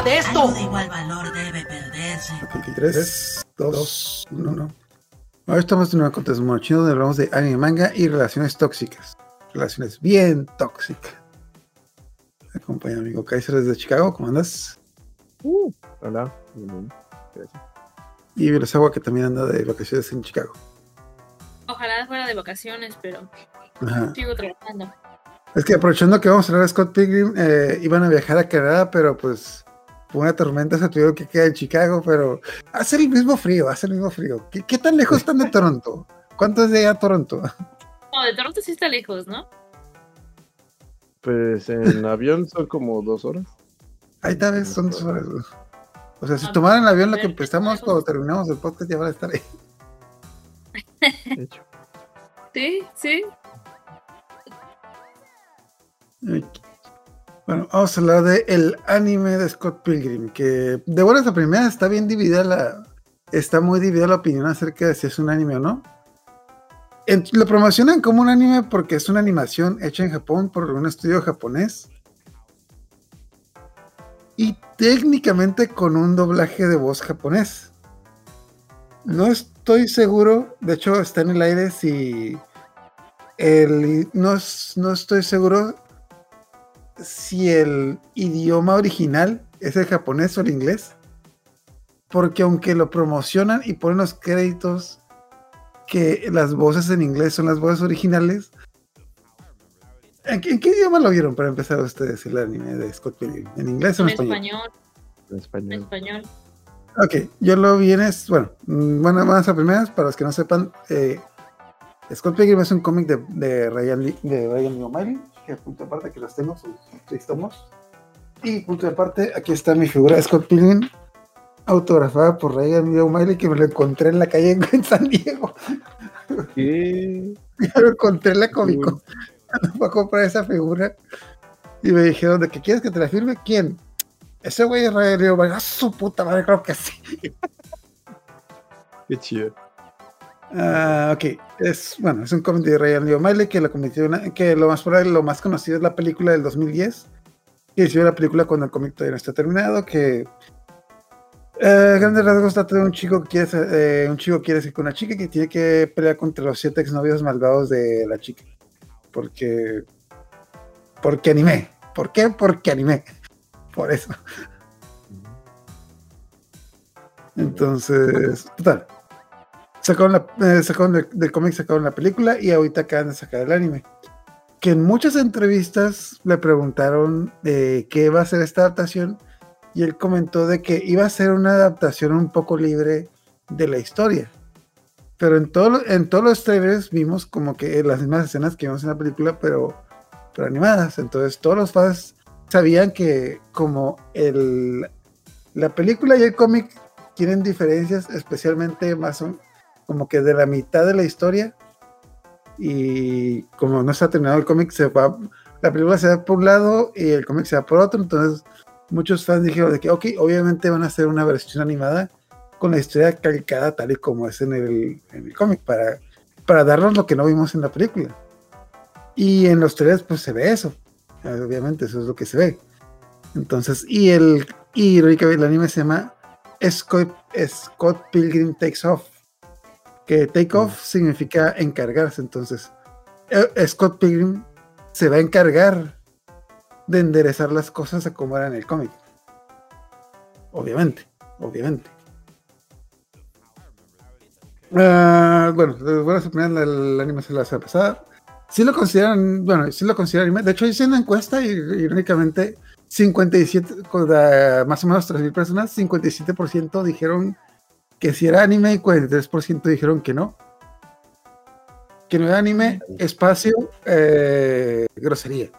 nada de esto. Algo de igual valor debe perderse. Ok, 3, 2, 1, 1. Ahora estamos en un acontecimiento chino donde hablamos de anime, manga y relaciones tóxicas. Relaciones bien tóxicas. Me acompaña mi amigo Kaiser desde Chicago, ¿cómo andas? Uh, hola. Gracias. Y Virasawa que también anda de vacaciones en Chicago. Ojalá fuera de vacaciones, pero Ajá. sigo trabajando. Es que aprovechando que vamos a hablar de Scott Pilgrim, eh, iban a viajar a Canadá, pero pues una tormenta se tuvieron que quedar en Chicago, pero hace el mismo frío, hace el mismo frío. ¿Qué, qué tan lejos están de Toronto? ¿Cuánto es de allá a Toronto? No, de Toronto sí está lejos, ¿no? Pues en avión son como dos horas. Ahí tal vez son dos horas. O sea, si tomaran el avión lo que empezamos cuando terminamos el podcast ya van a estar ahí. De hecho. Sí, sí. Bueno, vamos a hablar de el anime de Scott Pilgrim, que de buenas a primeras está bien dividida la... Está muy dividida la opinión acerca de si es un anime o no. Lo promocionan como un anime porque es una animación hecha en Japón por un estudio japonés. Y técnicamente con un doblaje de voz japonés. No estoy seguro, de hecho está en el aire si... El, no, no estoy seguro si el idioma original es el japonés o el inglés. Porque aunque lo promocionan y ponen los créditos que las voces en inglés son las voces originales. ¿En qué, en qué idioma lo vieron para empezar ustedes el anime de Scott Pilgrim? ¿En inglés o en En español? español, En en español. español. Ok, yo lo vi en. es- Bueno, mm, bueno, vamos a primeras, para los que no sepan. eh, Scott Pilgrim es un cómic de, de Ryan Lee, de Ryan Lee O'Malley, que punto de aparte que los tengo, seis tomos. Y punto de aparte, aquí está mi figura de Scott Pilgrim, autografada por Ryan O'Malley, que me lo encontré en la calle en, San Diego. ¿Qué? Yo lo encontré en la Comic Con. Fui a comprar esa figura. Y me dijeron, ¿de que quieres que te la firme? ¿Quién? Ese güey es Ryan O'Malley. ¡Ah, su puta madre! Creo que sí. Qué chido. Ah, ok, es bueno, es un cómic de Ryan Lee O'Malley que lo una- que lo más probable, lo más conocido es la película del 2010, que hizo la película cuando el cómic todavía no está terminado, que eh, grandes rasgos trata de un chico que quiere ser- eh, un chico quiere ser con una chica que tiene que pelear contra los siete exnovios malvados de la chica, porque porque animé, ¿por qué? Porque animé, por eso. Entonces, total. Sacaron, la, eh, sacaron del, del cómic, sacaron la película y ahorita acaban de sacar el anime. Que en muchas entrevistas le preguntaron de qué va a ser esta adaptación y él comentó de que iba a ser una adaptación un poco libre de la historia. Pero en, todo, en todos los trailers vimos como que las mismas escenas que vimos en la película, pero, pero animadas. Entonces todos los fans sabían que como el, la película y el cómic tienen diferencias, especialmente más como que de la mitad de la historia. Y como no está terminado el cómic, se va, la película se va por un lado y el cómic se va por otro. Entonces, muchos fans dijeron de que, ok, obviamente van a hacer una versión animada con la historia calcada tal y como es en el, en el cómic, para, para darnos lo que no vimos en la película. Y en los trailers, pues se ve eso. Obviamente, eso es lo que se ve. Entonces, y el, y el anime se llama Scott, Scott Pilgrim Takes Off. Que take off significa encargarse. Entonces, eh, Scott Pilgrim se va a encargar de enderezar las cosas a como eran en el cómic. Obviamente, obviamente. Ah, bueno, les voy a suponer la, la animación la semana pasada. Sí lo consideran, bueno, sí lo consideran anime. De hecho, hice una encuesta y irónicamente 57, con la- más o menos 3.000 personas, 57% dijeron que si era anime y 43% dijeron que no. Que no era anime, espacio, eh, grosería.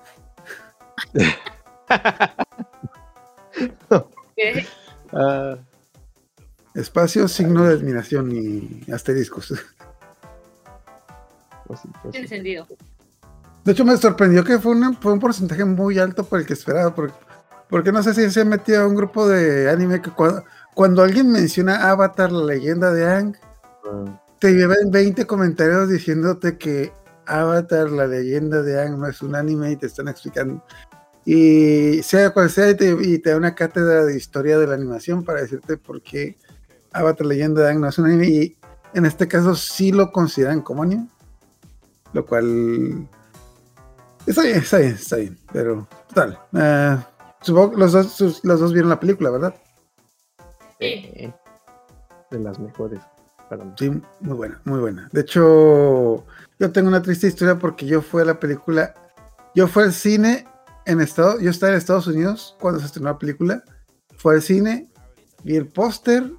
¿Qué? Ah, Espacio, signo de admiración y asteriscos. pues pues Tiene sentido. De hecho, me sorprendió que fue, una- fue un porcentaje muy alto por el que esperaba. Porque, porque no sé si se metió a un grupo de anime que cuando, cuando alguien menciona Avatar, la leyenda de Ang, Ah, te llevan 20 comentarios diciéndote que Avatar, la leyenda de Ang, no es un anime y te están explicando. Y sea cual sea, y te, y te da una cátedra de historia de la animación para decirte por qué Avatar Leyenda de Aang no es un anime. Y en este caso sí lo consideran como anime. Lo cual. Está bien, está bien, está bien. Pero, total. eh, supongo que los dos, sus- los dos vieron la película, ¿verdad? Sí. Eh, de las mejores para mí. Sí, muy buena, muy buena. De hecho, yo tengo una triste historia porque yo fui a la película, yo fui al cine en Estados, yo estaba en Estados Unidos cuando se estrenó la película, fui al cine, vi el póster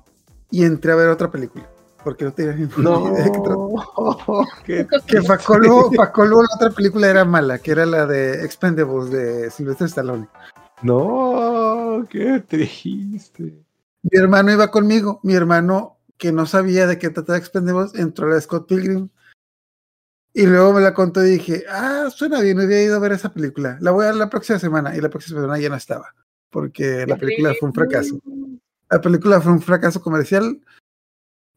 y entré a ver otra película, porque no tenía ni No, idea de qué trataba. qué Que pa' colmo, la otra película era mala, que era la de Expendables de Sylvester Stallone. No, qué triste. Mi hermano iba conmigo, mi hermano que no sabía de qué trataba Expendables, entró a la Scott Pilgrim y luego me la contó y dije, ah, suena bien, había ido a ver esa película, la voy a ver la próxima semana y la próxima semana ya no estaba, porque la película fue un fracaso. La película fue un fracaso comercial,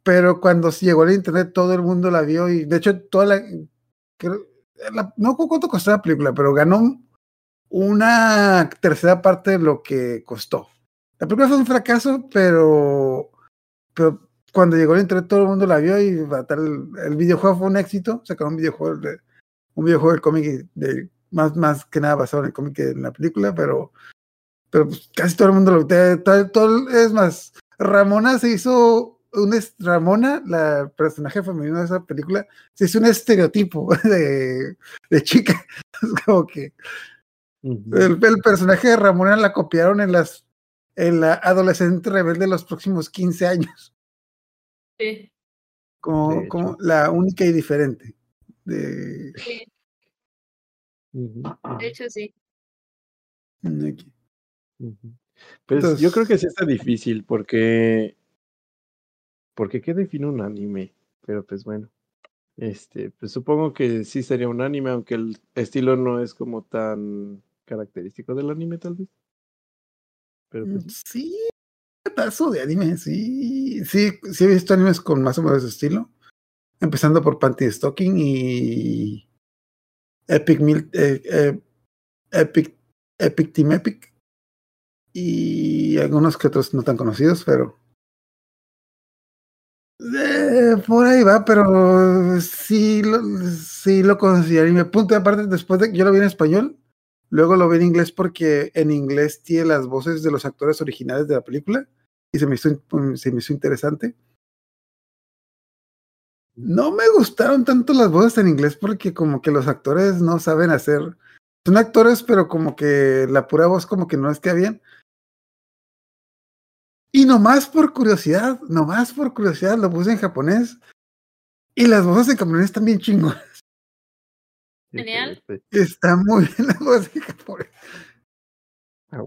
pero cuando llegó al internet todo el mundo la vio y de hecho toda la, no cuánto costó la película, pero ganó una tercera parte de lo que costó. La película fue un fracaso, pero, pero cuando llegó al internet todo el mundo la vio y tal- el, videojuego fue un éxito. Sacaron un videojuego, de- un videojuego del cómic de, más, más que nada basado en el cómic que en la película, pero, pero pues casi todo el mundo lo todo, todo- Es más, Ramona se hizo un Ramona, la personaje femenino de esa película, se hizo un estereotipo de, de chica. Es como que el, el personaje de Ramona la copiaron en las en la adolescente rebelde de los próximos 15 años, Sí. como, la única y diferente. De, sí, de hecho sí. aquí. Pues Entonces- yo creo que sí está difícil porque. Porque ¿qué define un anime? Pero pues bueno. Este, pues supongo que sí sería un anime, aunque el estilo no es como tan característico del anime, tal vez. Pero pues, Sí, pedazo de anime, sí. Sí, sí he visto animes con más o menos ese estilo. Empezando por Panty Stocking y Epic Mil, eh, eh, Epic, Epic Team Epic. Y algunos que otros no tan conocidos, pero. Eh, por ahí va, pero sí lo, sí lo considero anime. Punto y aparte, después de que yo lo vi en español, luego lo vi en inglés porque en inglés tiene las voces de los actores originales de la película y se me hizo, in- se me hizo interesante. No me gustaron tanto las voces en inglés porque como que los actores no saben hacer. Son actores, pero como que la pura voz como que no les queda bien. Y nomás por curiosidad, nomás por curiosidad lo puse en japonés. Y las voces en japonés están bien chingonas. Genial. pues, Está muy bien las voces en japonés. ah,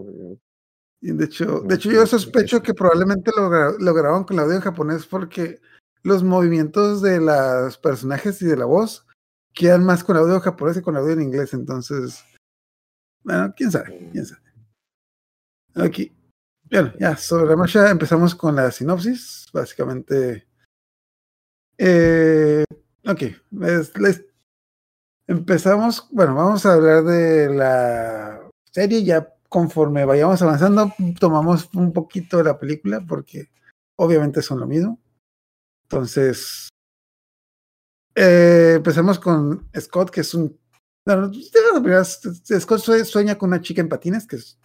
Y de hecho, de hecho yo sospecho que probablemente lo, gra- lo grabaron con el audio en japonés porque los movimientos de los personajes y de la voz quedan más con audio japonés que con audio en inglés. Entonces, bueno, quién sabe, quién sabe. Aquí, bueno, ya sobre la marcha empezamos con la sinopsis. Básicamente, eh, ok, es- empezamos. Bueno, vamos a hablar de la serie ya conforme vayamos avanzando, tomamos un poquito de la película porque obviamente son lo mismo. Entonces, eh, empezamos con Scott, que es un... no, primeras, Scott sue- sueña con una chica en patines, que es,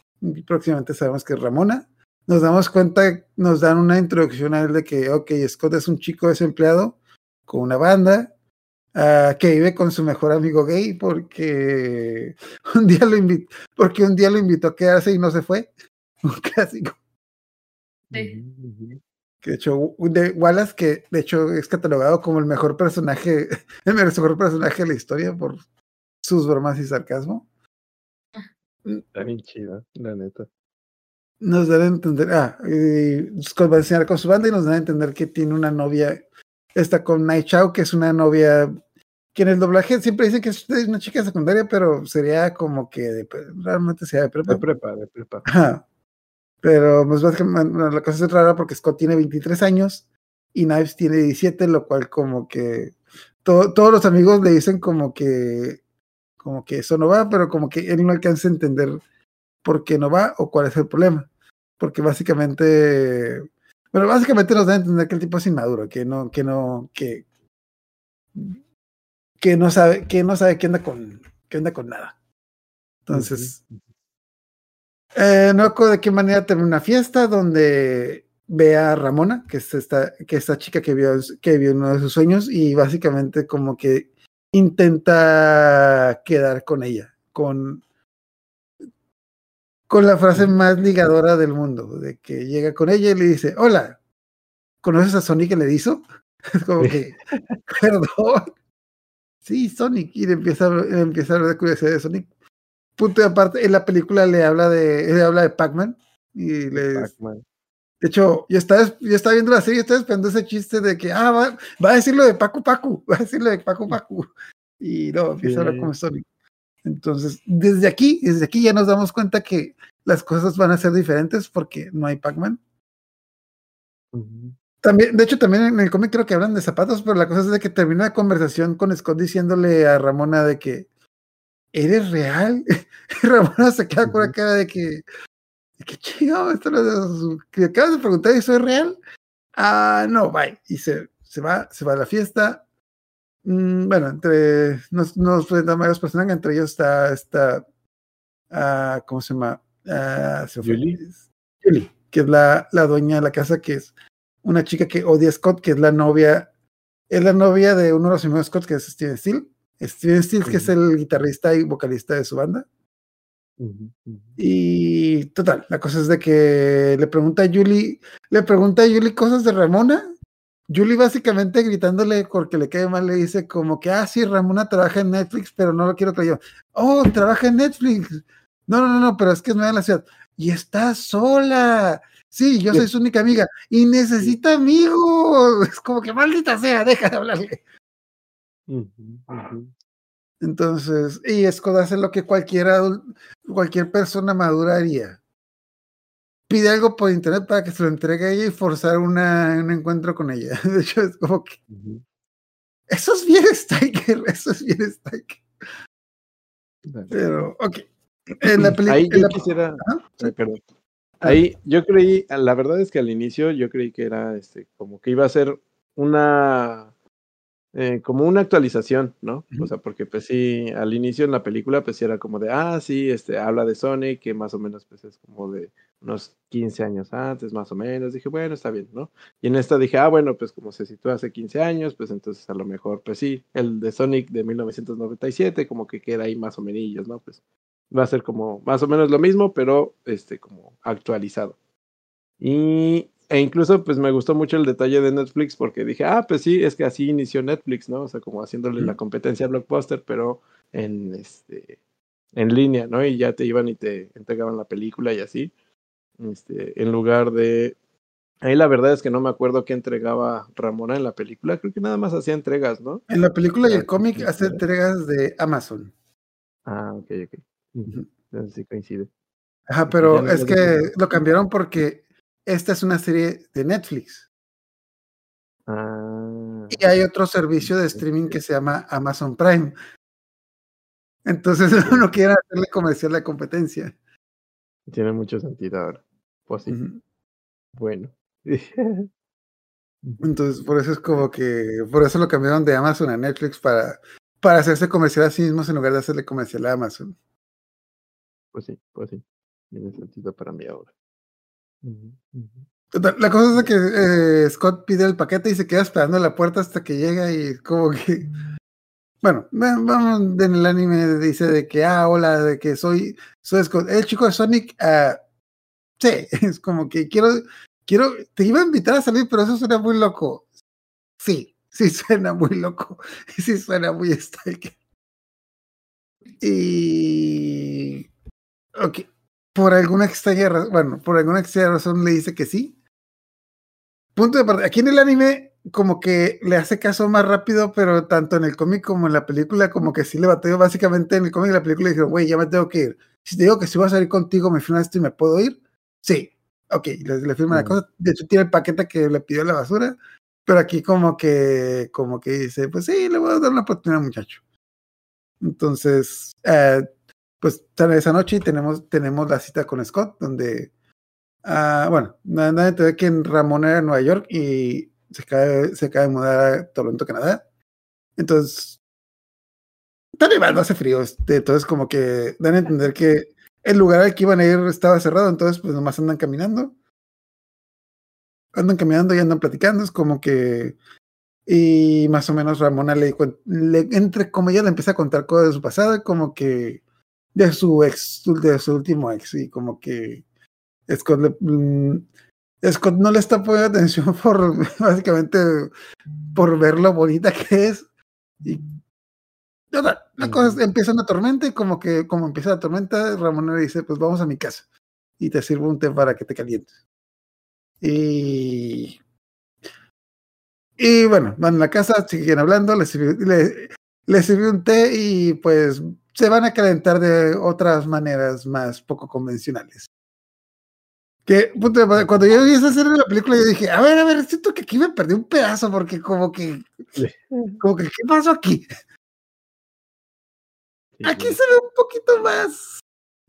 próximamente sabemos que es Ramona. Nos damos cuenta, nos dan una introducción a él de que, ok, Scott es un chico desempleado con una banda, que vive con su mejor amigo gay porque un día lo invitó, porque un día lo invitó a quedarse y no se fue. Un clásico. Sí. Que de hecho, de Wallace, que de hecho es catalogado como el mejor personaje, el mejor personaje de la historia por sus bromas y sarcasmo. Está bien chida, la neta. Nos dan a entender, ah, y Scott va a enseñar con su banda y nos dan a entender que tiene una novia, está con Night Chao, que es una novia que en el doblaje siempre dicen que es una chica secundaria, pero sería como que de, realmente sería de prepa. De prepa, de prepa. Ajá. Pero pues básicamente la cosa es rara porque Scott tiene 23 años y Knives tiene 17, lo cual como que to- todos los amigos le dicen como que como que eso no va, pero como que él no alcanza a entender por qué no va o cuál es el problema. Porque básicamente, bueno, básicamente nos da a entender que el tipo es inmaduro, que no, que no, que, no sabe, que no sabe qué anda con, qué anda con nada. Entonces, eh, no recuerdo de qué manera termina una fiesta donde ve a Ramona, que es esta, que esta chica que vio, que vio uno de sus sueños, y básicamente como que intenta quedar con ella, con, con la frase más ligadora del mundo, de que llega con ella y le dice, hola, ¿conoces a Sonic el erizo? Es como que, perdón. Sí, Sonic, y le empieza, le empieza a hablar de curiosidad de Sonic. Punto de aparte, en la película le habla de, le habla de Pac-Man, y le, Pac-Man. de hecho, yo estaba, yo estaba viendo la serie y estaba esperando ese chiste de que, ah, va, va a decir lo de Pacu Pacu, va a decir lo de Pacu Pacu. Y no, empieza a hablar como Sonic. Entonces, desde aquí, desde aquí ya nos damos cuenta que las cosas van a ser diferentes porque no hay Pac-Man. También, de hecho, también en el cómic creo que hablan de zapatos, pero la cosa es de que termina la conversación con Scott diciéndole a Ramona de que, ¿eres real? Y Ramona se queda con la cara de que, de que chingado, esto lo- que acabas de preguntar, ¿y soy real? Ah, no, bye. Y se, se va, se va a la fiesta. Mm, bueno, entre, nos, nos presentan varios personajes, entre ellos está esta, ah, ¿cómo se llama? Ah, me fue. Julie. Julie, que es la, la dueña de la casa, que es una chica que odia a Scott, que es la novia, es la novia de uno de los primeros Scott, que es Steven Steele. Steven Steele, que es el guitarrista y vocalista de su banda. Y total, la cosa es de que le pregunta a Julie, le pregunta a Julie cosas de Ramona. Julie básicamente gritándole porque le cae mal, le dice como que, ah, sí, Ramona trabaja en Netflix, pero no lo quiero que yo. Oh, trabaja en Netflix. No, no, no, pero es que es nueva en la ciudad. Y está sola. Sí, yo soy su única amiga. Y necesita amigos. Es como que maldita sea, deja de hablarle. Entonces, y Scott hace lo que cualquier, adul- cualquier persona madura haría. Pide algo por internet para que se lo entregue a ella y forzar una, un encuentro con ella. De hecho, es como que eso es bien Steiger, eso es bien. Dale. Pero, ok. En la Ahí película. quisiera, sí. perdón. Ahí yo creí, la verdad es que al inicio yo creí que era este, como que iba a ser una, eh, como una actualización, ¿no? O sea, porque pues sí, al inicio en la película pues sí era como de, ah, sí, este, habla de Sonic, que más o menos pues es como de unos 15 años antes, más o menos. Dije, bueno, está bien, ¿no? Y en esta dije, ah, bueno, pues como se sitúa hace 15 años, pues entonces a lo mejor, pues sí, el de Sonic de 1997 como que queda ahí más o menos, ¿no? Pues va a ser como más o menos lo mismo, pero este como actualizado. Y e incluso pues me gustó mucho el detalle de Netflix porque dije, ah, pues sí, es que así inició Netflix, ¿no? O sea, como haciéndole la competencia a Blockbuster, pero en este en línea, ¿no? Y ya te iban y te entregaban la película y así. Este, en lugar de ahí la verdad es que no me acuerdo qué entregaba Ramona en la película, creo que nada más hacía entregas, ¿no? En la película y el cómic hace entregas de Amazon. Ah, ok, ok. Sí coincide. Ajá, pero no es que lo cambiaron porque esta es una serie de Netflix. Ah, Y hay otro servicio de streaming que se llama Amazon Prime. Entonces no quieren hacerle comercial la competencia. tiene mucho sentido ahora. Pues sí, bueno. Entonces, por eso es como que, por eso lo cambiaron de Amazon a Netflix para, para hacerse comercial a sí mismos en lugar de hacerle comercial a Amazon. Pues sí, pues sí. Tiene sentido para mí ahora. Total, la cosa es que eh, Scott pide el paquete y se queda esperando en la puerta hasta que llega y como que, bueno, va- vamos, en el anime dice de que, ah, hola, de que soy, soy Scott, el chico de Sonic, ah, sí, es como que quiero, quiero, te iba a invitar a salir, pero eso suena muy loco. Sí, sí suena muy loco, sí suena muy stalker. Y, ok, por alguna extraña razón, bueno, por alguna extraña razón le dice que sí. Punto de partida. Aquí en el anime, como que le hace caso más rápido, pero tanto en el cómic como en la película, como que sí le bateo. Básicamente en el cómic y la película dijeron, güey, ya me tengo que ir. Si te digo que si voy a salir contigo, me firmas esto y me puedo ir. Sí, ok, le, le firma la Mm. cosa. De hecho, tiene el paquete que le pidió la basura, pero aquí como que, como que dice, pues sí, le voy a dar una oportunidad muchacho. Entonces, eh, pues esa noche tenemos, tenemos la cita con Scott, donde, ah, bueno, nada de que Ramón era en Nueva York y se acaba, se acaba de mudar a Toronto, Canadá. Entonces, está nevando, hace frío. Este, entonces, como que dan a entender que el lugar al que iban a ir estaba cerrado, entonces, pues nomás andan caminando. Andan caminando y andan platicando. Es como que. Y más o menos Ramona le, le entre como ella le empieza a contar cosas de su pasado, como que de su ex, de su último ex, y como que Scott, le- mm, Scott no le está poniendo atención por básicamente por ver lo bonita que es. Y total, la cosa es- empieza una tormenta y como que como empieza la tormenta, Ramona le dice, pues vamos a mi casa y te sirvo un té para que te calientes. Y y bueno, van a la casa, siguen hablando, le sirvió, le, le sirvió un té y pues se van a calentar de otras maneras más poco convencionales. Que cuando yo vi esa escena de la película, yo dije, a ver, a ver, siento que aquí me perdí un pedazo porque como que, Sí. como que, ¿qué pasó aquí? Sí. Aquí se ve un poquito más.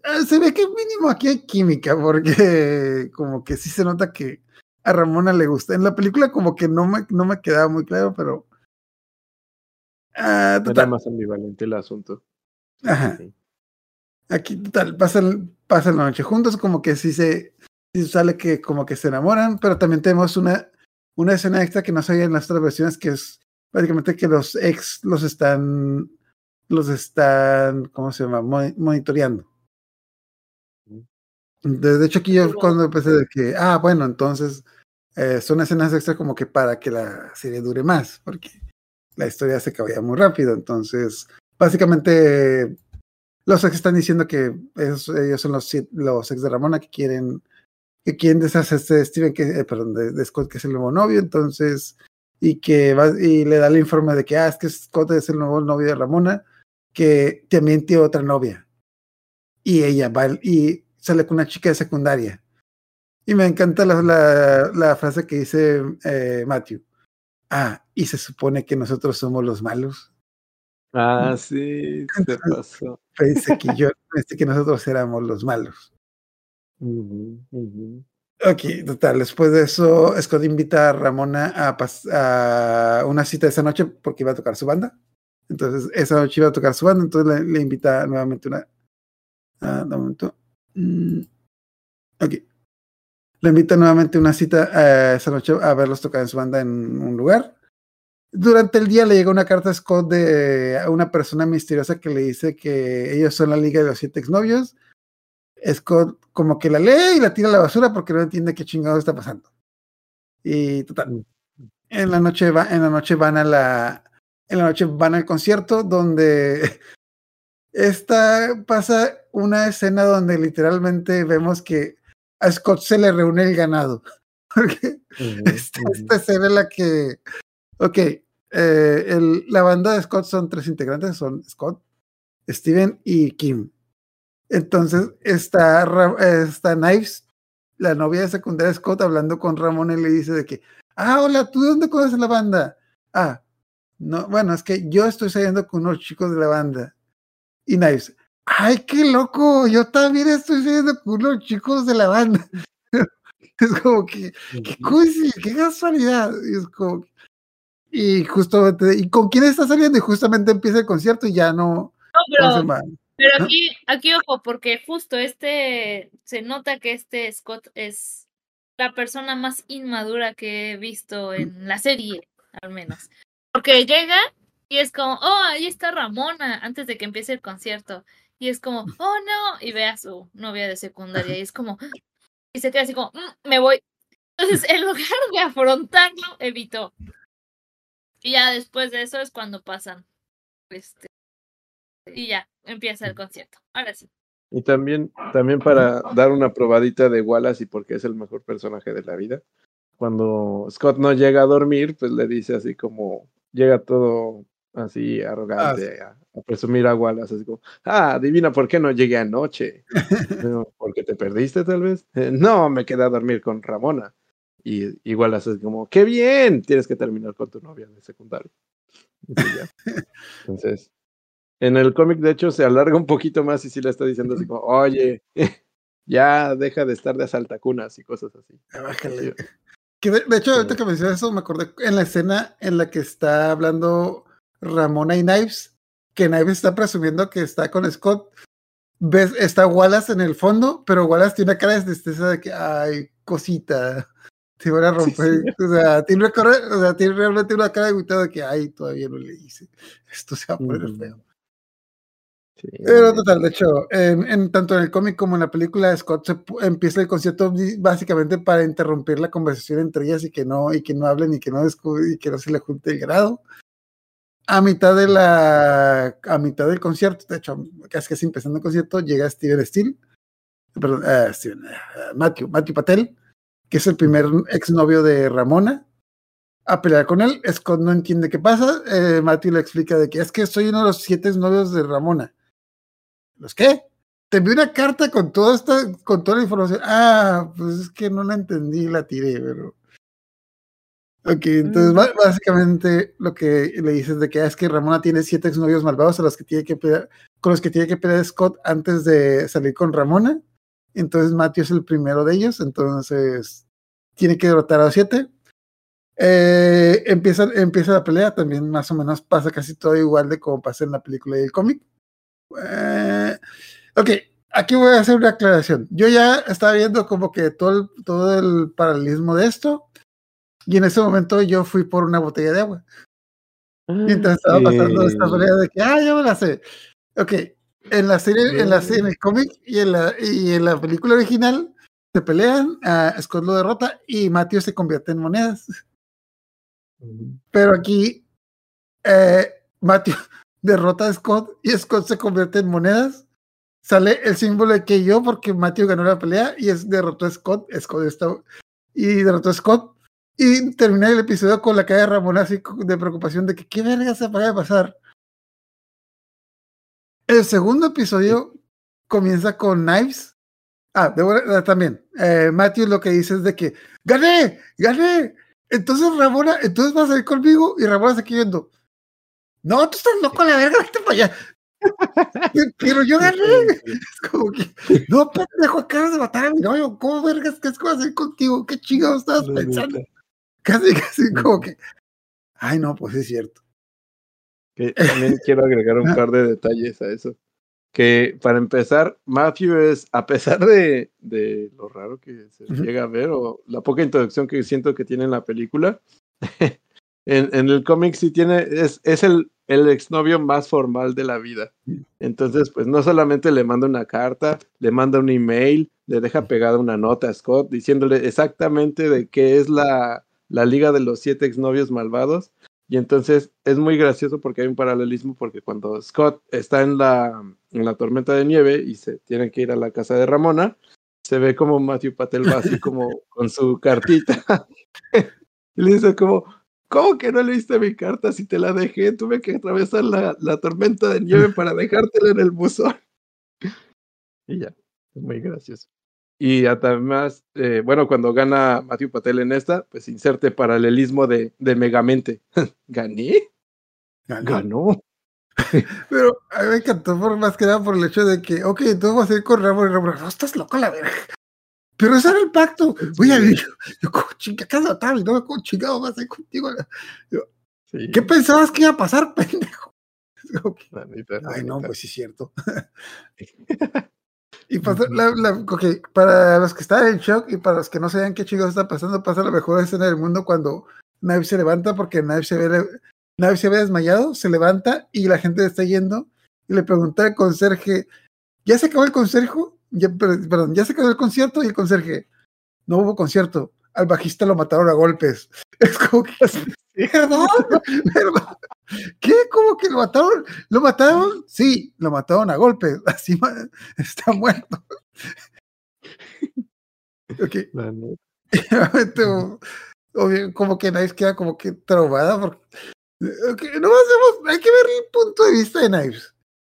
eh, Se ve que mínimo aquí hay química, porque como que sí se nota que a Ramona le gusta. En la película como que no me, no me quedaba muy claro, pero... Ah, Era más ambivalente el asunto. Ajá. Sí. Aquí total, pasan, pasan la noche juntos, como que sí se sí sale que como que se enamoran, pero también tenemos una, una escena extra que no se veía en las otras versiones, que es básicamente que los ex los están, los están, ¿cómo se llama? Mo- monitoreando. De, de hecho, aquí yo cuando empecé de que, ah, bueno, entonces eh, son escenas extra como que para que la serie dure más, porque la historia se acababa muy rápido. Entonces, básicamente, los ex están diciendo que esos- ellos son los, ex de Ramona que quieren que quieren deshacerse de Steven, que, eh, perdón, de, Scott, que es el nuevo novio, entonces, y que va, y le da el informe de que, ah, es que Scott es el nuevo novio de Ramona, que también tiene otra novia. Y ella va, y sale con una chica de secundaria. Y me encanta la frase que dice eh, Matthew. Ah, y se supone que nosotros somos los malos. Ah, sí, se pasó. Pensé que yo, pensé que nosotros éramos los malos. Ujú, ujú. Ok, total. Después de eso, Scott invita a Ramona a, pas- a una cita esa noche porque iba a tocar su banda. Entonces, esa noche iba a tocar su banda, entonces le, le invita nuevamente una. Ah, un momento. Mm, ok. Le invita nuevamente una cita eh, esa noche a verlos tocar en su banda en un lugar. Durante el día le llega una carta a Scott de a una persona misteriosa que le dice que ellos son la liga de los siete exnovios. Scott como que la lee y la tira a la basura porque no entiende qué chingado está pasando. Y total. En la noche va, en la noche van a la, en la noche van al concierto donde esta pasa una escena donde literalmente vemos que a Scott se le reúne el ganado. Porque esta, ujú. esta escena en la que, ok, eh, el- la banda de Scott son tres integrantes, son Scott, Steven y Kim. Entonces está, está Knives, la novia de secundaria de Scott, hablando con Ramón y le dice de que, ah, hola, ¿tú de dónde conoces la banda? Ah, no, bueno, es que yo estoy saliendo con unos chicos de la banda. Y Knives, ay, qué loco, yo también estoy saliendo con unos chicos de la banda. es como que, qué qué casualidad. Y es como, que- y justamente, ¿y con quién está saliendo? Y justamente empieza el concierto y ya no, No, ¿cómo se pero, aquí, aquí ojo, porque justo este, se nota que este Scott es la persona más inmadura que he visto en la serie, al menos. Porque llega y es como, oh, ahí está Ramona, antes de que empiece el concierto. Y es como, oh, no, y ve a su novia de secundaria y es como, y se queda así como, "Mm, me voy. Entonces, en lugar de afrontarlo, evitó. Y ya después de eso es cuando pasan. Este, y ya, empieza el concierto. Ahora sí. Y también, también para dar una probadita de Wallace y porque es el mejor personaje de la vida. Cuando Scott no llega a dormir, pues le dice así como, llega todo así arrogante a, a presumir a Wallace, así como, ah, adivina por qué no llegué anoche. "No, Porque te perdiste tal vez. "Eh, No, me quedé a dormir con Ramona. Y, y Wallace es como, qué bien, tienes que terminar con tu novia de secundario. Pues. Entonces, En el cómic, de hecho, se alarga un poquito más y sí le está diciendo así como, oye, ya deja de estar de asaltacunas y cosas así. Ah, bájale. Que de, de hecho, ahorita que mencionas eso, me acordé en la escena en la que está hablando Ramona y Knives, que Knives está presumiendo que está con Scott. Ves, está Wallace en el fondo, pero Wallace tiene una cara de tristeza de que, ay, cosita, te van a romper. O sea, tiene, o sea, tiene realmente una cara de de que, ay, todavía no le hice. Esto se va a poner Ujú. feo. Sí, Pero total, de hecho, en, en- tanto en el cómic como en la película, Scott se empieza el concierto básicamente para interrumpir la conversación entre ellas y que no, y que no hablen y que no y que no se le junte el grado. A mitad de la, a mitad del concierto, de hecho, casi casi empezando el concierto, llega Steven Steele, perdón, eh, Steven, eh, Matthew, Matthew Patel, que es el primer exnovio de Ramona, a pelear con él. Scott no entiende qué pasa. eh, Matthew le explica de que es que soy uno de los siete exnovios de Ramona. ¿Los qué? Te envié una carta con toda esta, con toda la información. Ah, pues es que no la entendí, la tiré, pero. Ok, entonces Mm. básicamente lo que le dices de que ah, es que Ramona tiene siete exnovios malvados a los que tiene que pelear, con los que tiene que pelear Scott antes de salir con Ramona. Entonces Matthew es el primero de ellos, entonces tiene que derrotar a los siete. Eh, empieza, empieza la pelea, también más o menos pasa casi todo igual de como pasa en la película y el cómic. Eh, ok, aquí voy a hacer una aclaración. Yo ya estaba viendo como que todo el, todo el paralelismo de esto, y en ese momento yo fui por una botella de agua. Mientras estaba pasando esta Eh, pelea de que, ah, ya me la sé. Ok, en la serie, en la en el cómic y en la, y en la película original se pelean, a Scott lo derrota y Matthew se convierte en monedas. Pero aquí eh, Matthew derrota a Scott y Scott se convierte en monedas. Sale el símbolo de que yo, porque Matthew ganó la pelea y es, derrotó a Scott. Scott está, y derrotó a Scott. Y terminé el episodio con la cara de Ramón así de preocupación de que qué verga se acaba de pasar. El segundo episodio comienza con Knives. Ah, de buena- ah, también. eh, Matthew lo que dice es de que gané, gané. Entonces Ramona, entonces vas a ir conmigo y Ramona se queda viendo. No, tú estás loco a la verga, vete para allá. Pero yo gané. Es como que, no, pendejo, acabas de matar a mi novio. ¿Cómo vergas qué es que vas a ir contigo? ¿Qué chingados estabas pensando? Casi, casi como que, ay, no, pues es cierto. Que también quiero agregar un par de detalles a eso. Que para empezar, Matthew es, a pesar de, de lo raro que se llega a ver, o la poca introducción que siento que tiene en la película, en, en el cómic sí tiene, es, es el, el exnovio más formal de la vida. Entonces, pues no solamente le manda una carta, le manda un email, le deja pegada una nota a Scott diciéndole exactamente de qué es la, la Liga de los Siete Exnovios Malvados. Y entonces es muy gracioso porque hay un paralelismo porque cuando Scott está en la, en la tormenta de nieve y se tienen que ir a la casa de Ramona, se ve como Matthew Patel va así como con su cartita. y le dice como, ¿cómo que no leíste mi carta si te la dejé? Tuve que atravesar la, la tormenta de nieve para dejártela en el buzón. y ya, es muy gracioso. Y además, eh, bueno, cuando gana Matthew Patel en esta, pues inserte paralelismo de, de Megamente. ¿Gané? Ganó. Pero a mí me encantó por más que nada por el hecho de que, ok, entonces vas a ir con Ramón y Ramón, no estás loco la verga. Pero ese era el pacto. Oye, yo, yo como chinga, ¿qué has matado? Y no, como chingado vas a ir contigo. Sí, ¿Qué pensabas que iba a pasar, pendejo? Ay, no, pues sí es cierto. Y pasa, la, la, para los que están en shock y para los que no saben qué chingados está pasando, pasa la mejor escena del mundo cuando Knives se levanta porque Knives se ve, se ve desmayado, se levanta y la gente está yendo y le pregunta al conserje, ¿ya se acabó el conserjo? Ya, per- perdón, ¿ya se acabó el concierto? Y el conserje, no hubo concierto, al bajista lo mataron a golpes. Es como que, perdón, perdón. ¿Qué? ¿Cómo que lo mataron? ¿Lo mataron? Sí, lo mataron a golpes. Así está muerto. Ok, o- obvio, como que Knives queda como que traumada porque no hacemos, hay que ver el punto de vista de Knives.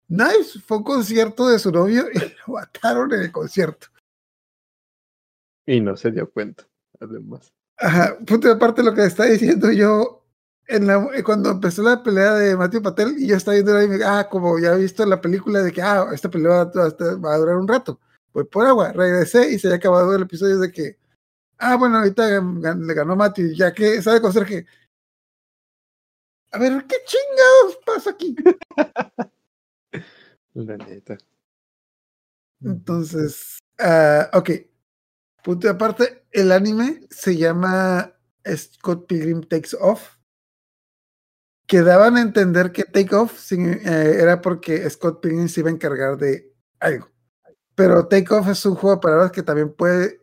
Knives fue a un concierto de su novio y lo mataron en el concierto. Y no se dio cuenta, además. Ajá, punto de aparte lo que está diciendo yo en la- eh, cuando empezó la pelea de Matthew Patel y yo estaba viendo ah, como ya he visto la película de que, ah, esta pelea va, a- va a durar un rato. Voy por agua, regresé y se había acabado el episodio de que, ah, bueno, ahorita le ganó Matthew, ya que sabe conocer que, a ver, ¿qué chingados pasa aquí? La neta. Entonces, ah, ok. Punto aparte, el anime se llama Scott Pilgrim Takes Off. Que daban a entender que Take Off sin- eh, era porque Scott Pilgrim se iba a encargar de algo. Pero Take Off es un juego de palabras que también puede,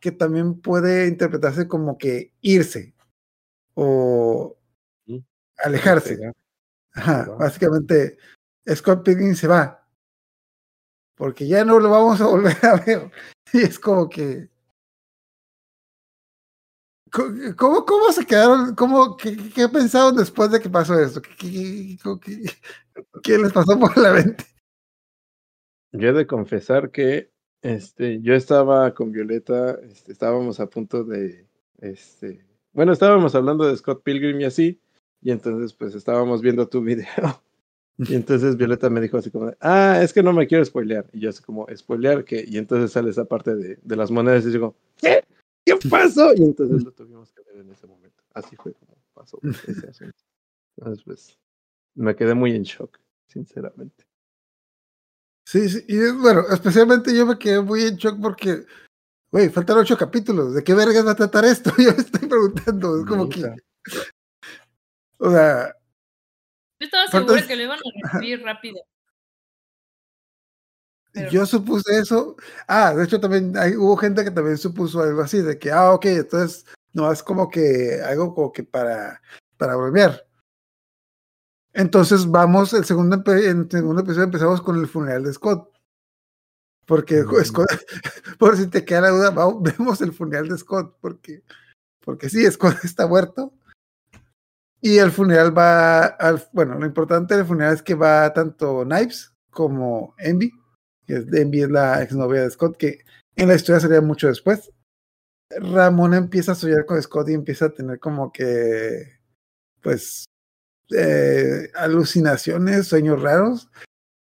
que también puede interpretarse como que irse o alejarse. Ajá, básicamente Scott Pilgrim se va. Porque ya no lo vamos a volver a ver. Y es como que. Co- ¿Cómo, cómo se quedaron? ¿Cómo, qué, pensaron después de que pasó esto? ¿Qué, qué- qué- qué- qué les pasó por la mente? Yo he de confesar que este, yo estaba con Violeta, este, estábamos a punto de, este, bueno, estábamos hablando de Scott Pilgrim y así, y entonces pues estábamos viendo tu video. Y entonces Violeta me dijo así como, ah, es que no me quiero spoilear. Y yo así como, ¿spoilear qué? Y entonces sale esa parte de, de las monedas y digo, ¿qué? ¿Qué pasó? Y entonces lo tuvimos que ver en ese momento. Así fue como pasó ese asunto. Entonces pues me quedé muy en shock, sinceramente. Sí, sí. Y bueno, especialmente yo me quedé muy en shock porque. Güey, faltan ocho capítulos. ¿De qué vergas va a tratar esto? Yo me estoy preguntando. Es como que. O sea, Yo estaba segura es- que lo iban a recibir rápido. Pero Yo supuse eso. Ah, de hecho también hay, hubo gente que también supuso algo así, de que, ah, ok, entonces no es como que algo como que para, para bromear. Entonces vamos, el segundo, en el segundo episodio empezamos con el funeral de Scott. Porque Mm. Scott, por si te queda la duda, vamos- vemos el funeral de Scott, porque, porque sí, Scott está muerto. Y el funeral va, al, bueno, lo importante del funeral es que va tanto Knives como Envy que es Envy es la exnovia de Scott, que en la historia sería mucho después. Ramona empieza a soñar con Scott y empieza a tener como que, pues, eh, alucinaciones, sueños raros.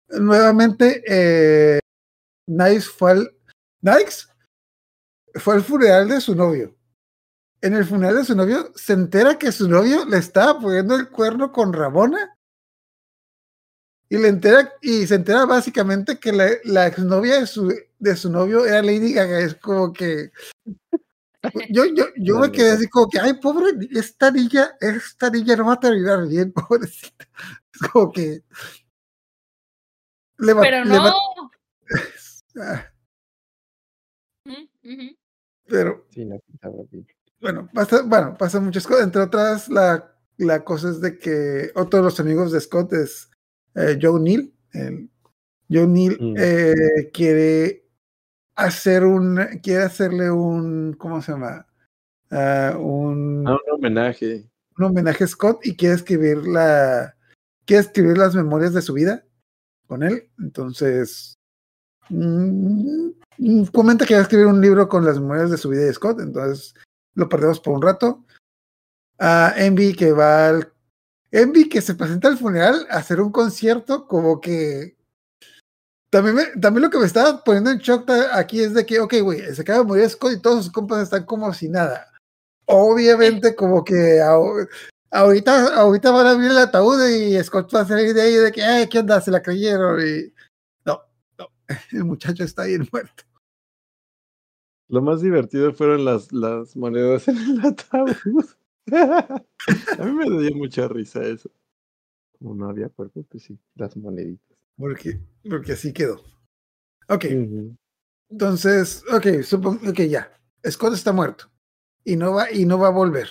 Nuevamente, eh, Nice fue al, Nice fue al funeral de su novio. En el funeral de su novio se entera que su novio le estaba poniendo el cuerno con Ramona y le entera y se entera básicamente que la, la exnovia de su, de su novio era Lady Gaga. Es como que yo, yo, yo me quedé así como que, ay, pobre, esta niña, esta niña no va a terminar bien, pobrecita. Es como que le va- Pero le va- no. ah, pero Sí. Bueno, pasa, bueno, pasa muchas cosas. Entre otras, la, la cosa es de que otro de los amigos de Scott es eh, Joe Neal. El- Joe Neal Mm. eh, quiere hacer un, quiere hacerle un, ¿cómo se llama? Ah, un, Ah, un homenaje. un homenaje a Scott y quiere escribir la, quiere escribir las memorias de su vida con él. Entonces, mm, mm, comenta que va a escribir un libro con las memorias de su vida de Scott. Entonces, lo perdemos por un rato. A Envy que va al, Envy que se presenta al funeral a hacer un concierto como que también, me- también lo que me estaba poniendo en shock aquí es de que, ok, güey, se acaba de morir Scott y todos sus compas están como si nada. Obviamente, como que ahor- ahorita, ahorita van a abrir el ataúd y Scott va a salir de ahí de que, ay, ¿qué onda? Se la creyeron y no, no, el muchacho está bien muerto. Lo más divertido fueron las, las monedas en el ataúd. A mí me dio mucha risa eso. Como no había cuerpo, pues sí, las moneditas. Porque, porque así quedó. Ok, entonces, ok, supongo que ya. Scott está muerto y no va, y no va a volver.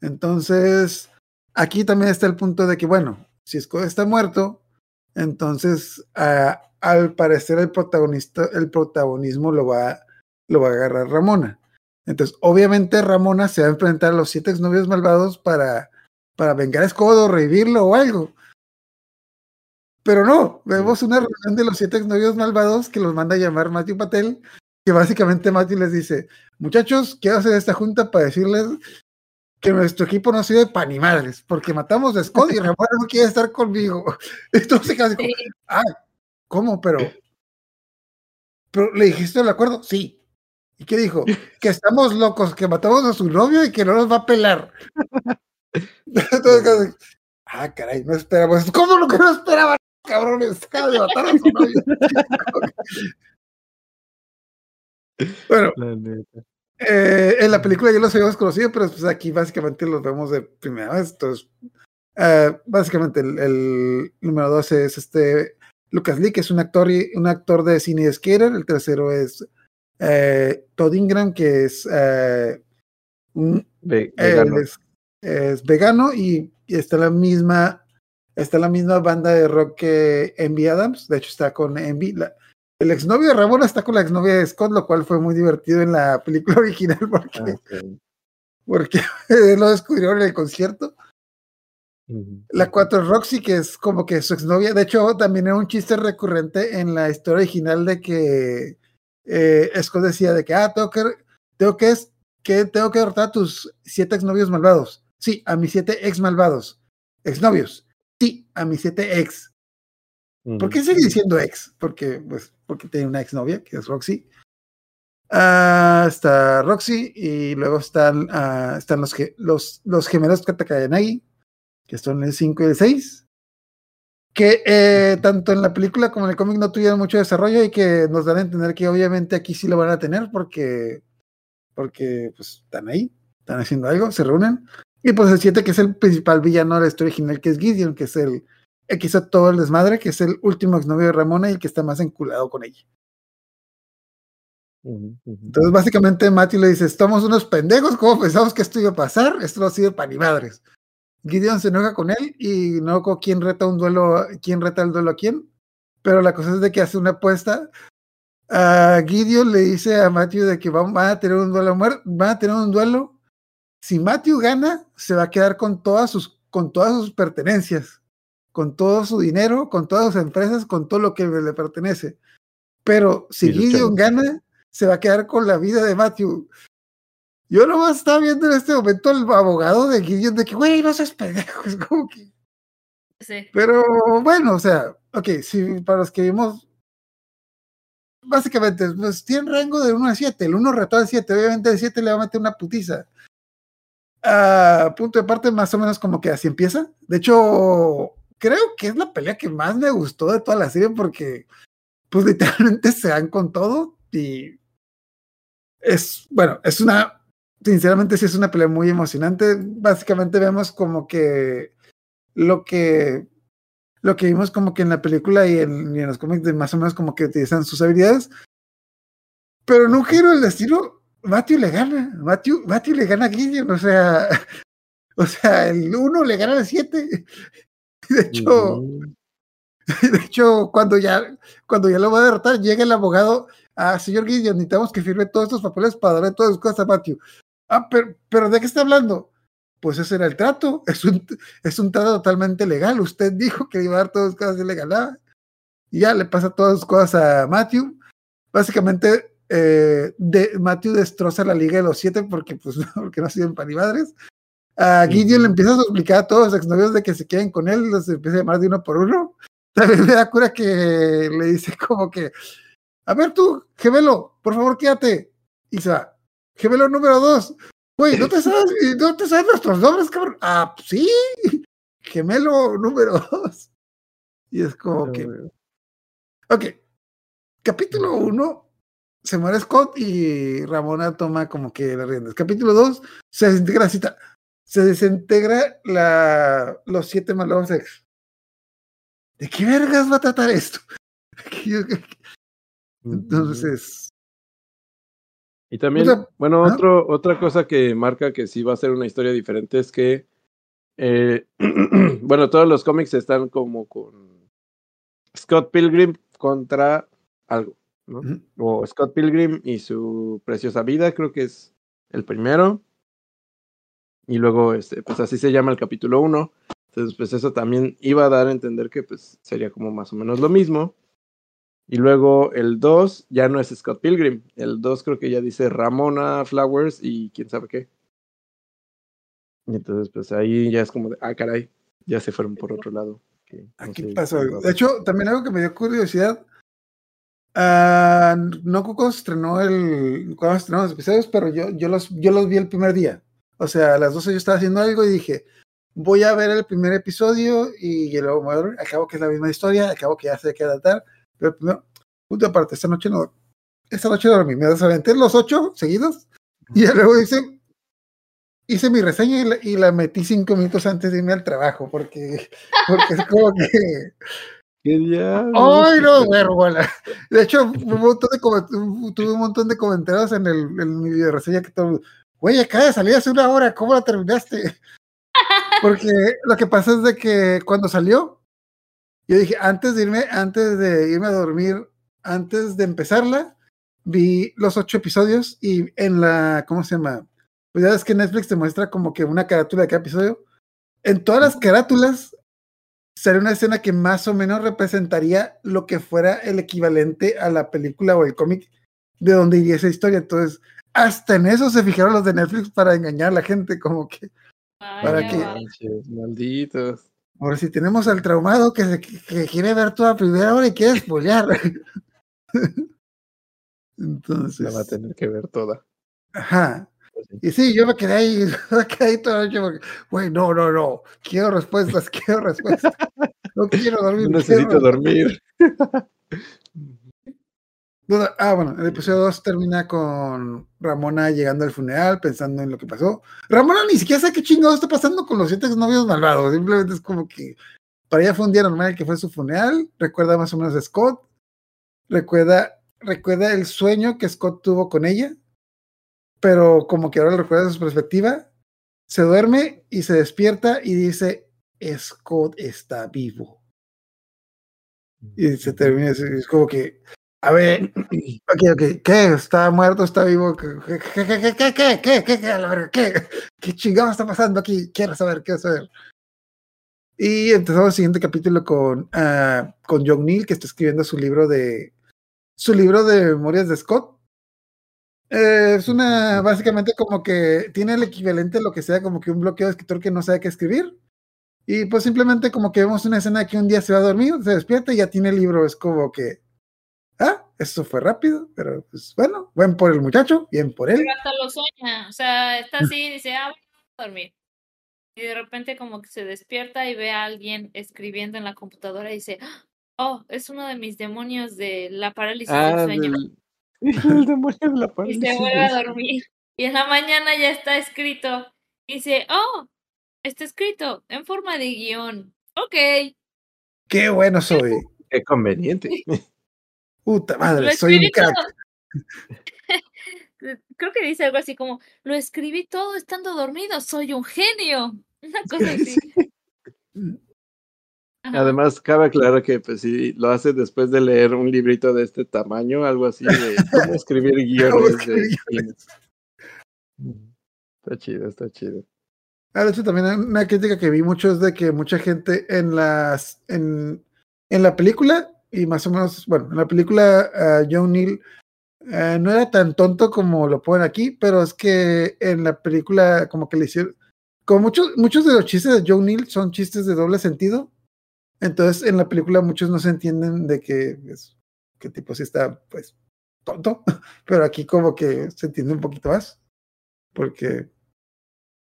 Entonces, aquí también está el punto de que, bueno, si Scott está muerto, entonces ah, al parecer el protagonista, el protagonismo lo va, lo va a agarrar Ramona. Entonces, obviamente Ramona se va a enfrentar a los siete exnovios malvados para, para vengar a Scott o revivirlo o algo. Pero no, vemos una reunión de los siete exnovios malvados que los manda a llamar Matthew Patel, que básicamente Matthew les dice, muchachos, quiero hacer esta junta para decirles que nuestro equipo no sirve para ni madres, porque matamos a Scott y Ramona no quiere estar conmigo. Entonces casi como, ah, ¿cómo? Pero, pero ¿le dijiste el acuerdo? Sí. ¿Y qué dijo? Que estamos locos, que matamos a su novio y que no nos va a pelar. Entonces, ah, caray, no esperamos. ¿Cómo lo que no esperaban, cabrones? Acaba de matar a su novio. bueno, eh, en la película ya los habíamos conocido, pero pues aquí básicamente los vemos de primera vez. Entonces, eh, básicamente el, el número dos es este Lucas Lee, que es un actor, y, un actor de cine y skater. El tercero es eh, Todd Ingram, que es, eh, un- Ve- él vegano. es, es vegano y, y está la misma está la misma banda de rock que Envy Adams. De hecho, está con Envy. La- el exnovio de Ramona está con la exnovia de Scott, lo cual fue muy divertido en la película original porque Ah, porque lo descubrieron en el concierto. La 4 es Roxy, que es como que su exnovia. De hecho, también era un chiste recurrente en la historia original de que eh, Scott decía de que, ah, tengo que, tengo que, que tengo que derrotar a tus siete exnovios malvados. Sí, a mis siete ex malvados. Exnovios. Sí, a mis siete ex. ¿Por qué sigue diciendo ex? Porque, pues, porque tiene una exnovia, que es Roxy. Ah, está Roxy y luego están, ah, están los, los, los gemelos Katakayanagi, que son el 5 y el 6, que eh, tanto en la película como en el cómic no tuvieron mucho desarrollo y que nos dan a entender que obviamente aquí sí lo van a tener porque, porque pues, están ahí, están haciendo algo, se reúnen. Y pues el 7, que es el principal villano de la historia original, que es Gideon, que es el, que hizo todo el desmadre, que es el último exnovio de Ramona y el que está más enculado con ella. Entonces, básicamente, Matthew le dice: Estamos unos pendejos, ¿cómo pensamos que esto iba a pasar? Esto no sirve para ni madres. Gideon se enoja con él y no con quién reta un duelo, quién reta el duelo a quién. Pero la cosa es de que hace una apuesta. A Gideon le dice a Matthew de que van, van a tener un duelo van a tener un duelo. Si Matthew gana, se va a quedar con todas sus, con todas sus pertenencias, con todo su dinero, con todas sus empresas, con todo lo que le pertenece. Pero si Gideon gana, se va a quedar con la vida de Matthew. Yo nomás estaba viendo en este momento al abogado de Gideon de que, güey, no seas pendejo. Es como que. Sí. Pero bueno, o sea, ok, sí, para los que vimos. Básicamente, pues tiene rango de 1 a 7. El 1 retó al 7. Obviamente, el 7 le va a meter una putiza. Ah, punto de parte, más o menos como que así empieza. De hecho, creo que es la pelea que más me gustó de toda la serie porque, pues literalmente se dan con todo y es, bueno, es una, sinceramente sí es una pelea muy emocionante. Básicamente vemos como que lo que lo que vimos como que en la película y en, y en los cómics de más o menos como que utilizan sus habilidades. Pero en un giro del destino, Matthew le gana. Matthew, Matthew le gana a Gideon. O sea, o sea, el 1 le gana al 7. De hecho, de hecho, cuando ya, cuando ya lo va a derrotar, llega el abogado. Ah, señor Gideon, necesitamos que firme todos estos papeles para darle todas sus cosas a Matthew. Ah, pero, pero ¿de qué está hablando? Pues ese era el trato. Es un, es un trato totalmente legal. Usted dijo que iba a dar todas sus cosas ilegal. Ah, Y ya le pasa todas sus cosas a Matthew. Básicamente, eh, de, Matthew destroza la liga de los siete porque, pues, porque no sirven para ni madres. A Gideon le empieza a explicar a todos los exnovios de que se queden con él, los empieza a llamar de uno por uno. También me da cura que le dice como que, a ver tú, gemelo, por favor quédate. Y se va. Gemelo número dos. Güey, ¿no te sabes, no te sabes nuestros nombres, cabrón? Ah, pues sí. Gemelo número dos. Y es como que, ok. Capítulo uno, se muere Scott y Ramona toma como que las riendas. Capítulo dos, se desintegra la cita. Se desintegra la, los siete malvados ex. ¿De qué vergas va a tratar esto? Entonces, Y también, bueno, otro, otra cosa que marca que sí va a ser una historia diferente es que, eh, bueno, todos los cómics están como con Scott Pilgrim contra algo, ¿no? O Scott Pilgrim y su preciosa vida, creo que es el primero. Y luego, este, pues así se llama el capítulo 1. Entonces, pues eso también iba a dar a entender que pues sería como más o menos lo mismo. Y luego el 2 ya no es Scott Pilgrim. El 2 creo que ya dice Ramona Flowers y quién sabe qué. Y entonces, pues ahí ya es como de, ah, caray, ya se fueron por otro lado. que no Aquí sé, pasó De hecho, también algo que me dio curiosidad. ah, no cuando se estrenó el. Cuando se estrenó los episodios, pero yo, yo, los, yo los vi el primer día. O sea, a las 12 yo estaba haciendo algo y dije, voy a ver el primer episodio y luego dormir. Acabo que es la misma historia, acabo que ya sé qué adaptar. Pero primero, punto aparte, esta noche no. Esta noche dormí, me desaventé los ocho seguidos y ya luego hice, hice mi reseña y la, y la metí cinco minutos antes de irme al trabajo porque, porque es como que. ¿Qué diablos? ¡Ay, no, vergüenza! De hecho, un montón de tuve un montón de comentarios en, el, en mi video reseña que todo, güey, acaba de salir hace una hora, ¿cómo la terminaste? Porque lo que pasa es de que cuando salió, yo dije, antes de irme, antes de irme a dormir, antes de empezarla, vi los ocho episodios y en la, ¿cómo se llama? Pues ya ves que Netflix te muestra como que una carátula de cada episodio. En todas las carátulas sería una escena que más o menos representaría lo que fuera el equivalente a la película o el cómic de donde iría esa historia. Entonces, hasta en eso se fijaron los de Netflix para engañar a la gente, como que, Para que-. Manches, malditos. Ahora si tenemos al traumado que, se, que quiere ver toda primera hora y quiere spoilear. Entonces, La va a tener que ver toda. ajá. Pues. Y sí, yo me quedé ahí, me quedé ahí toda la noche porque, güey, no, no, no, quiero respuestas, quiero respuestas. No quiero dormir. No quiero necesito dormir. Ah, bueno, el episodio 2 termina con Ramona llegando al funeral, pensando en lo que pasó. Ramona ni siquiera sabe qué chingado está pasando con los siete novios malvados. Simplemente es como que para ella fue un día normal que fue su funeral. Recuerda más o menos a Scott. Recuerda, recuerda el sueño que Scott tuvo con ella. Pero como que ahora lo recuerda de su perspectiva. Se duerme y se despierta y dice: Scott está vivo. Y se termina, es como que, a ver, eh, ok, ok, ¿qué? ¿Está muerto? ¿Está vivo? ¿Qué, qué, qué, qué, qué, qué, qué, qué, a qué, qué chingado está pasando aquí? Quiero saber, quiero saber. Y empezamos el siguiente capítulo con, uh, con John Neal, que está escribiendo su libro de, su libro de memorias de Scott. Eh, es una, básicamente como que tiene el equivalente a lo que sea como que un bloqueo de escritor que no sabe qué escribir. Y pues simplemente como que vemos una escena que un día se va a dormir, se despierta y ya tiene el libro. Es como que eso fue rápido, pero pues bueno, buen por el muchacho, bien por él. Pero hasta lo sueña. O sea, está así y dice, ah, voy a dormir. Y de repente como que se despierta y ve a alguien escribiendo en la computadora y dice, oh, es uno de mis demonios de la parálisis Ah, del sueño. del... el demonio de la Y parálisis se vuelve a sueño. dormir. Y en la mañana ya está escrito. Y dice, oh, está escrito en forma de guion. Ok. Qué bueno soy. Qué conveniente. Puta Lo madre, soy un escribí crack. todo. Creo que dice algo así como, lo escribí todo estando dormido, soy un genio. Una cosa así. Además, cabe aclarar que pues si lo hace después de leer un librito de este tamaño, algo así de cómo escribir ¿Cómo guiones escribir de. Está chido, está chido. Ah, de hecho, también una crítica que vi mucho es de que mucha gente en las en, en la película, y más o menos, bueno, en la película ah, John Neal eh, no era tan tonto como lo ponen aquí, pero es que en la película como que le hicieron, como muchos, muchos de los chistes de John Neal son chistes de doble sentido, entonces en la película muchos no se entienden de que, que tipo sí está, pues, tonto, pero aquí como que se entiende un poquito más, porque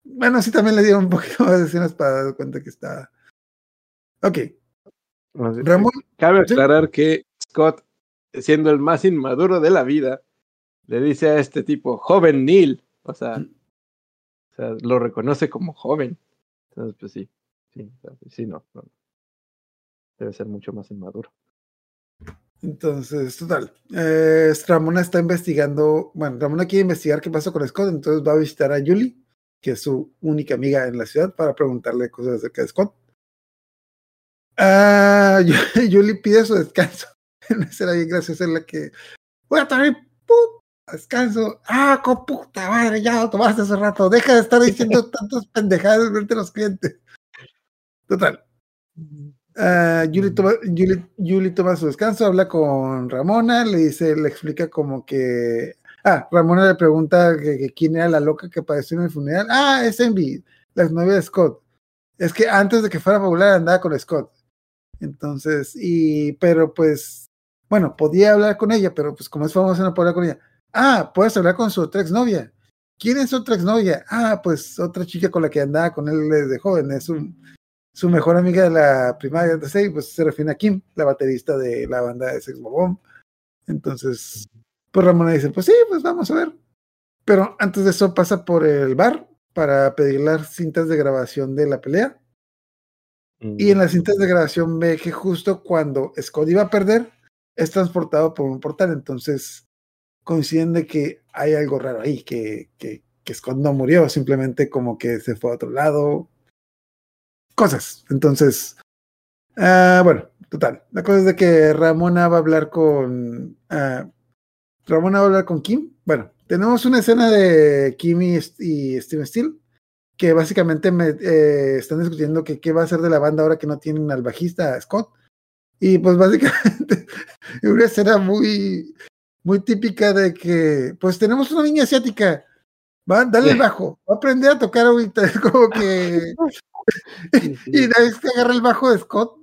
bueno, sí, también le dieron un poquito más de escenas para dar cuenta que está. Ok, Ramón, Cabe Sí. aclarar que Scott, siendo el más inmaduro de la vida, le dice a este tipo, joven Neil. O sea, o sea, lo reconoce como joven. Entonces, pues sí, sí, sí, no, no. Debe ser mucho más inmaduro. entonces, total. Eh, Ramona está investigando. Bueno, Ramona quiere investigar qué pasó con Scott, entonces va a visitar a Julie, que es su única amiga en la ciudad, para preguntarle cosas acerca de Scott. Ah, Julie pide su descanso. Una escena bien graciosa en la que voy a tomar put, descanso. Ah, con puta madre, ya lo tomaste hace rato. Deja de estar diciendo tantas pendejadas frente a los clientes. Total. Ah, Julie, toma, Julie, Julie toma su descanso, habla con Ramona, le dice, le explica como que. Ah, Ramona le pregunta que, que quién era la loca que apareció en el funeral. Ah, es Envy. la exnovia de Scott. Es que antes de que fuera popular andaba con Scott. Entonces, y, pero pues, bueno, podía hablar con ella, pero pues como es famosa no puedo hablar con ella. Ah, puedes hablar con su otra exnovia. ¿Quién es su otra exnovia? Ah, pues otra chica con la que andaba con él desde joven, es su, su mejor amiga de la primaria, entonces, pues se refiere a Kim, la baterista de la banda de Sex Bomb. Entonces, pues Ramona dice, pues sí, pues vamos a ver. Pero antes de eso pasa por el bar para pedir las cintas de grabación de la pelea. Y en las cintas de grabación ve que justo cuando Scott iba a perder, es transportado por un portal. Entonces coinciden de que hay algo raro ahí, que, que, que Scott no murió, simplemente como que se fue a otro lado. Cosas. Entonces, ah, bueno, total. La cosa es de que Ramona va a hablar con. ah, Ramona va a hablar con Kim. Bueno, tenemos una escena de Kim y, y Steven Steele que básicamente me, eh, están discutiendo que qué va a hacer de la banda ahora que no tienen al bajista Scott. Y pues básicamente una escena muy, muy típica de que pues tenemos una niña asiática, va, dale el bajo, va a aprender a tocar ahorita, es como que... y Knives que agarra el bajo de Scott,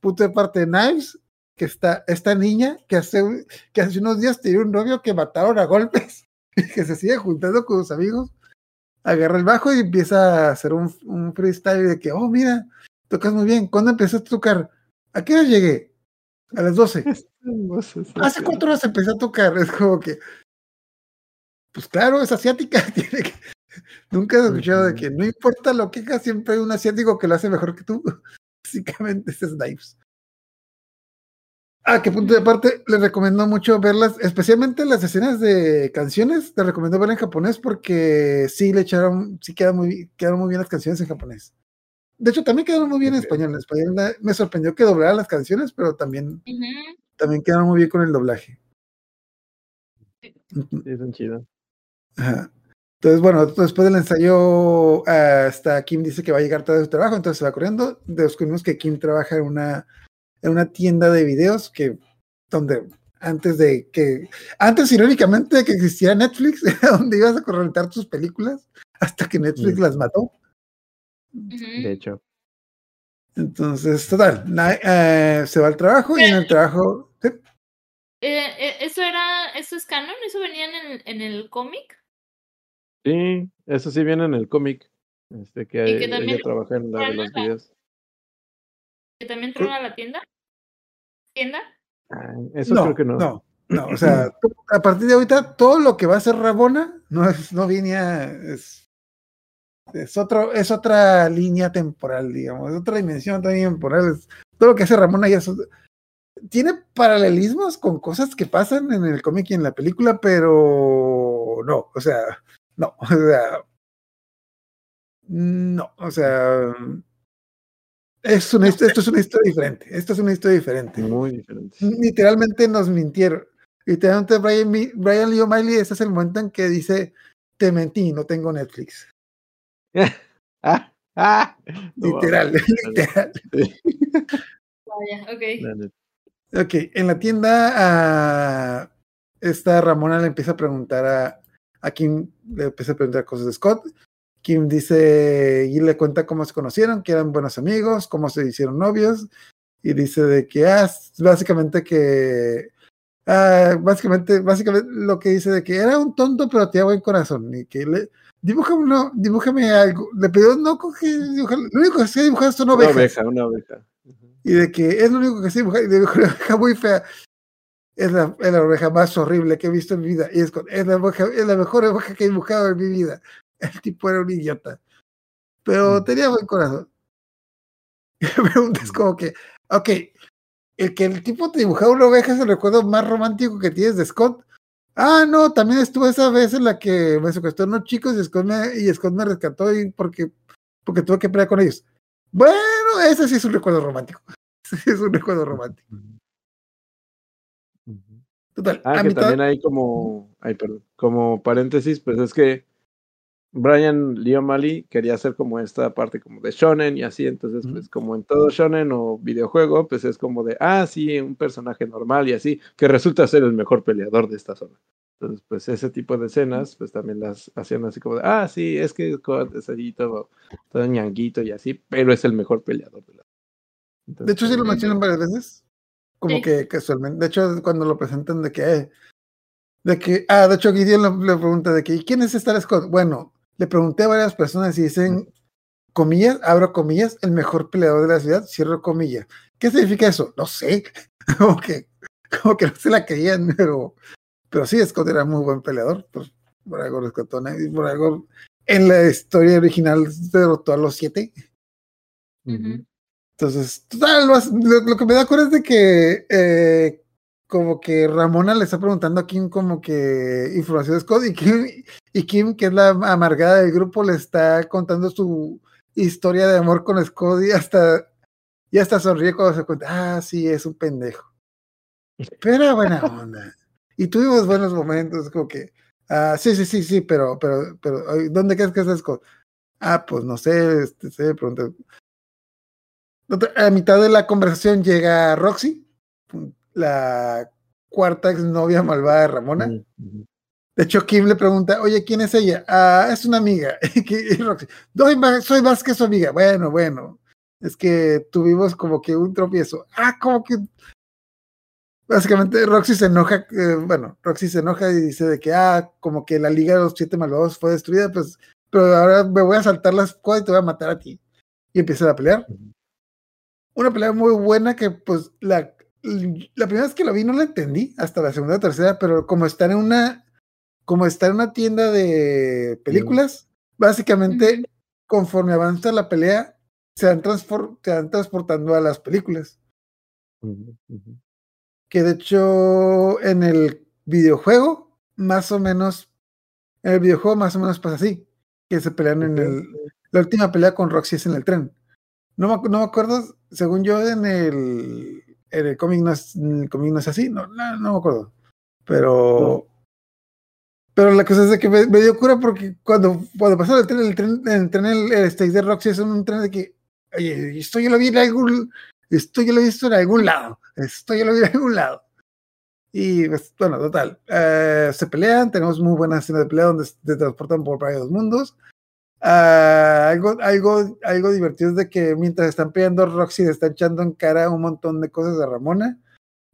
puto de parte de Knives, que está esta niña que hace, que hace unos días tenía un novio que mataron a golpes y que se sigue juntando con sus amigos agarra el bajo y empieza a hacer un, un freestyle de que, oh, mira, tocas muy bien. ¿Cuándo empezaste a tocar? ¿A qué hora llegué? A las 12. Hace cuatro horas empecé a tocar. Es como que, pues claro, es asiática. Tiene que... Nunca he escuchado de que no importa lo que hagas, siempre hay un asiático que lo hace mejor que tú. Básicamente, ese es Knives. Ah, que punto de aparte, les recomiendo mucho verlas, especialmente las escenas de canciones, les recomiendo verlas en japonés porque sí le echaron, sí quedan muy, quedaron muy bien las canciones en japonés. De hecho, también quedaron muy bien en español. En español me sorprendió que doblaran las canciones, pero también, también quedaron muy bien con el doblaje. Sí, son chidas. Ajá. Entonces, bueno, después del ensayo, ah, hasta Kim dice que va a llegar tarde de su trabajo, entonces se va corriendo. Descubrimos que Kim trabaja en una, en una tienda de videos que, donde antes de que, antes irónicamente de que existiera Netflix, donde ibas a rentar tus películas, hasta que Netflix Mm. las mató. De hecho. Entonces, total, na- eh, se va al trabajo y en el trabajo, sí, Eh, eh, ¿Eso era, eso es canon? ¿Eso venía en el, en el cómic? Sí, eso sí viene en el cómic. Este, que, Y que ella trabaja en la de los videos. ¿Que también entró a la tienda? ¿Tienda? Ay, eso no, creo que no. no, no, o sea, a partir de ahorita todo lo que va a ser Rabona no es, no viene a- es, es otro, es otra línea temporal, digamos, es otra dimensión también temporal. es- todo lo que hace Ramona ya es- tiene paralelismos con cosas que pasan en el cómic y en la película, pero no, o sea, no, o sea, no, o sea, es una, esto es una historia diferente, esto es una historia diferente Muy diferente. literalmente nos mintieron. Literalmente Brian, Mi- Brian Lee O'Malley, ese es el momento en que dice, te mentí, no tengo Netflix. Ah, ah, no Literal, literal. Vaya, ok. Ok, en la tienda, ah, esta Ramona le empieza a preguntar a, a Kim, le empieza a preguntar cosas de Scott. Kim dice, y le cuenta cómo se conocieron, que eran buenos amigos, cómo se hicieron novios, y dice de que, ah, básicamente que, ah, básicamente, básicamente lo que dice de que era un tonto, pero tenía buen corazón, y que le, dibújame, uno- dibújame algo, le pidió, no, dibujar, lo único que sé dibujar son Una ovejas oveja, una oveja. Ujú. y de que es lo único que sé dibujar, y dibujó una oveja muy fea. Es la, es la oveja más horrible que he visto en mi vida. Y es, con- es, la, oveja- es la mejor oveja que he dibujado en mi vida. El tipo era un idiota. Pero Mm. tenía buen corazón. Y me preguntas como que, ok, el que el tipo te dibujaba una oveja es el recuerdo más romántico que tienes de Scott. Ah, no, también estuvo esa vez en la que me secuestró unos chicos y Scott me, y Scott me rescató y porque, porque tuve que pelear con ellos. Bueno, ese sí es un recuerdo romántico. Ese sí es un recuerdo romántico. Total. Ah, a que mitad- también hay como, ay, perdón, como paréntesis, pues es que Brian Lee O'Malley quería hacer como esta parte como de shonen y así, entonces pues como en todo shonen o videojuego, pues es como de, ah, sí, un personaje normal y así, que resulta ser el mejor peleador de esta zona. Entonces, pues ese tipo de escenas, pues también las hacían así como de, ah, sí, es que Scott es allí todo, todo ñanguito y así, pero es el mejor peleador de la De hecho, sí lo Ujú. mencionan varias veces. Como Sí. que casualmente. De hecho, cuando lo presentan de que. eh, de que. Ah, de hecho, Gideon le, le pregunta de que. ¿y quién es Star Scott? Bueno, le pregunté a varias personas y dicen. Comillas, abro comillas, el mejor peleador de la ciudad, cierro comillas. ¿Qué significa eso? No sé. Como que, como que no se la creían, pero, pero sí, Scott era muy buen peleador. Pues, por algo rescató a nadie, por algo en la historia original derrotó a los siete. Entonces, total, lo que me da cuenta es de que eh, como que Ramona le está preguntando a Kim como que información de Scott y Kim, que es la amargada del grupo, le está contando su historia de amor con Scott y hasta, y hasta sonríe cuando se cuenta, ah, sí, es un pendejo. Pero buena onda. Y tuvimos buenos momentos, como que, ah, sí, sí, sí, sí, pero, pero, pero, ¿dónde crees que es Scott? Ah, pues no sé, este, se pregunta. A mitad de la conversación llega Roxy, la cuarta exnovia malvada de Ramona. De hecho, Kim le pregunta, oye, ¿quién es ella? Ah, es una amiga. Y Roxy, "Soy más- soy más que su amiga. Bueno, bueno. Es que tuvimos como que un tropiezo. Ah, como que... Básicamente Roxy se enoja, eh, bueno, Roxy se enoja y dice de que, ah, como que la Liga de los Siete Malvados fue destruida, pues, pero ahora me voy a saltar la escuadra y te voy a matar a ti. Y empiezan a pelear. Una pelea muy buena que, pues, la, la primera vez que lo vi no la entendí, hasta la segunda o tercera, pero como está en una, como está en una tienda de películas, básicamente, conforme avanza la pelea, se van, se van transportando a las películas. Que de hecho, en el videojuego, más o menos, en el videojuego más o menos pasa así, que se pelean en el, la última pelea con Roxy es en el tren. No me, no me acuerdo, según yo en el, en el cómic no es, en el cómic no es así, no, no, no me acuerdo. Pero, pero la cosa es de que me, me dio cura porque cuando, cuando pasaron el tren, el tren, el tren, el, stage de Roxy es un tren de que, oye, esto yo lo vi en algún, esto yo lo he visto en algún lado, esto yo lo vi en algún lado. Y pues, bueno, total, eh, se pelean, tenemos muy buena escena de pelea donde se transportan por varios mundos. Ah, algo, algo, algo divertido es de que mientras están peleando, Roxy le está echando en cara un montón de cosas a Ramona.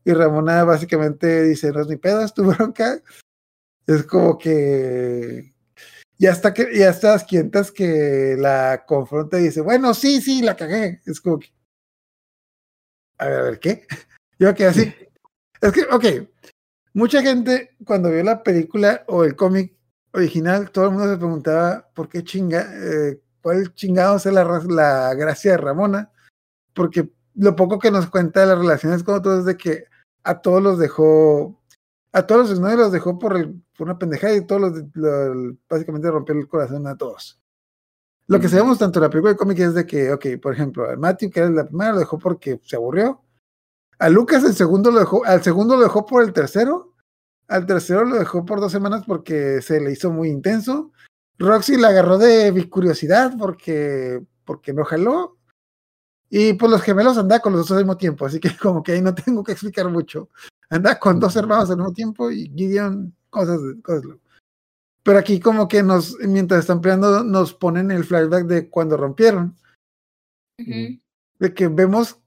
Y Ramona básicamente dice: No es ni pedo, es tu bronca. Es como que ya está que ya estás quientas que la confronta y dice: Bueno, sí, sí, la cagué. Es como que. A ver, a ver, ¿qué? Yo que así. Es que, ok. Mucha gente, cuando vio la película o el cómic original, todo el mundo se preguntaba por qué chinga, eh, cuál chingados es la, la gracia de Ramona, porque lo poco que nos cuenta de las relaciones con otros es de que a todos los dejó, a todos los exnovios los dejó por, el, por una pendejada y todos los, lo- básicamente rompió el corazón a todos. Lo que sabemos tanto en la película el cómic es de que, ok, por ejemplo, a Matthew, que era la primera, lo dejó porque se aburrió. A Lucas el segundo lo dejó, al segundo lo dejó por el tercero, al tercero lo dejó por dos semanas porque se le hizo muy intenso. Roxy la agarró de curiosidad porque, porque no jaló. Y pues los gemelos anda con los dos al mismo tiempo, así que como que ahí no tengo que explicar mucho. Anda con dos hermanos al mismo tiempo y Gideon, cosas, cosas. Pero aquí como que nos, mientras están peleando, nos ponen el flashback de cuando rompieron. De que vemos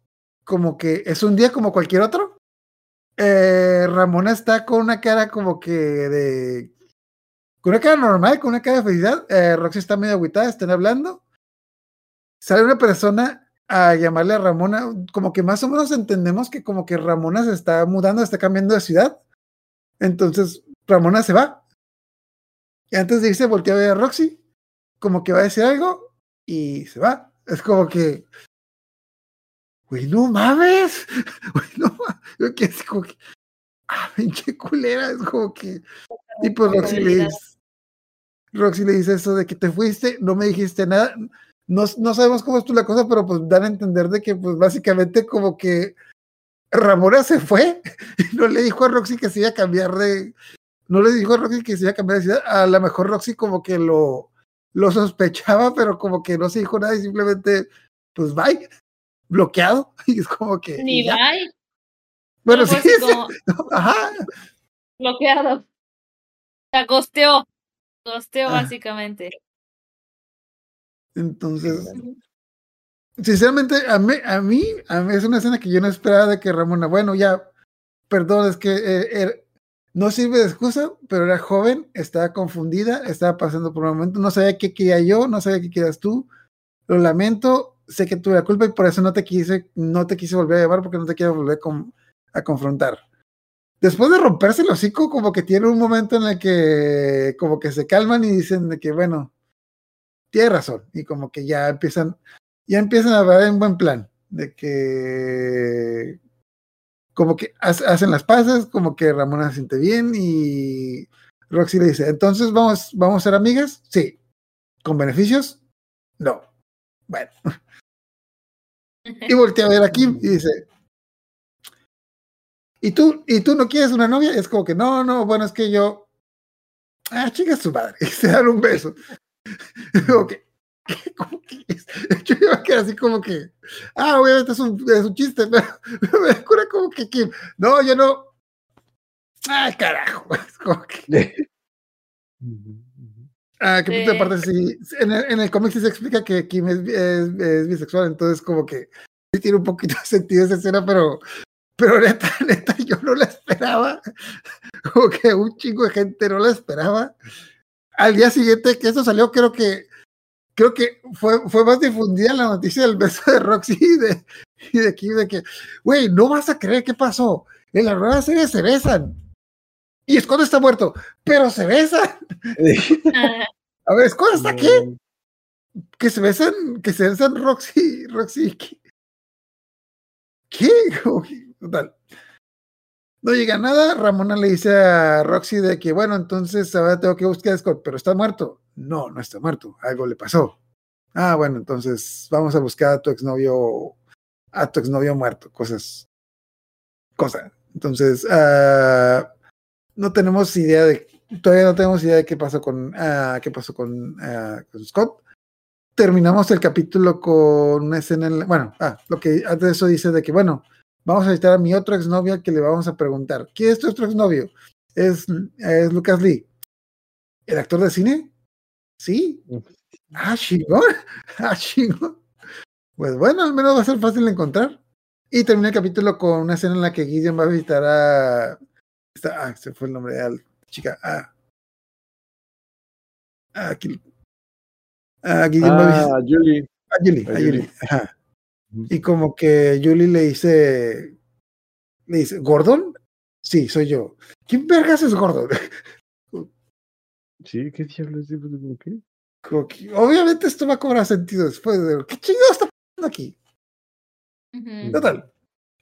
como que es un día como cualquier otro. Eh, Ramona está con una cara como que de. con una cara normal, con una cara de felicidad. Eh, Roxy está medio agüitada, están hablando. Sale una persona a llamarle a Ramona, como que más o menos entendemos que como que Ramona se está mudando, está cambiando de ciudad. Entonces Ramona se va. Y antes de irse voltea a ver a Roxy, como que va a decir algo y se va. Es como que güey, no mames, güey, no mames. Yo que es como que, ah, pinche culera, es como que, y pues Roxy le dice, Roxy le dice eso de que te fuiste, no me dijiste nada, no, no sabemos cómo estuvo la cosa, pero pues dan a entender de que pues básicamente como que Ramona se fue y no le dijo a Roxy que se iba a cambiar de, no le dijo a Roxy que se iba a cambiar de ciudad, a lo mejor Roxy como que lo, lo sospechaba, pero como que no se dijo nada y simplemente, pues bye, bloqueado. Y es como que. Ni bye. Bueno, Solo sí, como ajá. bloqueado. O sea, gosteó. Gosteó, Ah. básicamente. Entonces, sinceramente, a mí, a mí, a mí es una escena que yo no esperaba de que Ramona, bueno, ya, perdón, es que eh, er- no sirve de excusa, pero era joven, estaba confundida, estaba pasando por un momento, no sabía qué quería yo, no sabía qué querías tú, lo lamento, sé que tuve la culpa y por eso no te quise, no te quise volver a llevar porque no te quiero volver a confrontar. Después de romperse el hocico, como que tiene un momento en el que como que se calman y dicen de que, bueno, tiene razón, y como que ya empiezan, ya empiezan a ver en buen plan, de que como que ha- hacen las paces, como que Ramona se siente bien y Roxy le dice, entonces vamos, vamos a ser amigas, sí, con beneficios, no, bueno, y voltea a ver a Kim y dice, ¿y tú, y tú no quieres una novia? Es como que no, no, bueno, es que yo, ah, chica su madre, y se dan un beso. como que. Yo iba a quedar así como que, ah, obviamente es un, es un chiste, pero, cura como que Kim, no, yo no, ay, carajo, es como que, ah, que de Sí. en el, en el cómic sí se explica que Kim es, es, es bisexual, entonces como que sí tiene un poquito de sentido esa escena, pero, pero neta, neta, yo no la esperaba, como que un chingo de gente no la esperaba. Al día siguiente que eso salió, creo que creo que fue, fue más difundida la noticia del beso de Roxy y de, y de Kim, de que, güey, no vas a creer qué pasó. En la nueva serie se besan. Y Scott está muerto, pero se besan. Ah, A ver, Scott está aquí, que se besan, que se besan Roxy, Roxy. ¿Qué? Total. No llega nada. Ramona le dice a Roxy de que, bueno, entonces ahora tengo que buscar a Scott, pero está muerto. No, no está muerto. Algo le pasó. Ah, bueno, entonces vamos a buscar a tu exnovio, a tu exnovio muerto. Cosas. Cosas. Entonces, ah, no tenemos idea de, todavía no tenemos idea de qué pasó con, ah, qué pasó con, ah, con Scott. Terminamos el capítulo con una escena, en la- bueno, ah, lo que antes de eso dice de que, bueno, vamos a visitar a mi otro exnovio que le vamos a preguntar, ¿quién es tu otro exnovio? Es, es Lucas Lee. ¿El actor de cine? Sí. Ah, chingón. Ah, chingón. Pues bueno, al menos va a ser fácil de encontrar. Y termina el capítulo con una escena en la que Gideon va a visitar a. esta- ah, se fue el nombre de la chica. Ah. Ah, aquí. Ah, Ah, Julie. a Julie, a a Julie. Ajá. Y como que Julie le dice, le dice, ¿Gordon? Sí, soy yo. ¿Quién vergas es Gordon? Sí, ¿qué diablos? ¿Qué? Como que, obviamente esto va a cobrar sentido después de ¿qué chingado está pasando aquí? ujú. Total.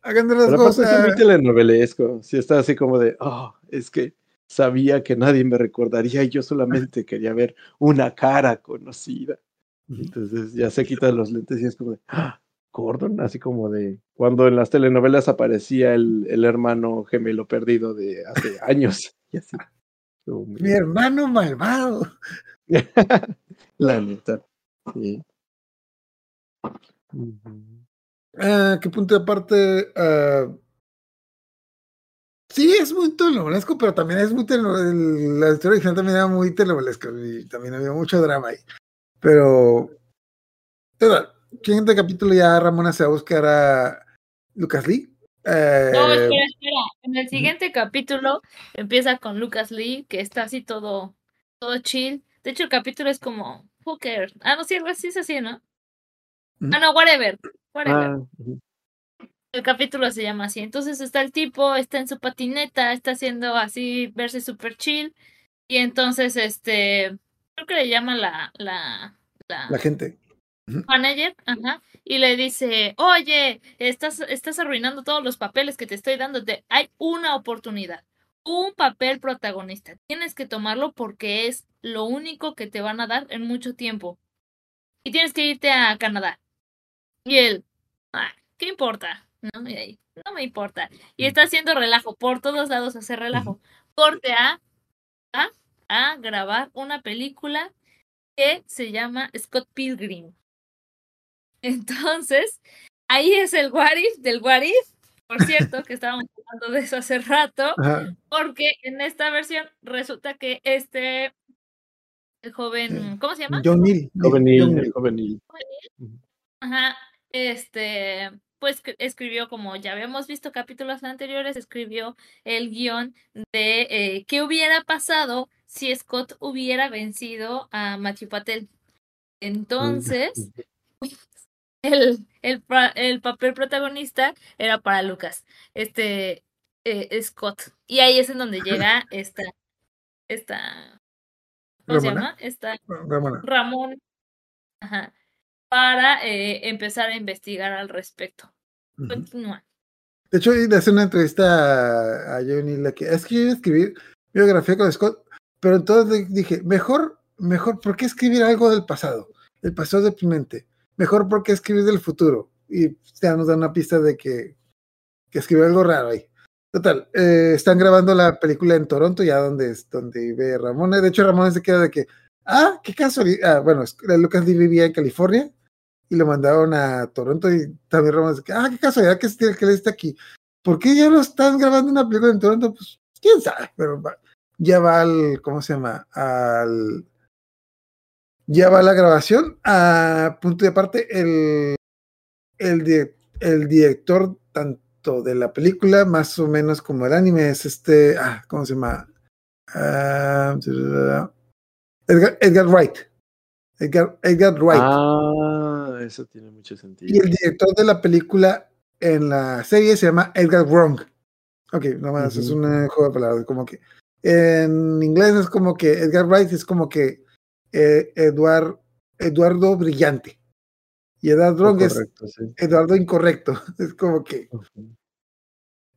Hagan de las Pero aparte es cosas. muy telenovelesco. Sí, está así como de, oh, es que sabía que nadie me recordaría y yo solamente quería ver una cara conocida. Entonces ya se quita los lentes y es como de, ah, Gordon, así como de cuando en las telenovelas aparecía el, el hermano gemelo perdido de hace años. Y así. Mi hermano malvado. La neta. Sí. Ujú. Ah, ¿Qué punto de aparte? ah, sí, es muy telenovelesco, pero también es muy telenovelesco. La historia original también era muy telenovelesca y también había mucho drama ahí. Pero, total, siguiente capítulo ya Ramona se va a buscar a Lucas Lee. Eh, No, espera, espera. En el siguiente capítulo empieza con Lucas Lee, que está así todo, todo chill. De hecho, el capítulo es como, who cares? Ah, no, sí, algo así es así, ¿no? Ah, no, whatever. Whatever. Ah. El capítulo se llama así. Entonces está el tipo, está en su patineta, está haciendo así, verse súper chill. Y entonces, este, creo que le llama la, la, la, la gente. manager, ajá, y le dice, oye, estás, estás arruinando todos los papeles que te estoy dando. Te- hay una oportunidad, un papel protagonista. Tienes que tomarlo porque es lo único que te van a dar en mucho tiempo. Y tienes que irte a Canadá. Y él, ah, ¿qué importa? ¿No? Y ahí, no me importa. Y está haciendo relajo, por todos lados hace relajo. Corte a, a, a grabar una película que se llama Scott Pilgrim. Entonces, ahí es el what if del what if, por cierto, que estábamos hablando de eso hace rato, Ajá. porque en esta versión resulta que este el joven, ¿cómo se llama? John Neal. El Neal. Ajá, este, pues escribió, como ya habíamos visto capítulos anteriores, escribió el guion de eh, qué hubiera pasado si Scott hubiera vencido a Matthew Patel. Entonces, el, el, el papel protagonista era para Lucas, este eh, Scott. Y ahí es en donde llega esta, esta, ¿cómo se llama? Esta Ramona. Ramón, ajá, para eh, empezar a investigar al respecto. Continúa. De hecho, le hace una entrevista a, a John Neal de que es que yo iba a escribir biografía con Scott, pero entonces dije, mejor, mejor, ¿por qué escribir algo del pasado? El pasado deprimente. Mejor, ¿por qué escribir del futuro? Y ya nos da una pista de que, que escribió algo raro ahí. Total, eh, están grabando la película en Toronto, ya donde, es- donde vive Ramón. De hecho, Ramón se queda de que, ah, qué casualidad. Ah, bueno, Lucas Lee vivía en California y lo mandaron a Toronto y también dice, ah, qué casualidad que, este- que él está aquí. ¿Por qué ya lo están grabando una película en Toronto? Pues quién sabe, pero va- ya va al, ¿cómo se llama? Al, ya va la grabación. A punto de aparte, el, el, el director tanto de la película, más o menos como el anime, es este, ah, ¿cómo se llama? Ah, Edgar, Edgar Wright. Edgar, Edgar Wright. Ah, eso tiene mucho Y sentido. el director de la película en la serie se llama Edgar Wrong. Ok, nomás es Ujú. un juego de palabras. Como que en inglés es como que Edgar Wright es como que eh, Eduard, Eduardo Brillante. Y Edgar Wrong es sí. Eduardo Incorrecto. Es como que.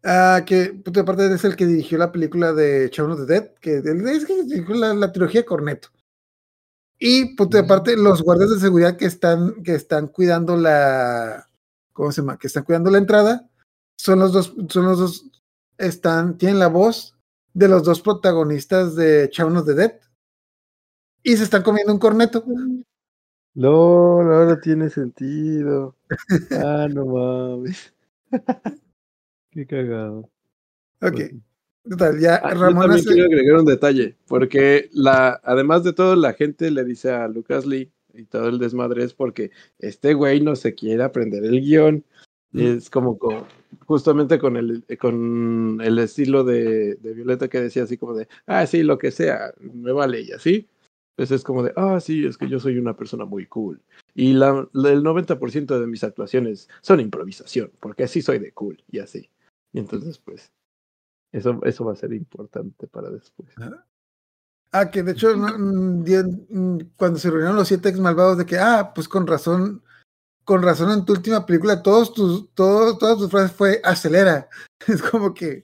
Ah, que aparte es el que dirigió la película de Shaun of the Dead, que es que dirigió la, la trilogía Corneto. Y puto aparte, los guardias de seguridad que están, que están cuidando la. ¿Cómo se llama? Que están cuidando la entrada. Son los dos, son los dos, están, tienen la voz de los dos protagonistas de Shaun of the Dead. Y se están comiendo un corneto. No, ahora tiene sentido. Ah, no mames. Qué cagado. Ok. Total, ya Ah, yo Ramón también hace- quiero agregar un detalle, porque la, además de todo, la gente le dice a Lucas Lee y todo el desmadre es porque este güey no se quiere aprender el guion. Y Mm. es como, co- justamente con el, con el estilo de, de Violeta que decía así como de, ah, sí, lo que sea, me vale y así. Pues es como de, ah, sí, es que yo soy una persona muy cool. Y la, la- el 90% de mis actuaciones son improvisación, porque así soy de cool y así. Y entonces, pues, eso, eso va a ser importante para después. Ah, que de hecho, mm, mm, cuando se reunieron los siete ex malvados, de que, ah, pues con razón, con razón en tu última película, todos tus, todos, todas tus frases fue acelera. Es como que,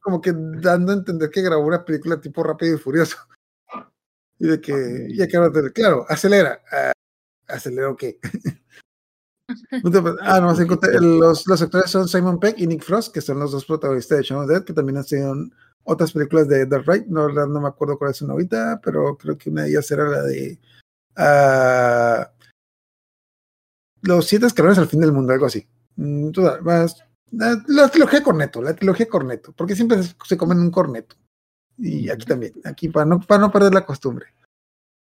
como que dando a entender que grabó una película tipo rápido y furioso. Y de que, y acá de, claro, acelera. Ah, ¿Acelera o qué? ah, no, los, los actores son Simon Peck y Nick Frost, que son los dos protagonistas de Shaun of the Dead, que también han sido otras películas de Edgar Wright. No, no me acuerdo cuál es una ahorita, pero creo que una de ellas era la de ah, Los siete escalones al fin del mundo, algo así. Mm, más, la, la trilogía Corneto, la trilogía Corneto, porque siempre se, se comen un corneto. Y aquí también, aquí para no, para no perder la costumbre.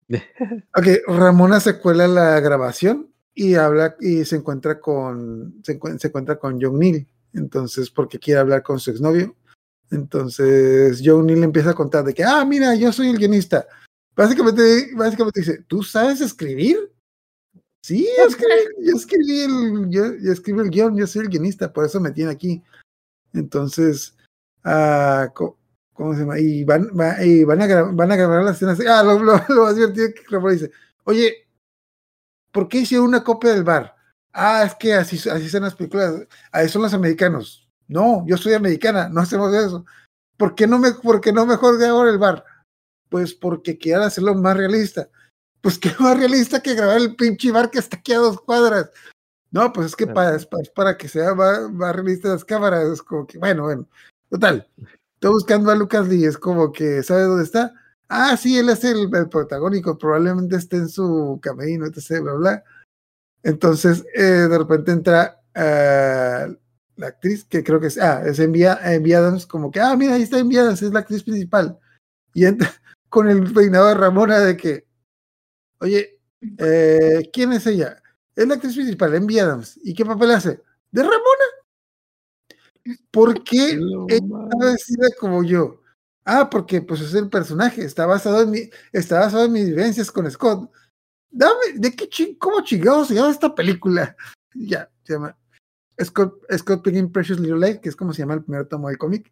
Ok, Ramona se cuela la grabación y habla y se encuentra con se, encuent- se encuentra con John Neal. Entonces, porque quiere hablar con su exnovio. Entonces, John Neal empieza a contar de que, ah, mira, yo soy el guionista. Básicamente, básicamente dice, ¿tú sabes escribir? Sí, yo escribí, yo escribí el, yo, yo escribí el guion, yo soy el guionista, por eso me tiene aquí. Entonces, ah, ¿cómo se llama? Y van, va- y van, a, van a grabar las escenas. Ah, lo, lo, lo más divertido que dice, oye, ¿por qué hicieron una copia del bar? Ah, es que así, así son las películas, ahí son los americanos. No, yo soy americana, no hacemos eso. ¿Por qué no, me, por qué no mejor de ahora el bar? Pues porque quieren hacerlo más realista. Pues qué más realista que grabar el pinche bar que está aquí a dos cuadras. No, pues es que para, es para, es para que sea más, más realista las cámaras. Es como que, bueno, bueno. Total. Estoy buscando a Lucas Lee, es como que, ¿sabe dónde está? Ah, sí, él es el, el protagónico, probablemente esté en su camerino, etc., bla, bla. Entonces, eh, de repente entra ah, la actriz, que creo que es, ah, es envía, Adams, como que, ah, mira, ahí está envía Adams, es la actriz principal. Y entra con el peinado de Ramona de que, oye, eh, ¿quién es ella? Es la actriz principal, envía Adams. ¿Y qué papel hace? De Ramona. ¿Por qué ella está vestida como yo? Ah, porque pues es el personaje, está basado en mi, está basado en mis vivencias con Scott. Dame, ¿de qué ching, cómo chingados se llama esta película? Ya, se llama Scott, Scott Pilgrim Precious Little Light, que es como se llama el primer tomo del cómic.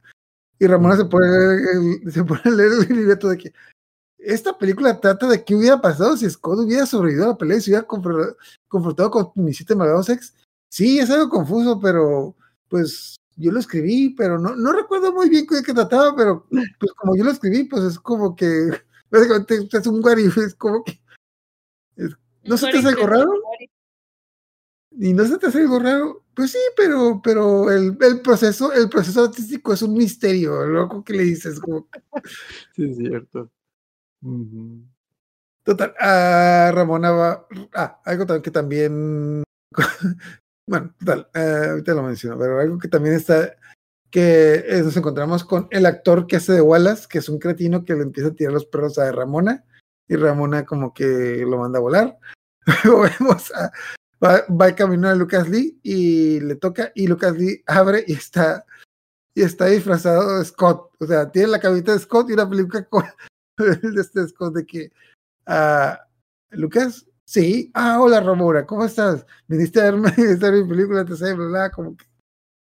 Y Ramona se pone, a leer el- se pone a leer el libreto de que esta película trata de qué hubiera pasado si Scott hubiera sobrevivido a la pelea y se hubiera confr- confrontado con mis siete malvados ex. Sí, es algo confuso, pero pues yo lo escribí, pero no, no recuerdo muy bien de qué trataba, pero pues como yo lo escribí, pues es como que básicamente es un guari, es como que ¿No se te hace algo raro? y no se te hace algo raro. Pues sí, pero, pero el, el proceso, el proceso artístico es un misterio, loco que le dices, como que- Sí, es cierto. Total, a Ramona va. Ah, algo que también. Bueno, total, eh, ahorita lo menciono, pero algo que también está. Que nos encontramos con el actor que hace de Wallace, que es un cretino que le empieza a tirar los perros a Ramona, y Ramona como que lo manda a volar. Luego vemos. Va, va el camino a Lucas Lee y le toca, y Lucas Lee abre y está. Y está disfrazado de Scott. O sea, tiene la cabita de Scott y una peluca con de este Scott de que. Ah, Lucas, sí. Ah, hola Ramona, ¿cómo estás? Viniste a verme, viniste a ver mi película, te sé, bla, bla, como que.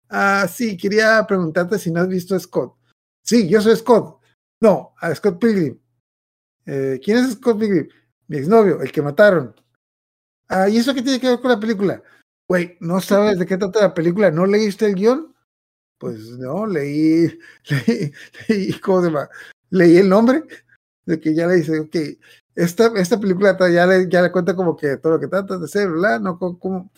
Ah, sí, quería preguntarte si no has visto a Scott. Sí, yo soy Scott. No, a Scott Pilgrim. Eh, ¿Quién es Scott Pilgrim? Mi exnovio, el que mataron. Ah, ¿y eso qué tiene que ver con la película? Güey, ¿no sabes de qué trata la película? ¿No leíste el guion? Pues no, leí, leí, leí, ¿cómo se llama? Leí el nombre de que ya le dice, ok, esta, esta película ya le, ya le cuenta como que todo lo que trata de ser, ¿verdad? No, como, como-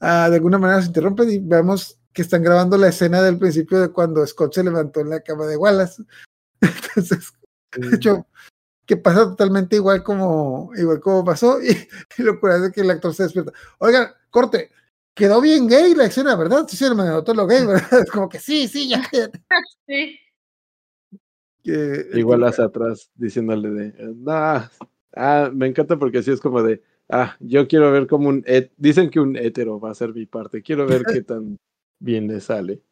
ah, de alguna manera se interrumpe y vemos que están grabando la escena del principio de cuando Scott se levantó en la cama de Wallace. Entonces, de hecho, que pasa totalmente igual como, igual como pasó, y, y lo curioso es que el actor se despierta. Oigan, corte, quedó bien gay la escena, ¿verdad? Sí, se me notó lo gay, ¿verdad? Es como que sí, sí, ya. Sí. Que- Igual hacia atrás diciéndole de, nah. Ah, me encanta porque así es como de, ah, yo quiero ver como un, dicen que un hétero va a ser mi parte, quiero ver qué tan bien le sale.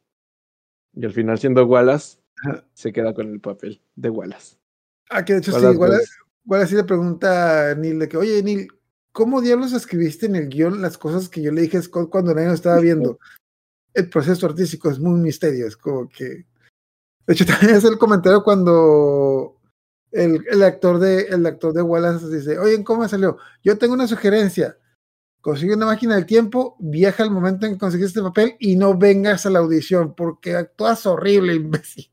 Y al final siendo Wallace, se queda con el papel de Wallace. Ah, que de hecho sí, Wallace igual así le pregunta a Neil de que, oye, Neil, ¿cómo diablos escribiste en el guion las cosas que yo le dije a Scott cuando nadie lo estaba viendo? El proceso artístico es muy misterio, es como que... De hecho, también es el comentario cuando el, el actor de el actor de Wallace dice, oye, ¿cómo salió? Yo tengo una sugerencia. Consigue una máquina del tiempo, viaja al momento en que conseguiste este papel y no vengas a la audición porque actúas horrible, imbécil.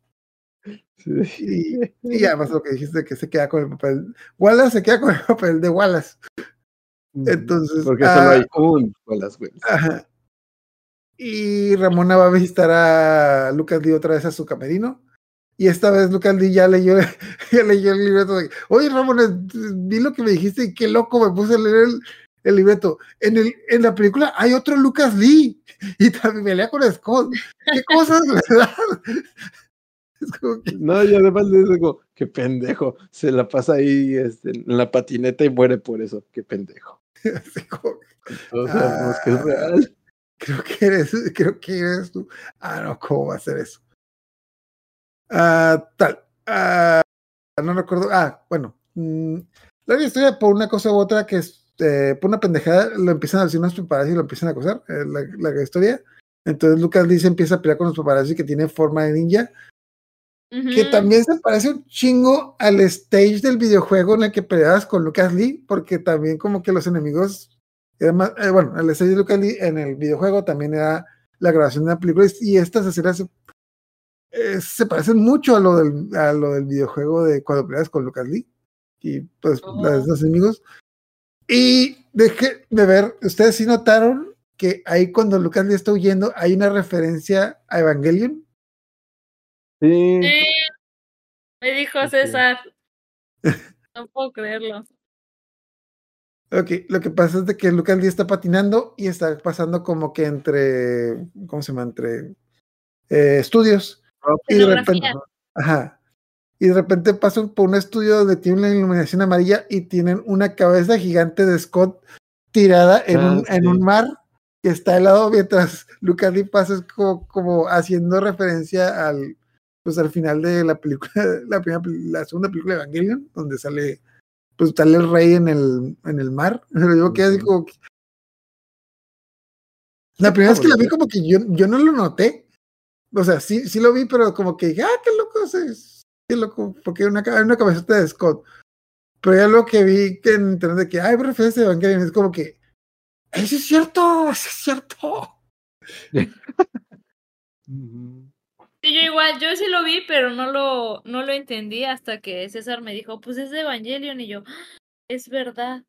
Y, y además lo que dijiste que se queda con el papel. Wallace se queda con el papel de Wallace. Entonces, Porque ah, solo hay un Wallace Wells. Ajá. Y Ramona va a visitar a Lucas Lee otra vez a su camerino. Y esta vez Lucas Lee ya leyó, ya leyó el libreto de, oye Ramona, vi lo que me dijiste y qué loco me puse a leer el, el libreto. En, el, en la película hay otro Lucas Lee y también pelea con Scott. ¿Qué cosas, verdad? Es como que, No, y además le digo, qué pendejo, se la pasa ahí este, en la patineta y muere por eso, qué pendejo. así como sabemos que es Ah. real. creo que eres, creo que eres tú. Ah, no, ¿cómo va a ser eso? Ah, tal. Ah, no recuerdo. Ah, bueno. mm, la historia por una cosa u otra que es, eh, por una pendejada lo empiezan a decir unos paparazzi y lo empiezan a acosar, eh, la, la historia. Entonces Lucas Lee se empieza a pelear con los paparazzi que tiene forma de ninja, que también se parece un chingo al stage del videojuego en el que peleabas con Lucas Lee, porque también como que los enemigos, eran más- eh, bueno, el stage de Lucas Lee en el videojuego también era la grabación de una película y estas escenas se, eh, se parecen mucho a lo, del, a lo del videojuego de cuando peleabas con Lucas Lee y pues Oh. las- los enemigos. Y dejé de ver, ustedes sí notaron que ahí cuando Lucas Lee está huyendo hay una referencia a Evangelion. Sí, Sí, me dijo. César. No puedo creerlo. Ok, lo que pasa es de que Lucas Lee está patinando y está pasando como que entre, ¿cómo se llama? Entre eh, estudios. Y de repente, ajá. Y de repente pasan por un estudio donde tiene una iluminación amarilla y tienen una cabeza gigante de Scott tirada en, Ah, un, en un mar que está helado mientras Lucas Lee pasa es como, como haciendo referencia al pues al final de la película, la primera, la segunda película de Evangelion, donde sale pues sale el rey en el, en el mar. Pero yo quedé así como que- La primera vez que la vi como que yo, yo no lo noté. O sea, sí, sí lo vi, pero como que dije, ah, qué loco es, qué loco, porque hay una, una cabezota de Scott. Pero ya lo que vi que en internet de que hay referencia de Evangelion es como que, eso es cierto, eso es cierto. Sí, yo igual, yo sí lo vi, pero no lo, no lo entendí hasta que César me dijo, pues es de Evangelion, y yo, "Ah, es verdad.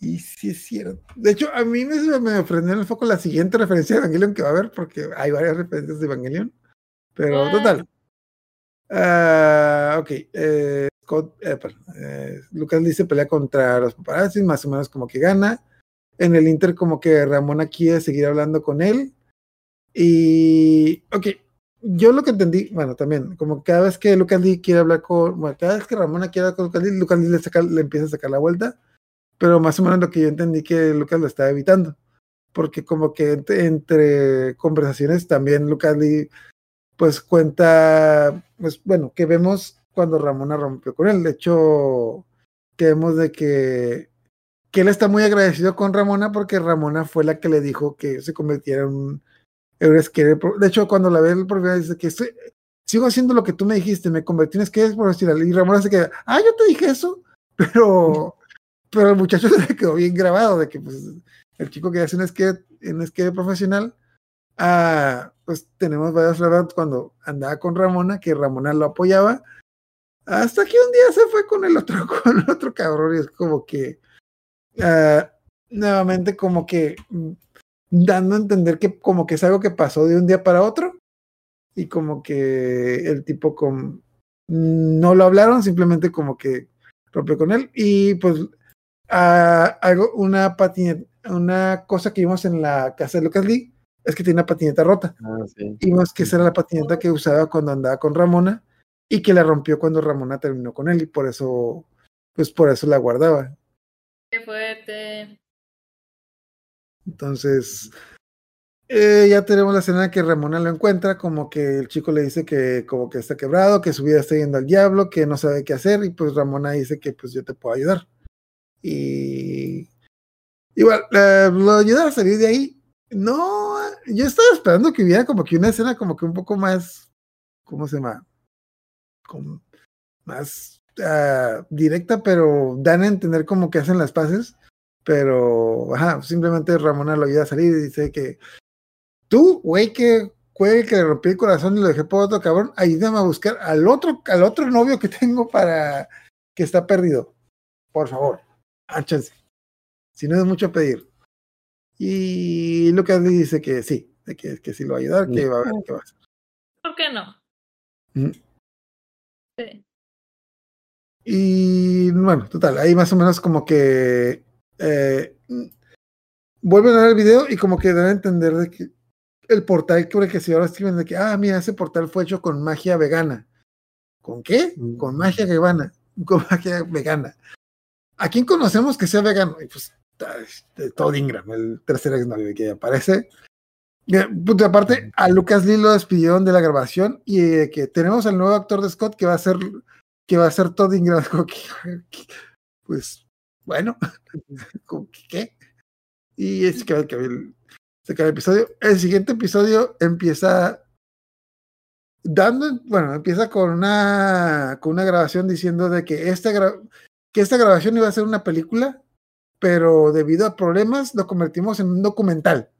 Y sí es cierto. De hecho, a mí me, me prendió en el foco la siguiente referencia de Evangelion que va a haber, porque hay varias referencias de Evangelion. Pero total. Ah, ok. eh, Scott, eh, perdón, eh, Lucas se pelea contra los paparazzi, más o menos como que gana. En el Inter, como que Ramona quiere seguir hablando con él. Y, ok, yo lo que entendí, bueno, también, como cada vez que Lucas Lee quiere hablar con, bueno, cada vez que Ramona quiere hablar con Lucas Lee, Lucas Lee le, saca- le empieza a sacar la vuelta pero más o menos lo que yo entendí que Lucas lo estaba evitando, porque como que entre, conversaciones también Lucas Lee pues cuenta, pues bueno, que vemos cuando Ramona rompió con él, de hecho, que vemos de que, que él está muy agradecido con Ramona porque Ramona fue la que le dijo que se convirtiera en un de hecho cuando la ve el vez dice que sigo haciendo lo que tú me dijiste, me convertí en skater profesional. Y Ramona se queda, ah, yo te dije eso, pero pero el muchacho se quedó bien grabado de que pues, el chico que hace un skate, un skate profesional, ah, pues tenemos varios flashbacks cuando andaba con Ramona, que Ramona lo apoyaba, hasta que un día se fue con el otro, con el otro cabrón, y es como que ah, nuevamente como que mm, dando a entender que como que es algo que pasó de un día para otro, y como que el tipo con no lo hablaron, simplemente como que rompió con él, y pues ah, algo, una patineta, una cosa que vimos en la casa de Lucas Lee es que tiene una patineta rota. Ah, sí. Y vimos que esa era la patineta que usaba cuando andaba con Ramona y que la rompió cuando Ramona terminó con él y por eso, pues por eso la guardaba. Qué fuerte. Entonces, eh, ya tenemos la escena que Ramona lo encuentra, como que el chico le dice que como que está quebrado, que su vida está yendo al diablo, que no sabe qué hacer, y pues Ramona dice que pues yo te puedo ayudar. Y igual, eh, lo ayuda a salir de ahí. No, yo estaba esperando que hubiera como que una escena como que un poco más, ¿cómo se llama? Más ah, directa, pero dan a entender como que hacen las paces. Pero, ajá, simplemente Ramona lo ayuda a salir y dice que tú, güey, que güey, que le rompí el corazón y lo dejé por otro cabrón, ayúdame a buscar al otro, al otro novio que tengo para que está perdido. Por favor, áchense. Si no es mucho pedir. Y Lucas le dice que sí, que, que sí lo va a ayudar, que va a ver qué va a hacer. ¿Por qué no? Mm. Sí. Y bueno, total, ahí más o menos como que eh, vuelven a ver el video y como que deben entender de que el portal que que si ahora escriben de que, ah, mira, ese portal fue hecho con magia vegana. ¿Con qué? Mm. Con magia vegana. Con magia vegana. ¿A quién conocemos que sea vegano? Pues de Todd Ingram, el tercer exnovio que aparece. Punto aparte, a Lucas Lee lo despidieron de la grabación y eh, que tenemos al nuevo actor de Scott que va a ser que va a ser Todd Ingram. Pues, bueno, ¿qué? Y es que, que el, se el episodio. El siguiente episodio empieza dando, bueno, empieza con una con una grabación diciendo de que esta que esta grabación iba a ser una película, pero debido a problemas lo convertimos en un documental.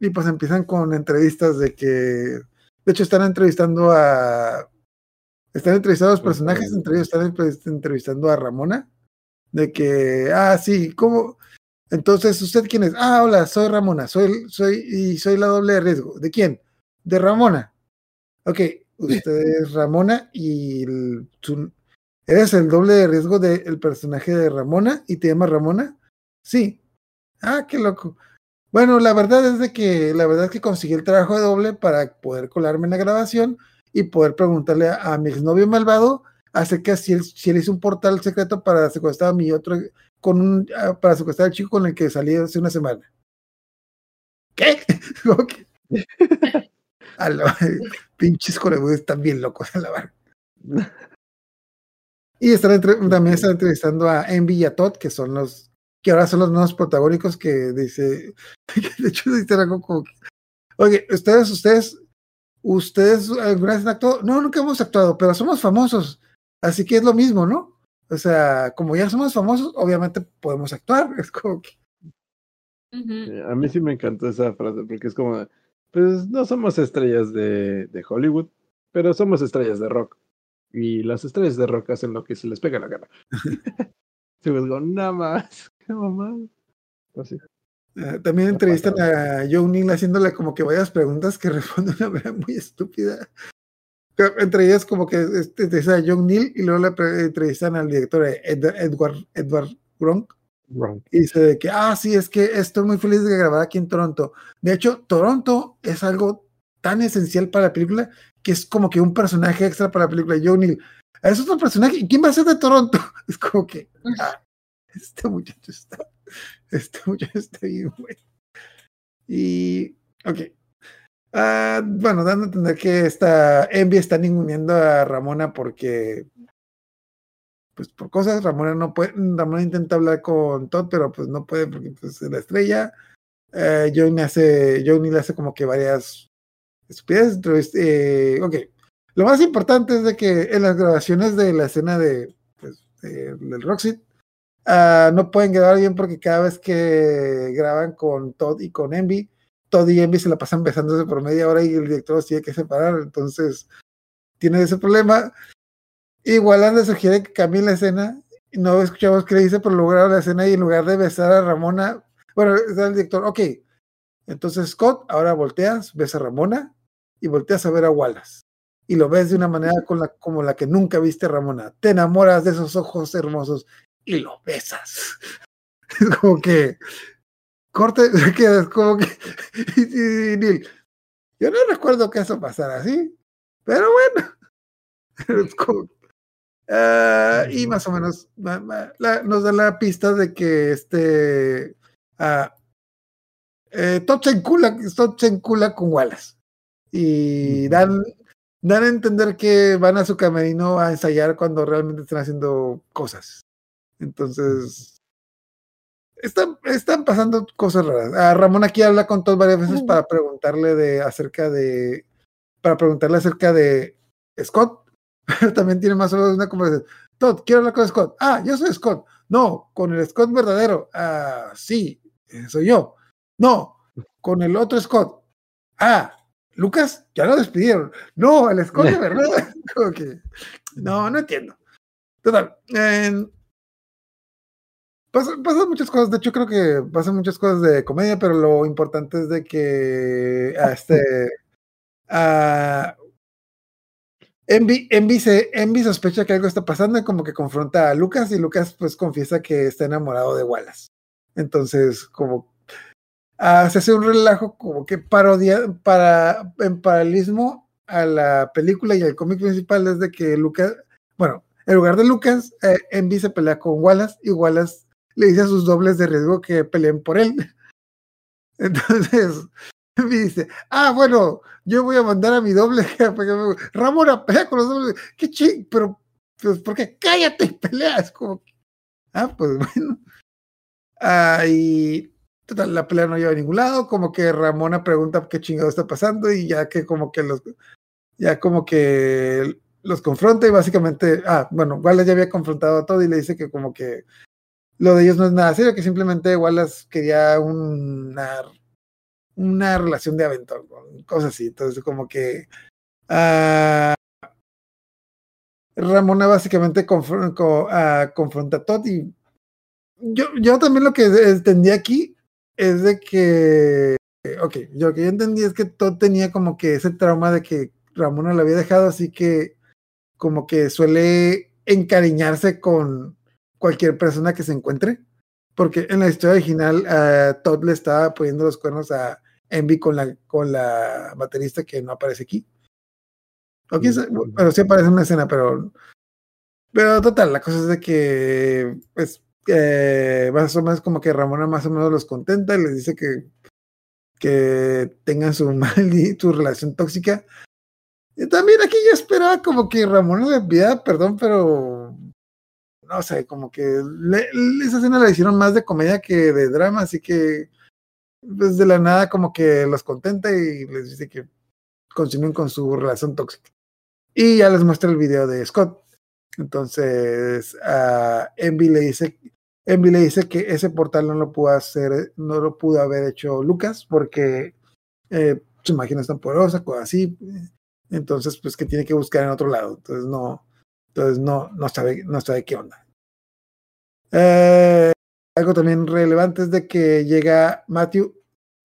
Y pues empiezan con entrevistas de que, de hecho, están entrevistando a, están entrevistando a los personajes, entre ellos están entre- entrevistando a Ramona, de que, ah, sí, ¿cómo? Entonces, ¿usted quién es? Ah, hola, soy Ramona, soy, soy, y soy la doble de riesgo. ¿De quién? De Ramona. Ok, usted es Ramona y el, su- ¿Eres el doble de riesgo del personaje de Ramona y te llamas Ramona? Sí. Ah, qué loco. Bueno, la verdad es de que la verdad es que conseguí el trabajo de doble para poder colarme en la grabación y poder preguntarle a, a mi exnovio malvado acerca si él, si él hizo un portal secreto para secuestrar a mi otro con un ah, para secuestrar al chico con el que salí hace una semana. ¿Qué? Pinches corebudes están bien locos a la barra. Y están entre- también están entrevistando a Envy y a Todd, que son los, que ahora son los nuevos protagónicos que dice, de hecho dice algo como, que, oye, ustedes, ustedes, ustedes alguna vez han actuado, no, nunca hemos actuado, pero somos famosos, así que es lo mismo, ¿no? O sea, como ya somos famosos, obviamente podemos actuar, es como que. Eh, A mí sí me encantó esa frase porque es como, pues no somos estrellas de, de Hollywood, pero somos estrellas de rock. Y las estrellas de rock hacen lo que se les pega la gana. Se me digo, nada más, qué mamada. Pues sí. eh, también entrevistan a Joe Neal haciéndole como que varias preguntas que responde de una manera muy estúpida. Entre ellas como que este, entrevistan a John Neal y luego le entrevistan al director eh, Ed- Edward, Edward Gronk Wrong. y dice de que, ah, sí, es que estoy muy feliz de grabar aquí en Toronto. De hecho, Toronto es algo tan esencial para la película que es como que un personaje extra para la película. John Neal, es otro personaje. ¿Y quién va a ser de Toronto? Es como que, ah, este muchacho está, este muchacho está bien bueno. Y, ok. Ah, bueno, dando a entender que esta Envy está ninguneando a Ramona porque pues por cosas, Ramona no puede, Ramona intenta hablar con Todd, pero pues no puede porque pues es la estrella. Eh, Johnny hace, Johnny le hace como que varias estupideces. Entonces, eh, ok. Lo más importante es de que en las grabaciones de la escena de, pues, de- del Roxy, ah, no pueden grabar bien porque cada vez que graban con Todd y con Envy, Todd y Envy se la pasan besándose por media hora y el director los tiene que separar. Entonces, tiene ese problema. Igual le sugiere que cambie la escena. No escuchamos qué le dice, pero lograron la escena y en lugar de besar a Ramona, bueno, está el director, ok. Entonces, Scott, ahora volteas, ves a Ramona y volteas a ver a Wallace. Y lo ves de una manera con la, como la que nunca viste a Ramona. Te enamoras de esos ojos hermosos y lo besas. Es como que corte, quedas como que. y- y- y Neil, yo no recuerdo que eso pasara así, pero bueno. Es como- Ah, y más o menos la- nos da la pista de que este ah, eh, se encula con Wallace y dan, dan a entender que van a su camerino a ensayar cuando realmente están haciendo cosas. Entonces, están, están pasando cosas raras. Ah, Ramón aquí habla con Todd varias veces para preguntarle de acerca de para preguntarle acerca de Scott. Pero también tiene más o menos una conversación. Todd, quiero hablar con Scott. Ah, yo soy Scott. No, con el Scott verdadero. Ah, sí, eh, soy yo. No, con el otro Scott. Ah, Lucas, ya lo despidieron. No, el Scott de verdad. Como que, no, no entiendo. Total. Pasan, muchas cosas, de hecho creo que pasan muchas cosas de comedia, pero lo importante es de que a este a Envy, Envy, se- Envy sospecha que algo está pasando y como que confronta a Lucas y Lucas pues confiesa que está enamorado de Wallace. Entonces como ah, se hace un relajo como que parodia para en paralelismo a la película y al cómic principal es de que Lucas, bueno, en lugar de Lucas, eh, Envy se pelea con Wallace y Wallace le dice a sus dobles de riesgo que peleen por él. Entonces, Envy dice, ah, bueno, yo voy a mandar a mi doble, Ramona, pelea con los dobles, qué ching, pero, pues, ¿por qué? Cállate y pelea, es como, ah, pues bueno. Ah, y la pelea no lleva a ningún lado, como que Ramona pregunta qué chingado está pasando y ya que como que los, ya como que los confronta y básicamente, ah, bueno, Wallace ya había confrontado a todo y le dice que como que lo de ellos no es nada serio, que simplemente Wallace quería una, una relación de aventura, cosas así. Entonces, como que ah, Ramona básicamente confr- co- ah, confronta a Todd y yo, yo también lo que entendí aquí es de que, ok, yo lo que yo entendí es que Todd tenía como que ese trauma de que Ramona lo había dejado, así que como que suele encariñarse con cualquier persona que se encuentre. Porque en la historia original, eh, Todd le estaba poniendo los cuernos a Envy con la, con la baterista que no aparece aquí. O quién sabe, bueno, sí aparece en una escena, pero. Pero total, la cosa es de que. Pues. Eh, más o menos como que Ramona más o menos los contenta y les dice que. Que tengan su mal y su relación tóxica. Y también aquí yo esperaba como que Ramona le perdón, pero. No sé, como que esa escena la hicieron más de comedia que de drama, así que. Pues de la nada como que los contenta y les dice que continúen con su relación tóxica. Y ya les muestra el video de Scott. Entonces, a Envy le dice, Envy le dice que ese portal no lo pudo hacer, no lo pudo haber hecho Lucas porque eh, su máquina es tan poderosa, así. Entonces, pues que tiene que buscar en otro lado. Entonces no, entonces no, no sabe, no sabe qué onda. Eh, algo también relevante es de que llega Matthew,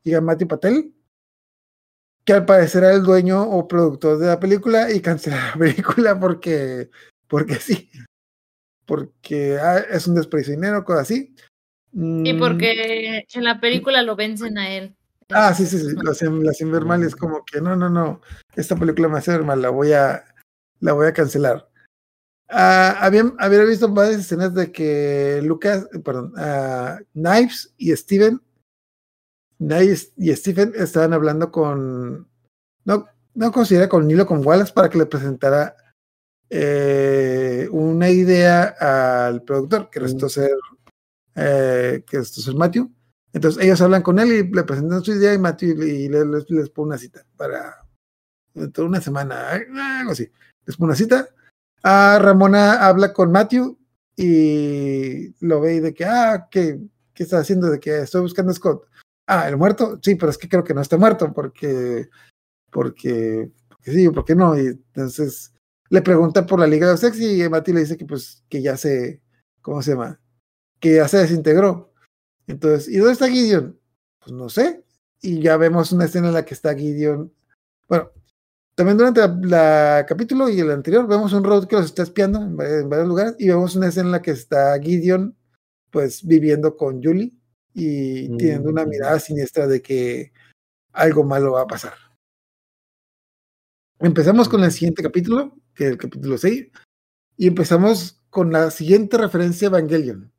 llega Matthew Patel, que al parecer era el dueño o productor de la película y cancela la película porque, porque sí, porque ah, es un desperdicio de dinero, cosas así. Y Mm, porque en la película lo vencen a él. Ah, sí, sí, sí, lo hacen, lo hacen ver mal y es como que no, no, no, esta película me hace ver mal, la voy a, la voy a cancelar. Ah, habían, había visto varias escenas de que Lucas, eh, perdón, ah, Knives y Steven, Knives y Steven estaban hablando con, no, no considera con Nilo, con Wallace para que le presentara eh, una idea al productor, que resultó ser, eh, que resultó ser Matthew. Entonces ellos hablan con él y le presentan su idea y Matthew y le- les, les pone una cita para de una semana, algo así. Les pone una cita. Ah, Ramona habla con Matthew y lo ve y de que, ah, ¿qué, qué está haciendo? De que estoy buscando a Scott. Ah, ¿el muerto? Sí, pero es que creo que no está muerto porque, porque, porque sí, ¿por qué no? Y entonces le pregunta por la Liga de los Ex y Matthew le dice que pues que ya se, ¿cómo se llama? Que ya se desintegró. Entonces, ¿y dónde está Gideon? Pues no sé. Y ya vemos una escena en la que está Gideon. Bueno, también durante la capítulo y el anterior vemos un robot que los está espiando en, va- en varios lugares y vemos una escena en la que está Gideon pues viviendo con Julie y Mm, teniendo una mirada siniestra de que algo malo va a pasar. Empezamos con el siguiente capítulo, que el capítulo 6, y empezamos con la siguiente referencia a Evangelion.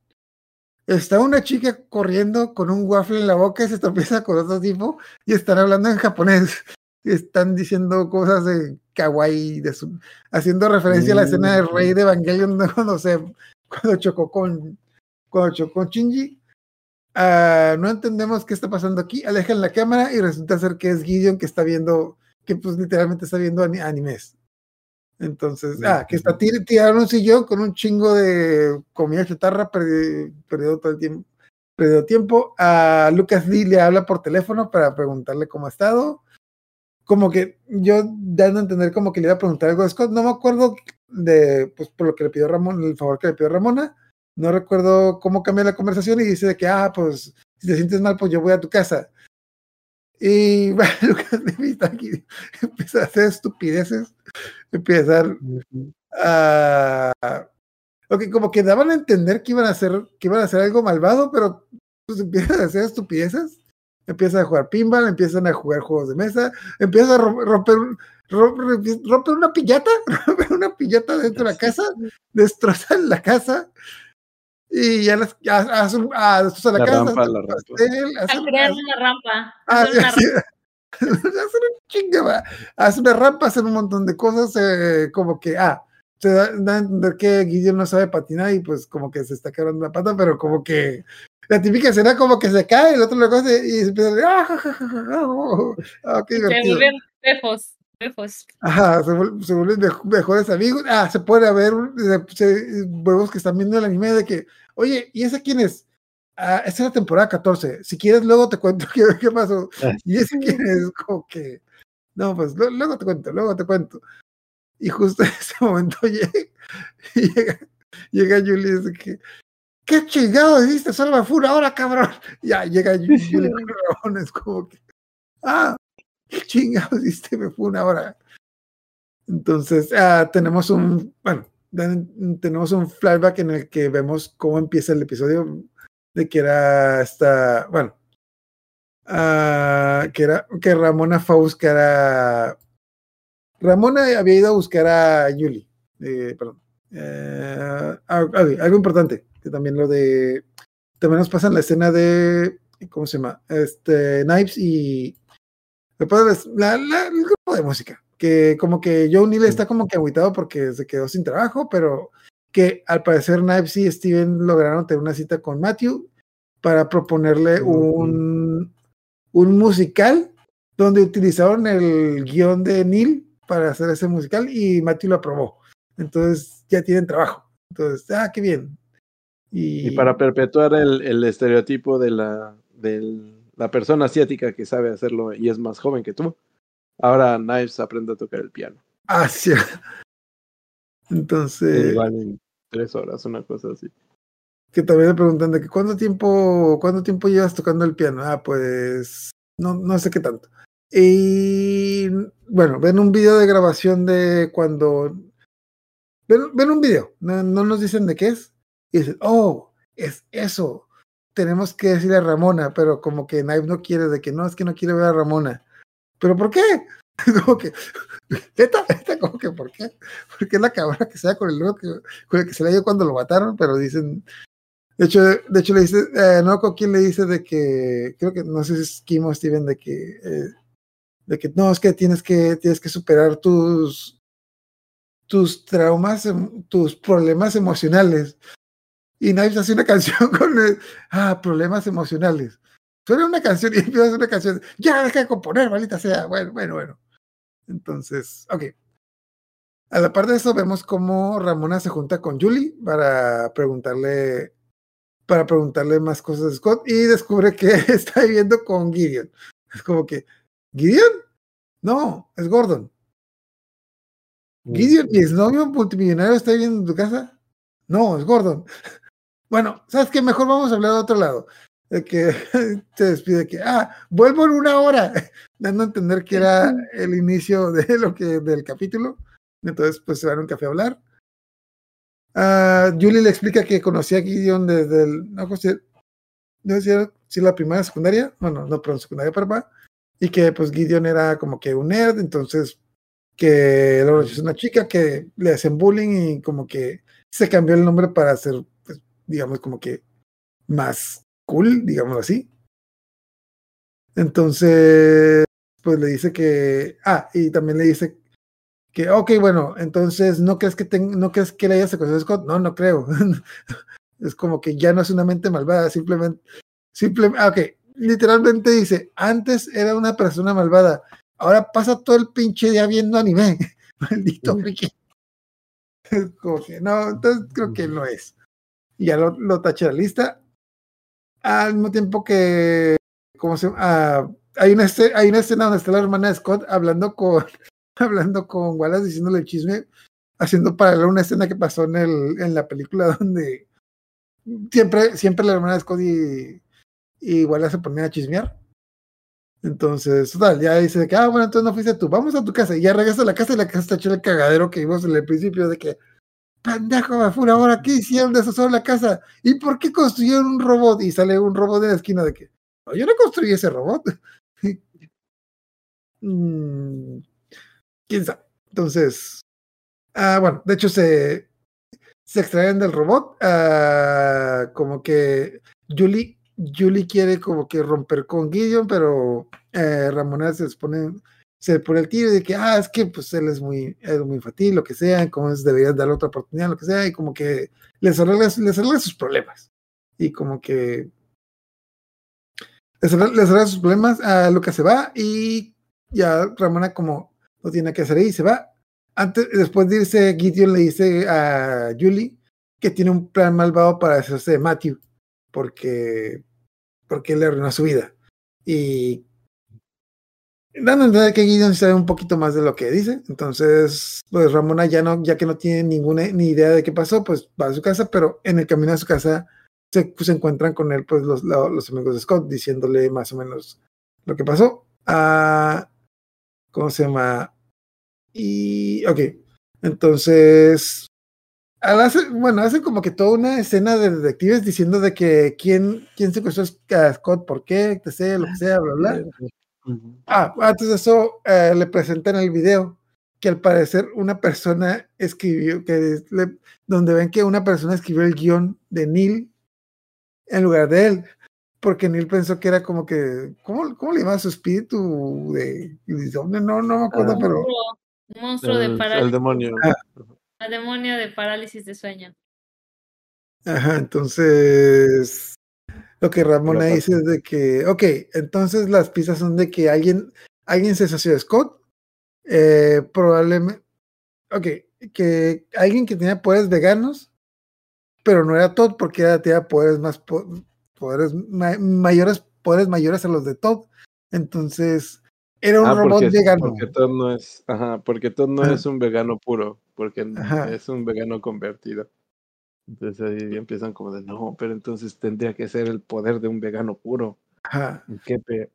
Está una chica corriendo con un waffle en la boca y se tropieza con otro tipo y están hablando en japonés. Y están diciendo cosas de kawaii, haciendo referencia a la escena del rey de Evangelion cuando, se, cuando chocó con cuando chocó Shinji. Ah, no entendemos qué está pasando aquí. Alejan la cámara y resulta ser que es Gideon que está viendo, que pues literalmente está viendo ani- animes. Entonces, ah, que está tir- tirado un sillón con un chingo de comida chatarra, perdi- perdido todo el tiempo. Perdido tiempo. A Lucas Lee le habla por teléfono para preguntarle cómo ha estado. Como que yo dando a entender como que le iba a preguntar algo a Scott. No me acuerdo de, pues, por lo que le pidió Ramón, el favor que le pidió Ramona. No recuerdo cómo cambia la conversación y dice de que, ah, pues, si te sientes mal, pues yo voy a tu casa. Y bueno, Lucas Lee está aquí, empieza a hacer estupideces, empieza a ok, como que daban a entender que iban a hacer, que iban a hacer algo malvado, pero pues empiezan a hacer estupideces, empiezan a jugar pinball, empiezan a jugar juegos de mesa, empiezan a rom- romper, un- rom- romper una piñata, romper una piñata dentro de la casa, destrozan la casa y ya las ya hacen, ah, destrozan la, La casa, rampa, la pastel, A hacen- una rampa. Ah, sí, hacen un hacen una rampa, hacen un montón de cosas, eh, como que, ah, se da, da a entender que Gideon no sabe patinar y pues como que se está quebrando la pata, pero como que la típica escena como que se cae, el otro lo coge y se empieza a ah, ja, ja, ja, ja, ja, oh, ah, qué Y se divertido. vuelven befos. Befos. Ajá, se, vuel- se vuelven mej- mejores amigos. Ah, se puede ver, se, se- vemos que están viendo el anime de que, oye, ¿y esa quién es? Ah, esta es la temporada 14. Si quieres, luego te cuento qué, qué pasó. Y ese quién es, como que, no, pues lo- luego te cuento, luego te cuento. Y justo en ese momento llega, llega, llega Julie y dice que, ¿qué chingado hiciste? Solo fue una hora, cabrón. Ya llega Ju- Julie con como que, ah, ¿qué chingados hiciste? Me fue una hora. Entonces, ah, tenemos un, bueno, tenemos un flashback en el que vemos cómo empieza el episodio de que era esta, bueno, ah, que era que Ramona fue a buscar a Ramona había ido a buscar a Yuli, eh, perdón, eh, algo importante, que también lo de, también nos pasa en la escena de, ¿cómo se llama? Este, Knives y después la, la- el grupo de música, que como que Joe Neal está como que agüitado porque se quedó sin trabajo, pero que al parecer Knives y Steven lograron tener una cita con Matthew para proponerle un, un musical donde utilizaron el guion de Neil para hacer ese musical y Matthew lo aprobó. Entonces ya tienen trabajo. Entonces, ah, qué bien. Y, Y para perpetuar el, el estereotipo de la, de la persona asiática que sabe hacerlo y es más joven que tú, ahora Knives aprende a tocar el piano. Ah, sí. Entonces, tres horas, una cosa así. que también me preguntan de que cuánto tiempo, cuánto tiempo llevas tocando el piano. Ah, pues no, no sé qué tanto. Y bueno, ven un video de grabación de cuando ven, ven un video, no, no nos dicen de qué es, y dicen, oh, es eso. Tenemos que decirle a Ramona, pero como que Knife no quiere, de que no, es que no quiere ver a Ramona. ¿Pero por qué? Como que, neta, neta, como que, ¿por qué? Porque es la cabra que sea con el, que, con el que se le dio cuando lo mataron, pero dicen, de hecho, de hecho le dice, eh, no con quién le dice de que, creo que, no sé si es Kim o Steven, de que, eh, de que no, es que tienes que, tienes que superar tus, tus traumas, em- tus problemas emocionales. Y Knives hace una canción con, ah, problemas emocionales. Suena una canción y empieza una canción, ya deja de componer, maldita sea. Bueno, bueno, bueno. Entonces, ok. A la par de eso, vemos cómo Ramona se junta con Julie para preguntarle, para preguntarle más cosas de Scott y descubre que está viviendo con Gideon. Es como que, ¿Gideon? No, es Gordon. ¿Gideon, mi exnovio multimillonario, está viviendo en tu casa? No, es Gordon. Bueno, ¿sabes qué? Mejor vamos a hablar de otro lado. De que se despide que, ah, vuelvo en una hora, dando a entender que era el inicio de lo que, del capítulo. Entonces, pues se van a un café a hablar. Ah, Julie le explica que conocía a Gideon desde el, no sé, no sé si la primaria secundaria, bueno, no, pero secundaria prepa, y que pues Gideon era como que un nerd, entonces que luego es una chica que le hacen bullying y como que se cambió el nombre para ser, pues, digamos, como que más cool, digamos así. Entonces, pues le dice que, ah, y también le dice que, ok, bueno, entonces, ¿no crees que, ten- no crees que le haya secuestrado a Scott? No, no creo. es como que ya no es una mente malvada, simplemente, simplemente, ah, ok, literalmente dice, antes era una persona malvada, ahora pasa todo el pinche día viendo anime. Maldito friki. Es como que no, entonces creo que no es. Y ya lo, lo taché la lista. Al mismo tiempo que, ¿cómo se llama? Ah, hay, una escena, hay una escena donde está la hermana de Scott hablando con, hablando con Wallace, diciéndole el chisme, haciendo paralela una escena que pasó en, el, en la película donde siempre, siempre la hermana de Scott y, y Wallace se ponían a chismear. Entonces, total, ya dice que, ah, bueno, entonces no fuiste tú, vamos a tu casa. Y ya regresa a la casa y la casa está hecha el cagadero que vimos en el principio de que, pendejo, me fue una hora, ¿qué hicieron de eso la casa? ¿Y por qué construyeron un robot? Y sale un robot de la esquina de que, "No, yo no construí ese robot. Mm, ¿Quién sabe? Entonces, ah, bueno, de hecho se, se extraen del robot, ah, como que Julie, Julie quiere como que romper con Gideon, pero eh, Ramona se pone, se pone el tiro de que, ah, es que pues él es muy, es muy infantil, lo que sea, como es, deberías darle otra oportunidad, lo que sea, y como que les arregla, les arregla sus problemas. Y como que les arregla, les arregla sus problemas, a Lucas se va y ya Ramona como no tiene que hacer ahí, se va. Antes, después de irse, Gideon le dice a Julie que tiene un plan malvado para hacerse de Matthew, porque, porque le arruinó su vida. Y dando a entender que Gideon sabe un poquito más de lo que dice. Entonces, pues Ramona ya no, ya que no tiene ninguna ni idea de qué pasó, pues va a su casa, pero en el camino a su casa se, se encuentran con él, pues los, los, amigos de Scott, diciéndole más o menos lo que pasó. Ah, ¿Cómo se llama? Y, ok, entonces, al hace, bueno, hacen como que toda una escena de detectives diciendo de que quién, quién secuestró a Scott, por qué, sé, lo que sea, bla, bla. Ah, antes de eso eh, le presentan el video que al parecer una persona escribió, que es- le- donde ven que una persona escribió el guion de Neil en lugar de él, porque Neil pensó que era como que, ¿cómo, cómo le llamaba su espíritu de insomnio? No, no me acuerdo, Ah. pero un monstruo de El, el parálisis. demonio. Ah. El demonio de parálisis de sueño. Ajá, entonces lo que Ramona dice es de que, ok, entonces las pistas son de que alguien, alguien se asoció a Scott, eh, probablemente, ok, que alguien que tenía poderes veganos, pero no era Todd porque era, tenía poderes más, po- poderes ma- mayores, poderes mayores a los de Todd, entonces era un Ah, robot porque, vegano. porque Todd no es, ajá, porque Todd no Ajá. es un vegano puro, porque Ajá. es un vegano convertido. Entonces ahí empiezan como de, no, pero entonces tendría que ser el poder de un vegano puro. Ajá, ¿Y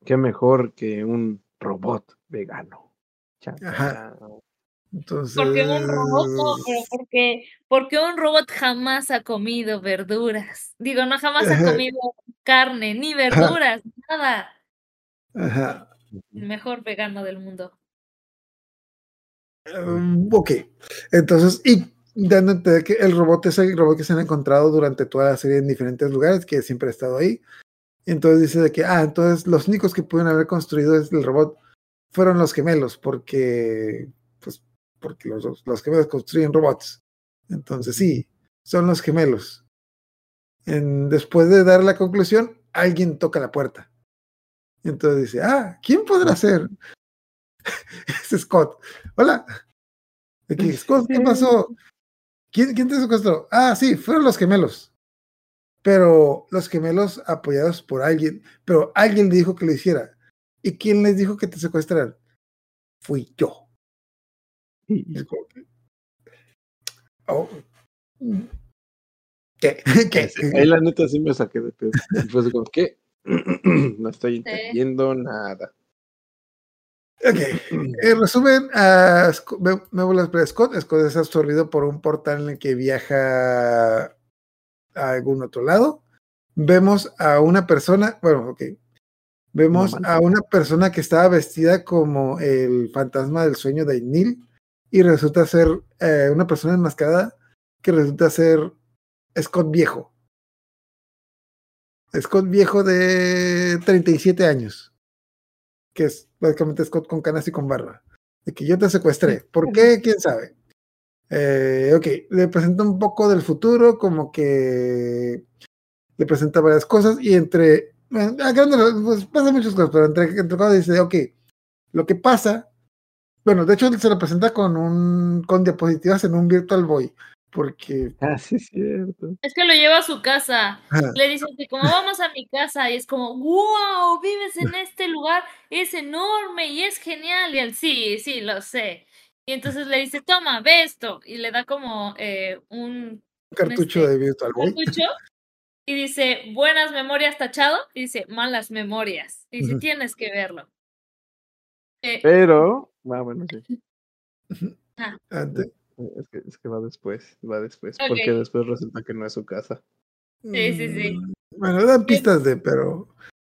¿Qué, mejor que un robot vegano? Ajá. entonces... Porque un robot porque, porque un robot jamás ha comido verduras. Digo, no jamás ha Ajá. comido carne, ni verduras, nada. Ajá. El mejor vegano del mundo. Um, ok, entonces, y dando a entender que el robot es el robot que se han encontrado durante toda la serie en diferentes lugares, que siempre ha estado ahí. Entonces dice de que, ah, entonces los únicos que pudieron haber construido el robot fueron los gemelos, porque, pues, porque los, los gemelos construyen robots. Entonces sí, son los gemelos. En- después de dar la conclusión, alguien toca la puerta. Entonces dice, ah, ¿quién podrá ser? es Scott. Hola. Aquí, Scott, ¿qué pasó? ¿Quién, ¿Quién te secuestró? Ah, sí, fueron los gemelos. Pero los gemelos apoyados por alguien, pero alguien le dijo que lo hiciera. ¿Y quién les dijo que te secuestraran? Fui yo. Oh, ¿Qué? ¿Qué? Ahí la neta sí me saqué de pedo. Y fue así como, ¿qué? no estoy entendiendo nada. Ok. En resumen, a ve- vemos las películas de Scott. Scott es absorbido por un portal en el que viaja a algún otro lado. Vemos a una persona, bueno, ok. Vemos a una persona que estaba vestida como el fantasma del sueño de Neil y resulta ser eh, una persona enmascarada que resulta ser Scott viejo. Scott viejo de 37 años que es básicamente Scott con canas y con barba. De que yo te secuestré. ¿Por qué? ¿Quién sabe? Eh, ok, le presenta un poco del futuro, como que le presenta varias cosas y entre, bueno, a grandes pues pasa muchas cosas, pero entre, entre cosas dice, ok, lo que pasa, bueno, de hecho se lo presenta con un, con diapositivas en un Virtual Boy, porque, Ah, sí, es cierto. Es que lo lleva a su casa. Le dice así como vamos a mi casa y es como, wow, vives en este lugar, es enorme y es genial. Y él, sí, sí, lo sé. Y entonces le dice, toma, ve esto. Y le da como eh, un un cartucho este, de Virtual Boy. cartucho y dice, buenas memorias tachado. Y dice, malas memorias. Y dice, tienes que verlo. Eh, Pero, ah, bueno, sí. Ante- Es que, es que va después, va después. Porque después resulta que no es su casa. Sí, sí, sí. Mm, Bueno, dan pistas de, pero.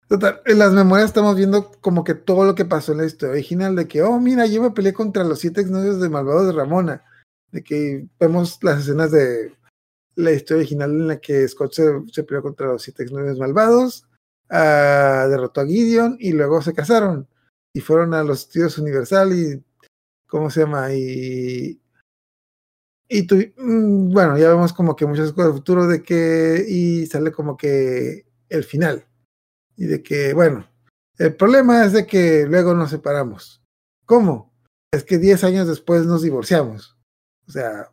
Total, en las memorias estamos viendo como que todo lo que pasó en la historia original, de que, oh, mira, yo me peleé contra los siete exnovios de Malvados de Ramona. De que vemos las escenas de la historia original en la que Scott se, se peleó contra los siete exnovios malvados, ah, derrotó a Gideon y luego se casaron. Y fueron a los estudios Universal y. ¿Cómo se llama? Y. Y tu, mm, bueno, ya vemos como que muchas cosas del futuro de que, y sale como que el final. Y de que, bueno, el problema es de que luego nos separamos. ¿Cómo? Es que 10 años después nos divorciamos. O sea,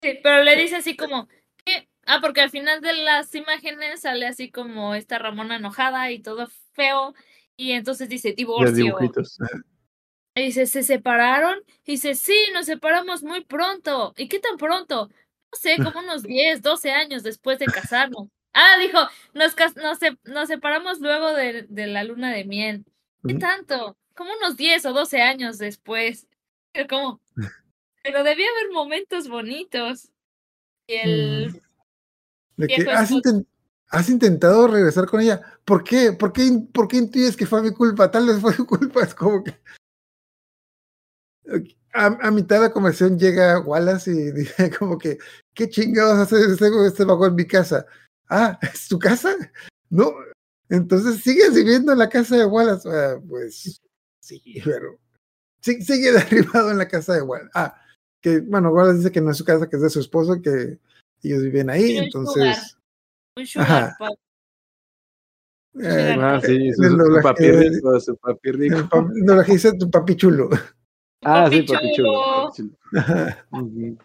Sí, pero le dice así como, ¿qué? Ah, porque al final de las imágenes sale así como esta Ramona enojada y todo feo. Y entonces dice, divorcio. dibujitos. Y dice, ¿se separaron? Y dice, sí, nos separamos muy pronto. ¿Y qué tan pronto? No sé, como unos 10, 12 años después de casarnos. Ah, dijo, nos, nos, se- nos separamos luego de, de la luna de miel. ¿Qué tanto? Como unos 10 o 12 años después. Pero como, pero debía haber momentos bonitos. Y el De que Viejo has, intentado regresar con ella. ¿Por qué? ¿Por qué, ¿Por qué intuyes que fue mi culpa? Tal vez fue tu culpa. Es como que. A, a mitad de la conversación llega Wallace y dice como que, ¿qué chingados hace este, este vago en mi casa? Ah, ¿es tu casa? No. Entonces sigues viviendo en la casa de Wallace. Ah, pues sí, pero sí, sigue derribado en la casa de Wallace. Ah, que bueno, Wallace dice que no es su casa, que es de su esposo, que ellos viven ahí. Un Entonces, un sugar Ajá. pop. eh, Ah, sí, su, el su doblaje- papi rico, su papi rico. el no lo que dice tu papi chulo. Ah, sí, Papi papi chulo. chulo. papi chulo. Ajá, Ujú.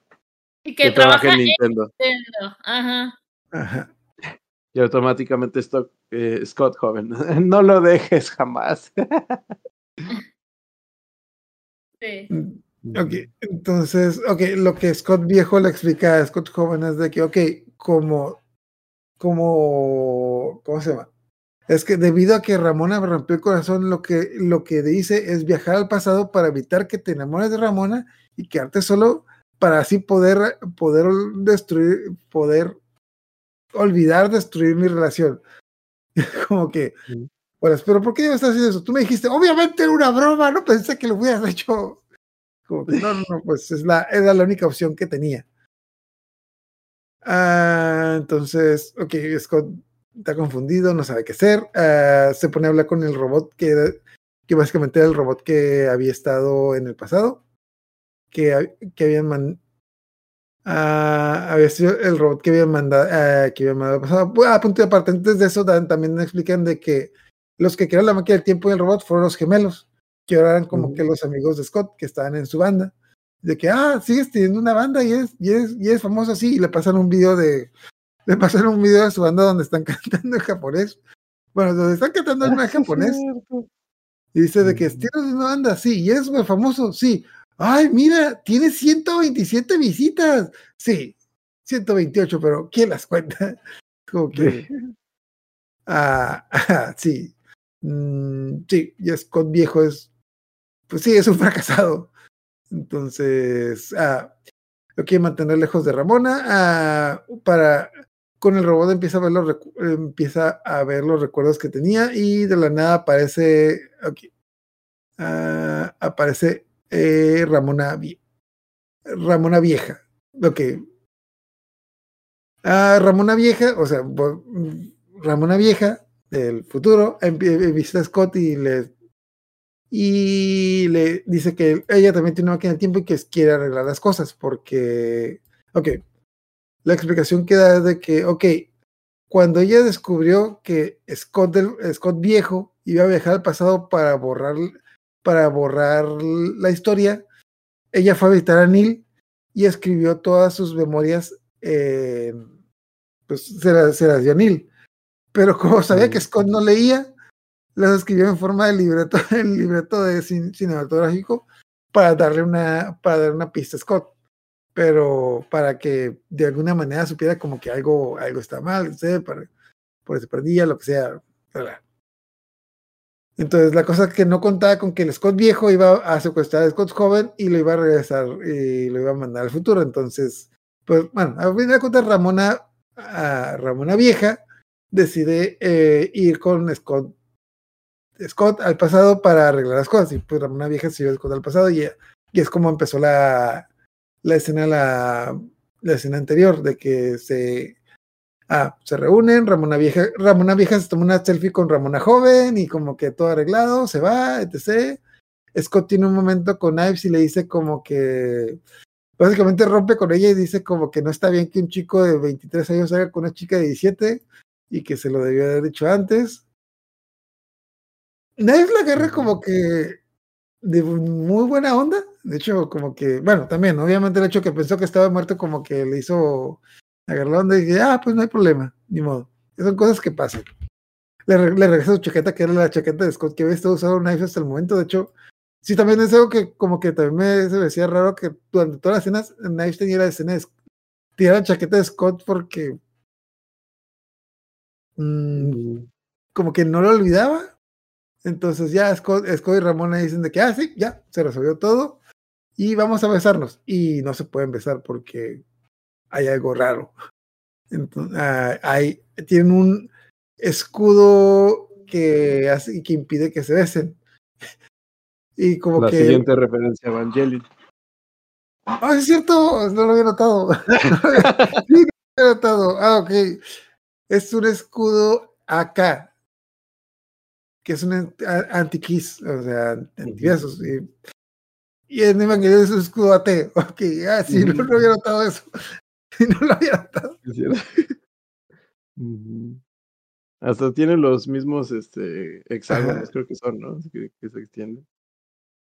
Y Que que trabaja en en Nintendo. Nintendo. Ajá. ajá. Y automáticamente Stock, eh, Scott joven. No lo dejes jamás. Sí. Ok, entonces, ok, lo que Scott viejo le explica a Scott joven es de que, ok, como, como, ¿cómo se llama? Es que debido a que Ramona me rompió el corazón, lo que, lo que dice es viajar al pasado para evitar que te enamores de Ramona y quedarte solo para así poder, poder destruir, poder olvidar destruir mi relación. Como que, bueno, pero ¿por qué estás haciendo eso? Tú me dijiste, obviamente era una broma, no pensé que lo hubieras hecho. Como que, no, no, no, pues es la, era la única opción que tenía. Ah, entonces, ok, Scott está confundido, no sabe qué hacer. ah, se pone a hablar con el robot que, que básicamente era el robot que había estado en el pasado. Que, que habían man- ah, había sido el robot que habían mandado, ah, que habían mandado pasado. Bueno, a punto de aparte, antes de eso dan- también explican de que los que crearon la máquina del tiempo y el robot fueron los gemelos, que ahora eran como que los amigos de Scott que estaban en su banda. De que, ah, sigues teniendo una banda y es, y es, y es famoso así. Y le pasan un video de, le pasan un video de su banda donde están cantando en japonés. Bueno, donde están cantando en Ah, japonés. Y dice de que tienes una banda, sí, y eres muy famoso, sí. Ay, mira, tiene 127 visitas. Sí, 128, pero ¿quién las cuenta? Como que, ah, sí. Mm, sí, y Scott viejo es, pues sí, es un fracasado. Entonces, ah, lo quiere mantener lejos de Ramona. ah, para, con el robot empieza a ver los empieza a ver los recuerdos que tenía y de la nada aparece, ok, ah, aparece eh, Ramona, Ramona vieja. Ok. Ah, Ramona vieja, o sea, Ramona vieja del futuro visita a Scott y le y le dice que ella también tiene una máquina del tiempo y que quiere arreglar las cosas porque, ok, la explicación que da es de que, ok, cuando ella descubrió que Scott, del, Scott viejo iba a viajar al pasado para borrar, para borrar la historia, ella fue a visitar a Neil y escribió todas sus memorias, eh, pues se las, se las dio a Neil. Pero como sabía que Scott no leía, las escribió en forma de libreto, el libreto de cin- cinematográfico para darle una, para dar una pista a Scott. Pero para que de alguna manera supiera como que algo, algo está mal, no sé, por se perdía, lo que sea. Entonces la cosa que no contaba con que el Scott viejo iba a secuestrar al Scott joven y lo iba a regresar y lo iba a mandar al futuro. Entonces, pues bueno, a fin de Ramona, a Ramona vieja decide eh, ir con Scott Scott al pasado para arreglar las cosas. Y pues Ramona vieja se lleva a Scott al pasado y, y es como empezó la, la escena, la, la escena anterior, de que se, ah, se reúnen, Ramona vieja, Ramona vieja se toma una selfie con Ramona joven y como que todo arreglado, se va, etc. Scott tiene un momento con Ives y le dice como que básicamente rompe con ella y dice como que no está bien que un chico de 23 años haga con una chica de 17 y que se lo debió haber dicho antes. Knives la agarra como que de muy buena onda. De hecho, como que, bueno, también, obviamente el hecho que pensó que estaba muerto, como que le hizo agarrar y dije, ah, pues no hay problema, ni modo. Son cosas que pasan. Le, re- le su chaqueta, que era la chaqueta de Scott que había estado usando Knives hasta el momento. De hecho, sí, también es algo que como que también me, se me decía raro que durante todas las escenas Knives tenía la escena de tenía la chaqueta de Scott porque mm, como que no lo olvidaba. Entonces ya Scott, Scott y Ramona dicen de que, ah, sí, ya, se resolvió todo y vamos a besarnos. Y no se pueden besar porque hay algo raro. Entonces, ah, hay, tienen un escudo que hace que impide que se besen. Y como La que. siguiente referencia a Evangelion. Ah, es cierto, no lo había notado. sí, no lo había notado. Ah, ok. Es un escudo AK, que es un anti-kiss, o sea, antibesos. Y, en Evangelion es un escudo AT. Ok, ah, sí, no, no había notado eso. Sí, no lo había notado. ¿Es cierto? Ujú. Hasta tiene los mismos este, hexágonos, Ajá. creo que son, ¿no? Que, que se extienden.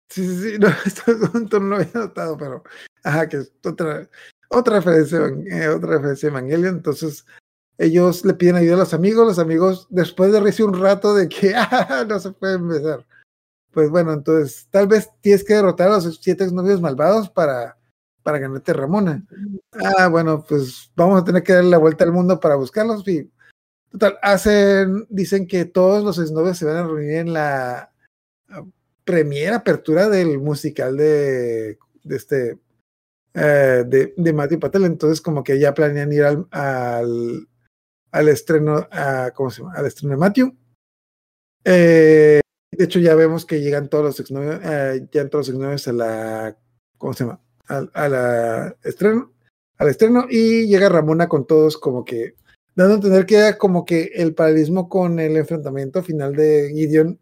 Sí, sí, sí, no, esto no lo había notado, pero ajá, que es otra, otra referencia, eh, otra referencia a Evangelion. Entonces, ellos le piden ayuda a los amigos, los amigos, después de recibir un rato de que ah, no se pueden besar. Pues bueno, entonces tal vez tienes que derrotar a los siete novios malvados para, para ganarte Ramona. Ah, bueno, pues vamos a tener que darle la vuelta al mundo para buscarlos. Y total, hacen, dicen que todos los exnovios se van a reunir en la ah, primera apertura del musical de, este eh, de, Matthew Patel. Entonces, como que ya planean ir al, al, al estreno, a, ¿cómo se llama? Al estreno de Matthew. Eh, de hecho, ya vemos que llegan todos los exnovios, eh, llegan todos los exnovios a la, ¿cómo se llama? A la estreno, al estreno y llega Ramona con todos como que dando a entender que era como que el paralelismo con el enfrentamiento final de Gideon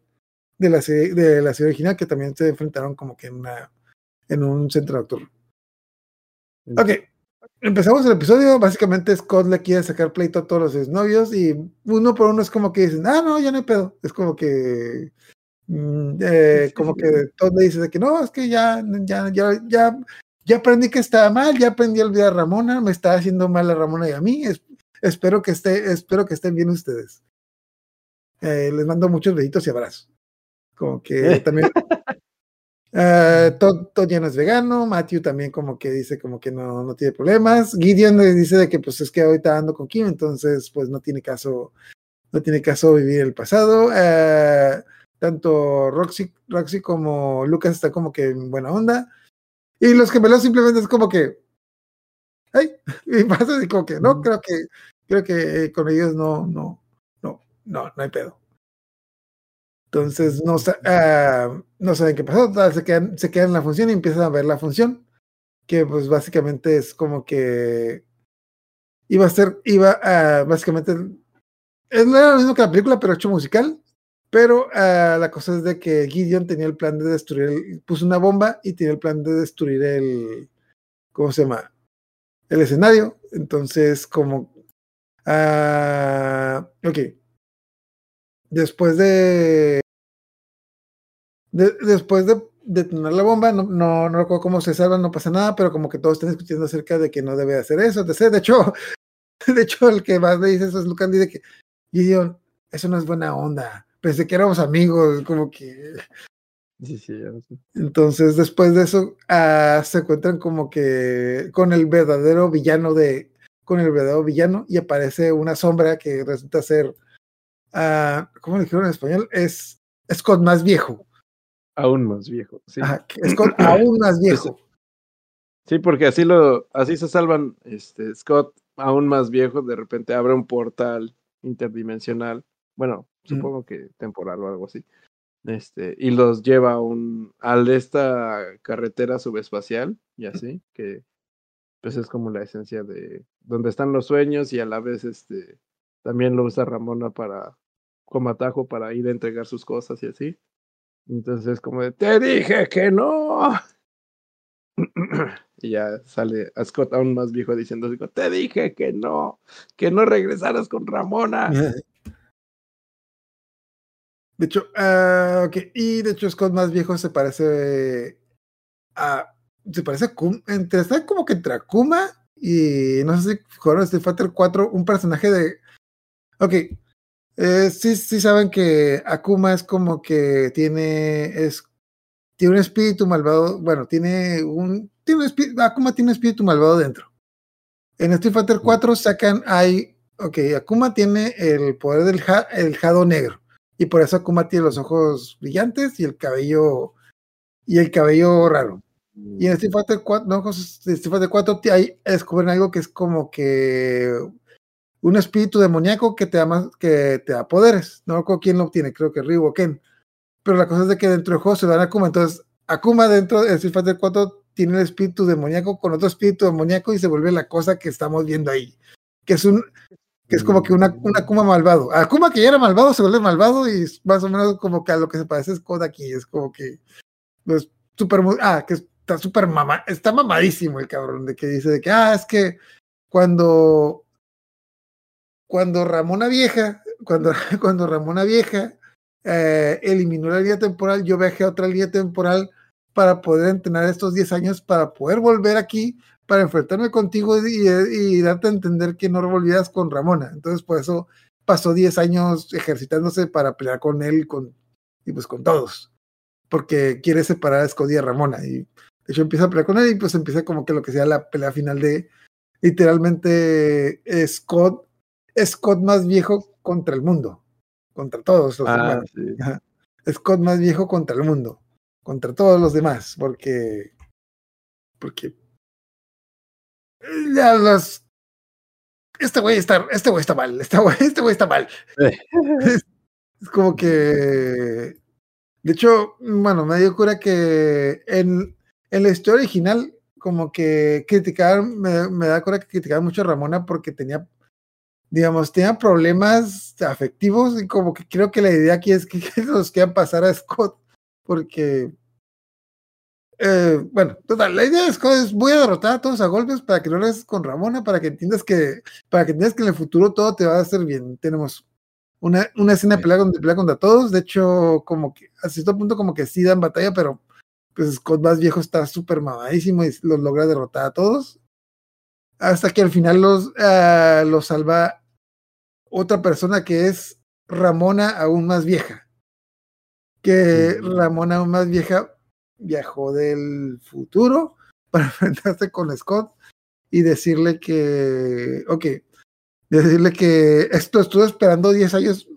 de la serie, de la serie original, que también se enfrentaron como que en, una, en un centro nocturno. Ok, empezamos el episodio. Básicamente, Scott le quiere sacar pleito a todos los novios y uno por uno es como que dicen, ah, no, ya no hay pedo. Es como que, mm, eh, como que Todd le dice de que no, es que ya, ya, ya, ya, ya aprendí que estaba mal, ya aprendí a olvidar a Ramona, me está haciendo mal a Ramona y a mí. Es- espero que esté, espero que estén bien ustedes. Eh, les mando muchos besitos y abrazos. Como que también. eh, Todd, Todd ya no es vegano, Matthew también como que dice como que no, no tiene problemas. Gideon le dice de que pues es que ahorita ando con Kim, entonces pues no tiene caso, no tiene caso vivir el pasado. Eh, tanto Roxy, Roxy como Lucas están como que en buena onda. Y los gemelos simplemente es como que. ¡Ay! Y pasa así como que no, creo que, creo que eh, con ellos no, no, no, no, no hay pedo. Entonces no, ah, no saben qué pasó, se quedan, se quedan en la función y empiezan a ver la función, que pues básicamente es como que iba a ser, iba a básicamente, es no era lo mismo que la película, pero hecho musical, pero ah, la cosa es de que Gideon tenía el plan de destruir, el- puso una bomba y tenía el plan de destruir el, ¿cómo se llama? El escenario, entonces como, ah, ok, después de de- después de detonar la bomba, no, no, no recuerdo cómo se salvan, no pasa nada, pero como que todos están discutiendo acerca de que no debe hacer eso. De hecho, de hecho, el que más le dice eso es Lucas, dice que, Gideon, eso no es buena onda, pensé que éramos amigos, como que... Sí, sí, sé. Entonces, después de eso, ah, se encuentran como que con el verdadero villano de, con el verdadero villano, y aparece una sombra que resulta ser, ah, ¿cómo dijeron en español? Es Scott más viejo. Aún más viejo. Sí. Ajá, Scott aún más viejo. Sí, porque así lo, así se salvan este Scott, aún más viejo, de repente abre un portal interdimensional, bueno, supongo que temporal o algo así. Este, y los lleva a un, esta carretera subespacial, y así, que pues es como la esencia de donde están los sueños, y a la vez este también lo usa Ramona para, como atajo para ir a entregar sus cosas y así. Entonces es como de, te dije que no. y ya sale a Scott aún más viejo diciendo, te dije que no, que no regresaras con Ramona. De hecho, ah, ok, y de hecho Scott más viejo se parece a, se parece a Kuma, entre, está como que entre Akuma y no sé si jugaron Street Fighter 4, un personaje de, ok, eh, sí, sí saben que Akuma es como que tiene, es, tiene un espíritu malvado, bueno, tiene un, tiene Akuma tiene un espíritu malvado dentro. En Street Fighter 4 sacan, hay, ok, Akuma tiene el poder del el Jado negro. Y por eso Akuma tiene los ojos brillantes y el cabello y el cabello raro. Y en Street Fighter 4, no, Street Fighter 4 ti- ahí descubren algo que es como que un espíritu demoníaco que te da más, que te da poderes. No recuerdo quién lo obtiene, creo que Ryu o Ken. Pero la cosa es de que dentro del juego se dan a Akuma. Entonces, Akuma dentro de Street Fighter 4 tiene el espíritu demoníaco con otro espíritu demoníaco y se vuelve la cosa que estamos viendo ahí. Que es un que es como que una, un Akuma malvado. Akuma que ya era malvado se vuelve malvado y es más o menos como que a lo que se parece es Code aquí. Es como que pues, super, ah, que está súper mamá, está mamadísimo el cabrón, de que dice de que, ah, es que cuando, cuando Ramona Vieja, cuando, cuando Ramona Vieja eh, eliminó la línea temporal, yo viajé a otra línea temporal para poder entrenar estos 10 años, para poder volver aquí, para enfrentarme contigo y, y darte a entender que no volvieras con Ramona. Entonces, por eso pasó 10 años ejercitándose para pelear con él con, y pues con todos porque quiere separar a Scott y a Ramona. Y de hecho empieza a pelear con él y pues empieza como que lo que sea la pelea final de literalmente eh, Scott, Scott más viejo contra el mundo, contra todos los Ah, demás. sí. Scott más viejo contra el mundo, contra todos los demás, porque porque ya los este güey está este güey está mal, este güey este güey está mal. es, es como que de hecho, bueno, me dio cura que en, en la historia original, como que criticaban, me, me da cura que criticaban mucho a Ramona porque tenía, digamos, tenía problemas afectivos y como que creo que la idea aquí es que, que los quieran pasar a Scott porque, eh, bueno, total, la idea de Scott es voy a derrotar a todos a golpes para que no lo hagas con Ramona, para que entiendas que, para que entiendas que en el futuro todo te va a hacer bien. Tenemos una, una escena de pelea donde pelea contra todos. De hecho, como que a cierto punto, como que sí dan batalla, pero pues Scott más viejo está súper mamadísimo y los logra derrotar a todos. Hasta que al final los, uh, los salva otra persona que es Ramona aún más vieja. Que. Ramona aún más vieja viajó del futuro para enfrentarse con Scott y decirle que, ok, decirle que esto estuvo esperando 10 años.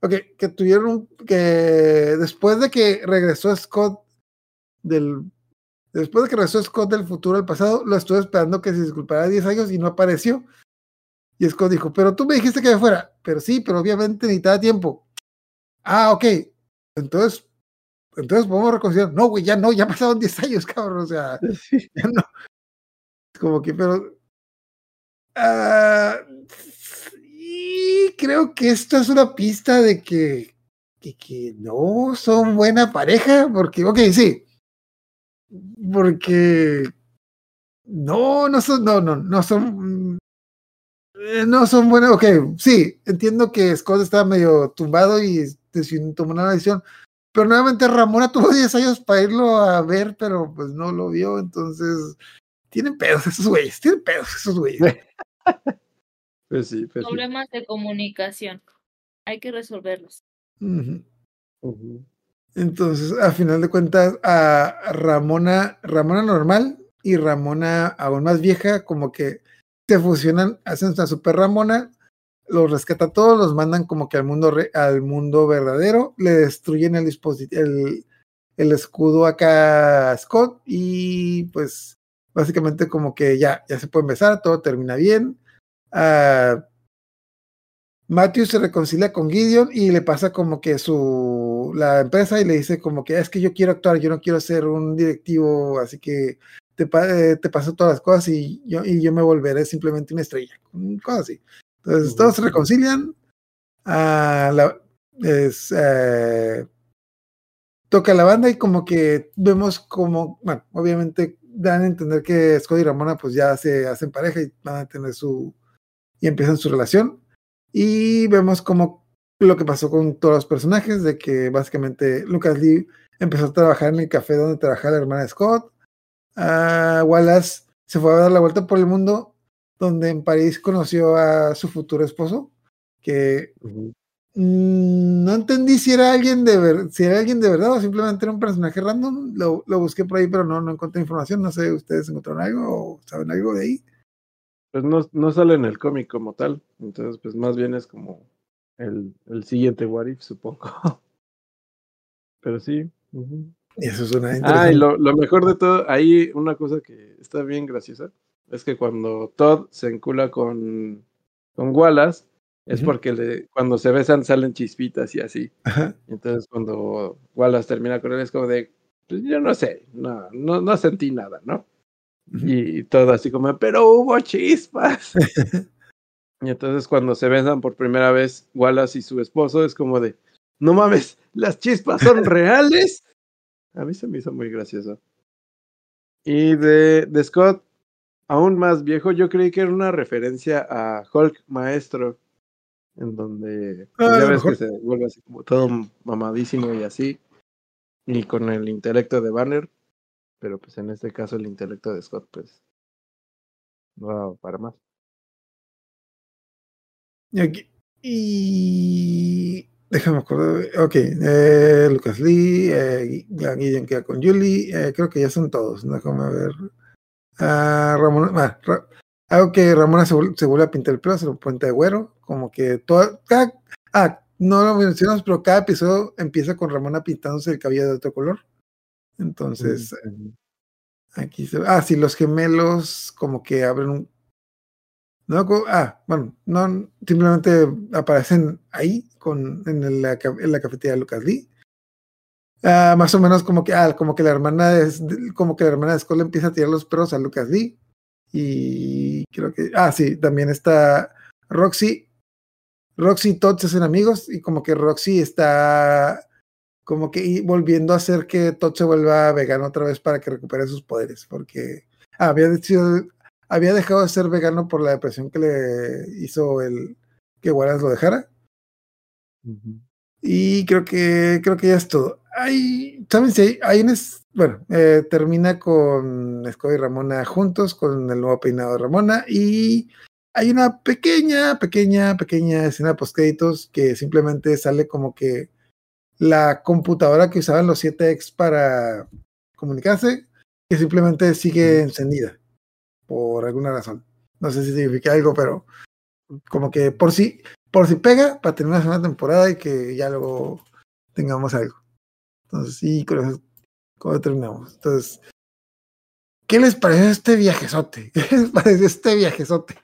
Ok, que tuvieron que después de que regresó Scott del después de que regresó Scott del futuro al pasado, lo estuve esperando que se disculpara 10 años y no apareció. Y Scott dijo, pero tú me dijiste que me fuera. Pero sí, pero obviamente necesitaba tiempo. Ah, ok. Entonces, entonces podemos reconciliar. No, güey, ya no, ya pasaron 10 años, cabrón. O sea, Sí. ya no. Como que, pero. ah, y creo que esto es una pista de que, que, que no son buena pareja, porque, ok, sí. Porque. No, no son, no, no, no son. eh, No son buenas, ok, sí, entiendo que Scott estaba medio tumbado y tomar una decisión, pero nuevamente Ramona tuvo 10 años para irlo a ver, pero pues no lo vio, entonces tienen pedos esos güeyes, tienen pedos esos güeyes. Pues sí, pues sí. Problemas de comunicación. Hay que resolverlos. Entonces, a final de cuentas, a Ramona, Ramona normal y Ramona aún más vieja, como que se fusionan, hacen una super Ramona, los rescata todos, los mandan como que al mundo re- al mundo verdadero, le destruyen el el, el escudo acá a Scott y pues básicamente como que ya, ya se puede empezar, todo termina bien. Ah, Matthew se reconcilia con Gideon y le pasa como que su la empresa y le dice como que es que yo quiero actuar, yo no quiero ser un directivo, así que te, eh, te paso todas las cosas y yo, y yo me volveré simplemente una estrella, cosas así. Entonces Ujú. todos se reconcilian, la- es, eh, toca la banda y como que vemos como, bueno, obviamente dan a entender que Scott y Ramona pues ya se hacen pareja y van a tener su, y empiezan su relación. Y vemos como lo que pasó con todos los personajes, de que básicamente Lucas Lee empezó a trabajar en el café donde trabajaba la hermana Scott. Ah, Wallace se fue a dar la vuelta por el mundo, donde en París conoció a su futuro esposo, que mm, no entendí si era alguien de ver, si era alguien de verdad o simplemente era un personaje random. Lo, lo busqué por ahí, pero no, no encontré información. No sé, ¿ustedes encontraron algo o saben algo de ahí? Pues no, no sale en el cómic como tal. Entonces, pues más bien es como el, el siguiente What If, supongo. Pero sí. ujú. Y eso suena Ah, interesante. y lo, lo mejor de todo, ahí una cosa que está bien graciosa, es que cuando Todd se encula con, con Wallace, es porque le- cuando se besan salen chispitas y así. Ajá. Entonces cuando Wallace termina con él es como de, pues yo no sé, no, no, no sentí nada, ¿no? Y todo así como, pero hubo chispas. y entonces cuando se besan por primera vez Wallace y su esposo es como de, no mames, las chispas son reales. A mí se me hizo muy gracioso. Y de, de Scott, aún más viejo, yo creí que era una referencia a Hulk Maestro, en donde pues, Ah, ya lo ves que se vuelve así como todo mamadísimo y así, y con el intelecto de Banner, pero pues en este caso el intelecto de Scott, pues no para más. Y, aquí- y- déjame acordar. Ok, eh, Lucas Lee, eh, Guillén queda con Julie. eh, creo que ya son todos. Déjame ver. Ah, Ramona, ah, Ra- ok, Ramona se, se vuelve a pintar el pelo, se lo puente de güero. Como que toda. cada- ah, no lo mencionamos, pero cada episodio empieza con Ramona pintándose el cabello de otro color. Entonces. Aquí se Ah, sí, los gemelos como que abren un. No, ah, bueno, no, simplemente aparecen ahí con, en, la, en la cafetería de Lucas Lee. Ah, más o menos como que, ah, como que la hermana de, como que la hermana de le empieza a tirar los perros a Lucas Lee. Y creo que, ah, sí, también está Roxy. Roxy y Todd se hacen amigos y como que Roxy está como que volviendo a hacer que Todd se vuelva vegano otra vez para que recupere sus poderes, porque ah, había, decidido- había dejado de ser vegano por la depresión que le hizo el que Wallace lo dejara. Y creo que creo que ya es todo. Hay, ¿saben si hay, hay un es- bueno, eh, termina con Scott y Ramona juntos, con el nuevo peinado de Ramona, y hay una pequeña, pequeña, pequeña escena post créditos que simplemente sale como que la computadora que usaban los 7X para comunicarse, que simplemente sigue encendida por alguna razón. No sé si significa algo, pero como que por si, por si pega, para tener una segunda temporada y que ya luego tengamos algo. Entonces, sí, con eso, con eso terminamos. Entonces, ¿qué les pareció este viajezote? ¿Qué les pareció este viajezote?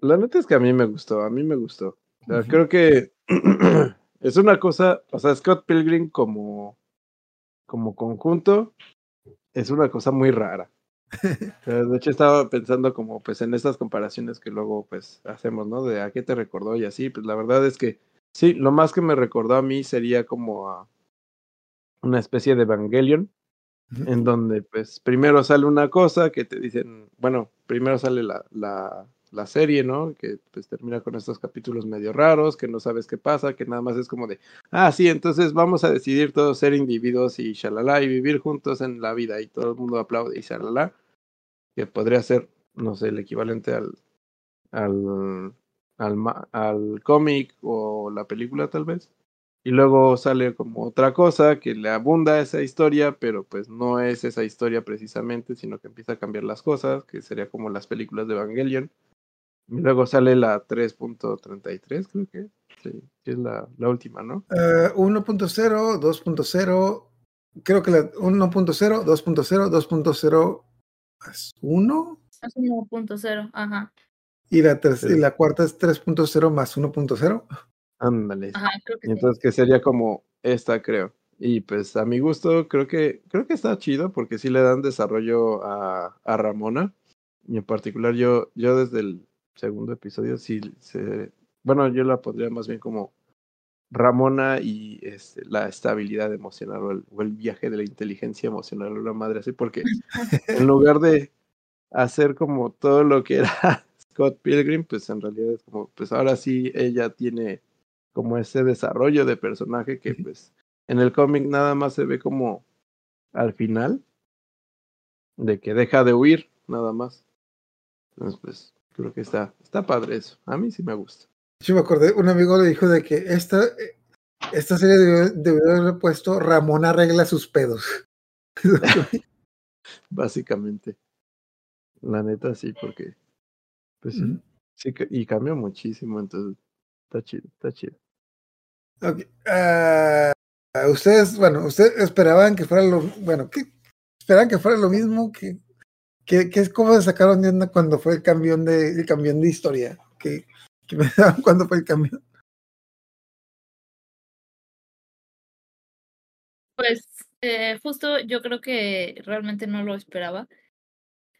La neta es que a mí me gustó, a mí me gustó. O sea, Ujú. creo que es una cosa, o sea, Scott Pilgrim como, como conjunto es una cosa muy rara. O sea, De hecho, estaba pensando como pues en estas comparaciones que luego pues hacemos, ¿no? De a qué te recordó y así. Pues la verdad es que sí, lo más que me recordó a mí sería como a una especie de Evangelion, en donde pues primero sale una cosa que te dicen, bueno, primero sale la, la, la serie, ¿no? Que pues termina con estos capítulos medio raros, que no sabes qué pasa, que nada más es como de, ah, sí, entonces vamos a decidir todos ser individuos y shalala y vivir juntos en la vida y todo el mundo aplaude y shalala, que podría ser, no sé, el equivalente al, al, al, al cómic o la película tal vez. Y luego sale como otra cosa que le abunda esa historia, pero pues no es esa historia precisamente, sino que empieza a cambiar las cosas, que sería como las películas de Evangelion. Y luego sale la 3.33, creo que. Sí, que es la, la última, ¿no? Eh, 1.0, 2.0, creo que la 1.0, 2.0, 2.0 más 1 Es 1.0, ajá. Y la, Sí. y la cuarta es 3.0 más 1.0. Ándale. Ajá, creo que sí. entonces que sería como esta, creo. Y pues a mi gusto creo que creo que está chido porque sí le dan desarrollo a, a Ramona. Y en particular yo, yo desde el segundo episodio sí se, bueno, yo la pondría más bien como Ramona y este, la estabilidad emocional o el, o el viaje de la inteligencia emocional una madre así, porque en lugar de hacer como todo lo que era Scott Pilgrim, pues en realidad es como, pues ahora sí ella tiene como ese desarrollo de personaje que pues en el cómic nada más se ve como al final de que deja de huir nada más. Entonces pues creo que está está padre eso. A mí sí me gusta. Yo me acordé, un amigo le dijo de que esta, esta serie debió, debió haber puesto Ramón arregla sus pedos. Básicamente. La neta sí porque pues sí, sí que- y cambió muchísimo, entonces está chido, está chido. Ok, ah, Ustedes, bueno, ustedes esperaban que fuera lo, bueno, ¿qué? Esperaban que fuera lo mismo que, que, que es como se sacaron de onda cuando fue el camión de, el camión de historia, que, que me daban cuando fue el camión. Pues eh, justo yo creo que realmente no lo esperaba,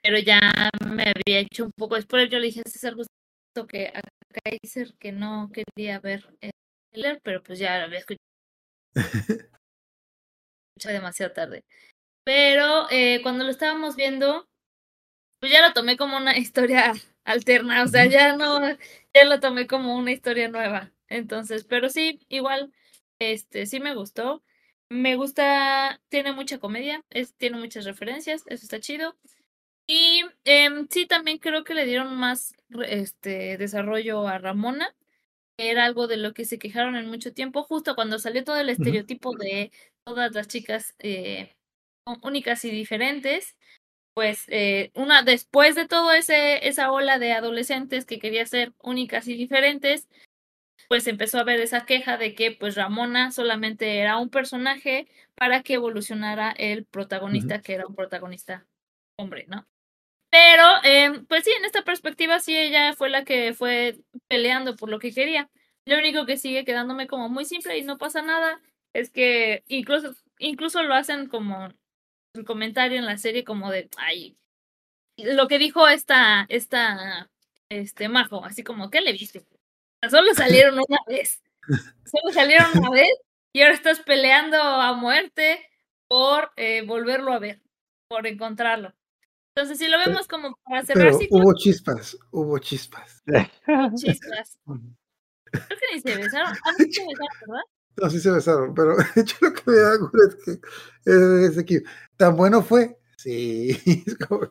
pero ya me había hecho un poco después. Yo le dije a César justo que a Kaiser que no quería ver el trailer, pero pues ya lo había escuchado demasiado tarde. Pero eh, cuando lo estábamos viendo, pues ya lo tomé como una historia alterna, o sea, ya no, ya lo tomé como una historia nueva. Entonces, pero sí, igual, este, sí me gustó. Me gusta, tiene mucha comedia, es, tiene muchas referencias, eso está chido. Y em, sí, también creo que le dieron más este, desarrollo a Ramona, que era algo de lo que se quejaron en mucho tiempo, justo cuando salió todo el estereotipo de todas las chicas eh, únicas y diferentes. Pues eh, una después de todo ese esa ola de adolescentes que quería ser únicas y diferentes, pues empezó a haber esa queja de que pues Ramona solamente era un personaje para que evolucionara el protagonista, que era un protagonista hombre, ¿no? Pero, eh, pues sí, en esta perspectiva sí ella fue la que fue peleando por lo que quería. Lo único que sigue quedándome como muy simple y no pasa nada es que incluso, incluso lo hacen como el comentario en la serie como de, ay, lo que dijo esta, esta, este, Majo, así como, ¿qué le viste? Solo salieron una vez, solo salieron una vez y ahora estás peleando a muerte por eh, volverlo a ver, por encontrarlo. Entonces, si lo vemos como para cerrar pero ciclos, hubo chispas, hubo chispas. hubo chispas. Creo que ni se besaron. Ah, no se besaron, ¿verdad? No, sí se besaron, pero de hecho lo que me da es que es, que tan bueno fue. Sí, es como, a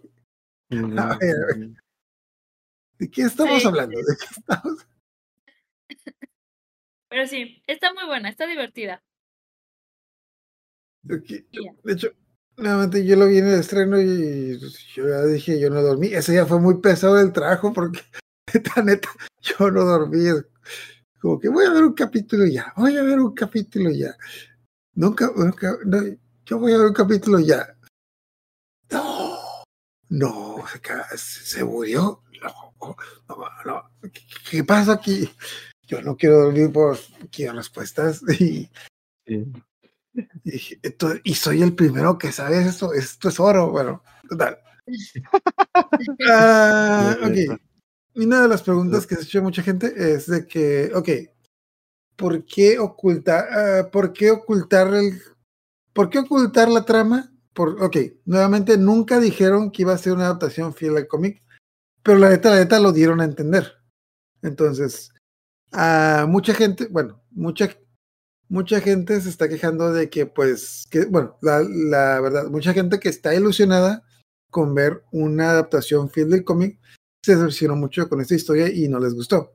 ver, a ver, ¿de qué estamos Sí, hablando? ¿De qué estamos? pero sí, está muy buena, está divertida. De hecho, nuevamente yo lo vi en el estreno y yo ya dije, yo no dormí. Ese día fue muy pesado el trabajo porque, neta, neta, yo no dormí. Como que voy a ver un capítulo ya, voy a ver un capítulo ya. Nunca, nunca, no, yo voy a ver un capítulo ya. No, no, se, murió. No, no, no. ¿Qué, pasa aquí? Yo no quiero dormir por quiero respuestas Sí. Y, dije, "Esto- y soy el primero que sabe esto. Esto es oro. Bueno, total. Ah, ok. Una de las preguntas que se ha hecho mucha gente es de que, ok, ¿por qué ocultar, ah, por qué ocultar el, por qué ocultar la trama? Por, ok, nuevamente nunca dijeron que iba a ser una adaptación fiel al cómic, pero la neta, la neta lo dieron a entender. Entonces, a mucha gente, bueno, mucha, mucha gente se está quejando de que, pues, que, bueno, la, verdad, mucha gente que está ilusionada con ver una adaptación fiel del cómic se decepcionó mucho con esta historia y no les gustó.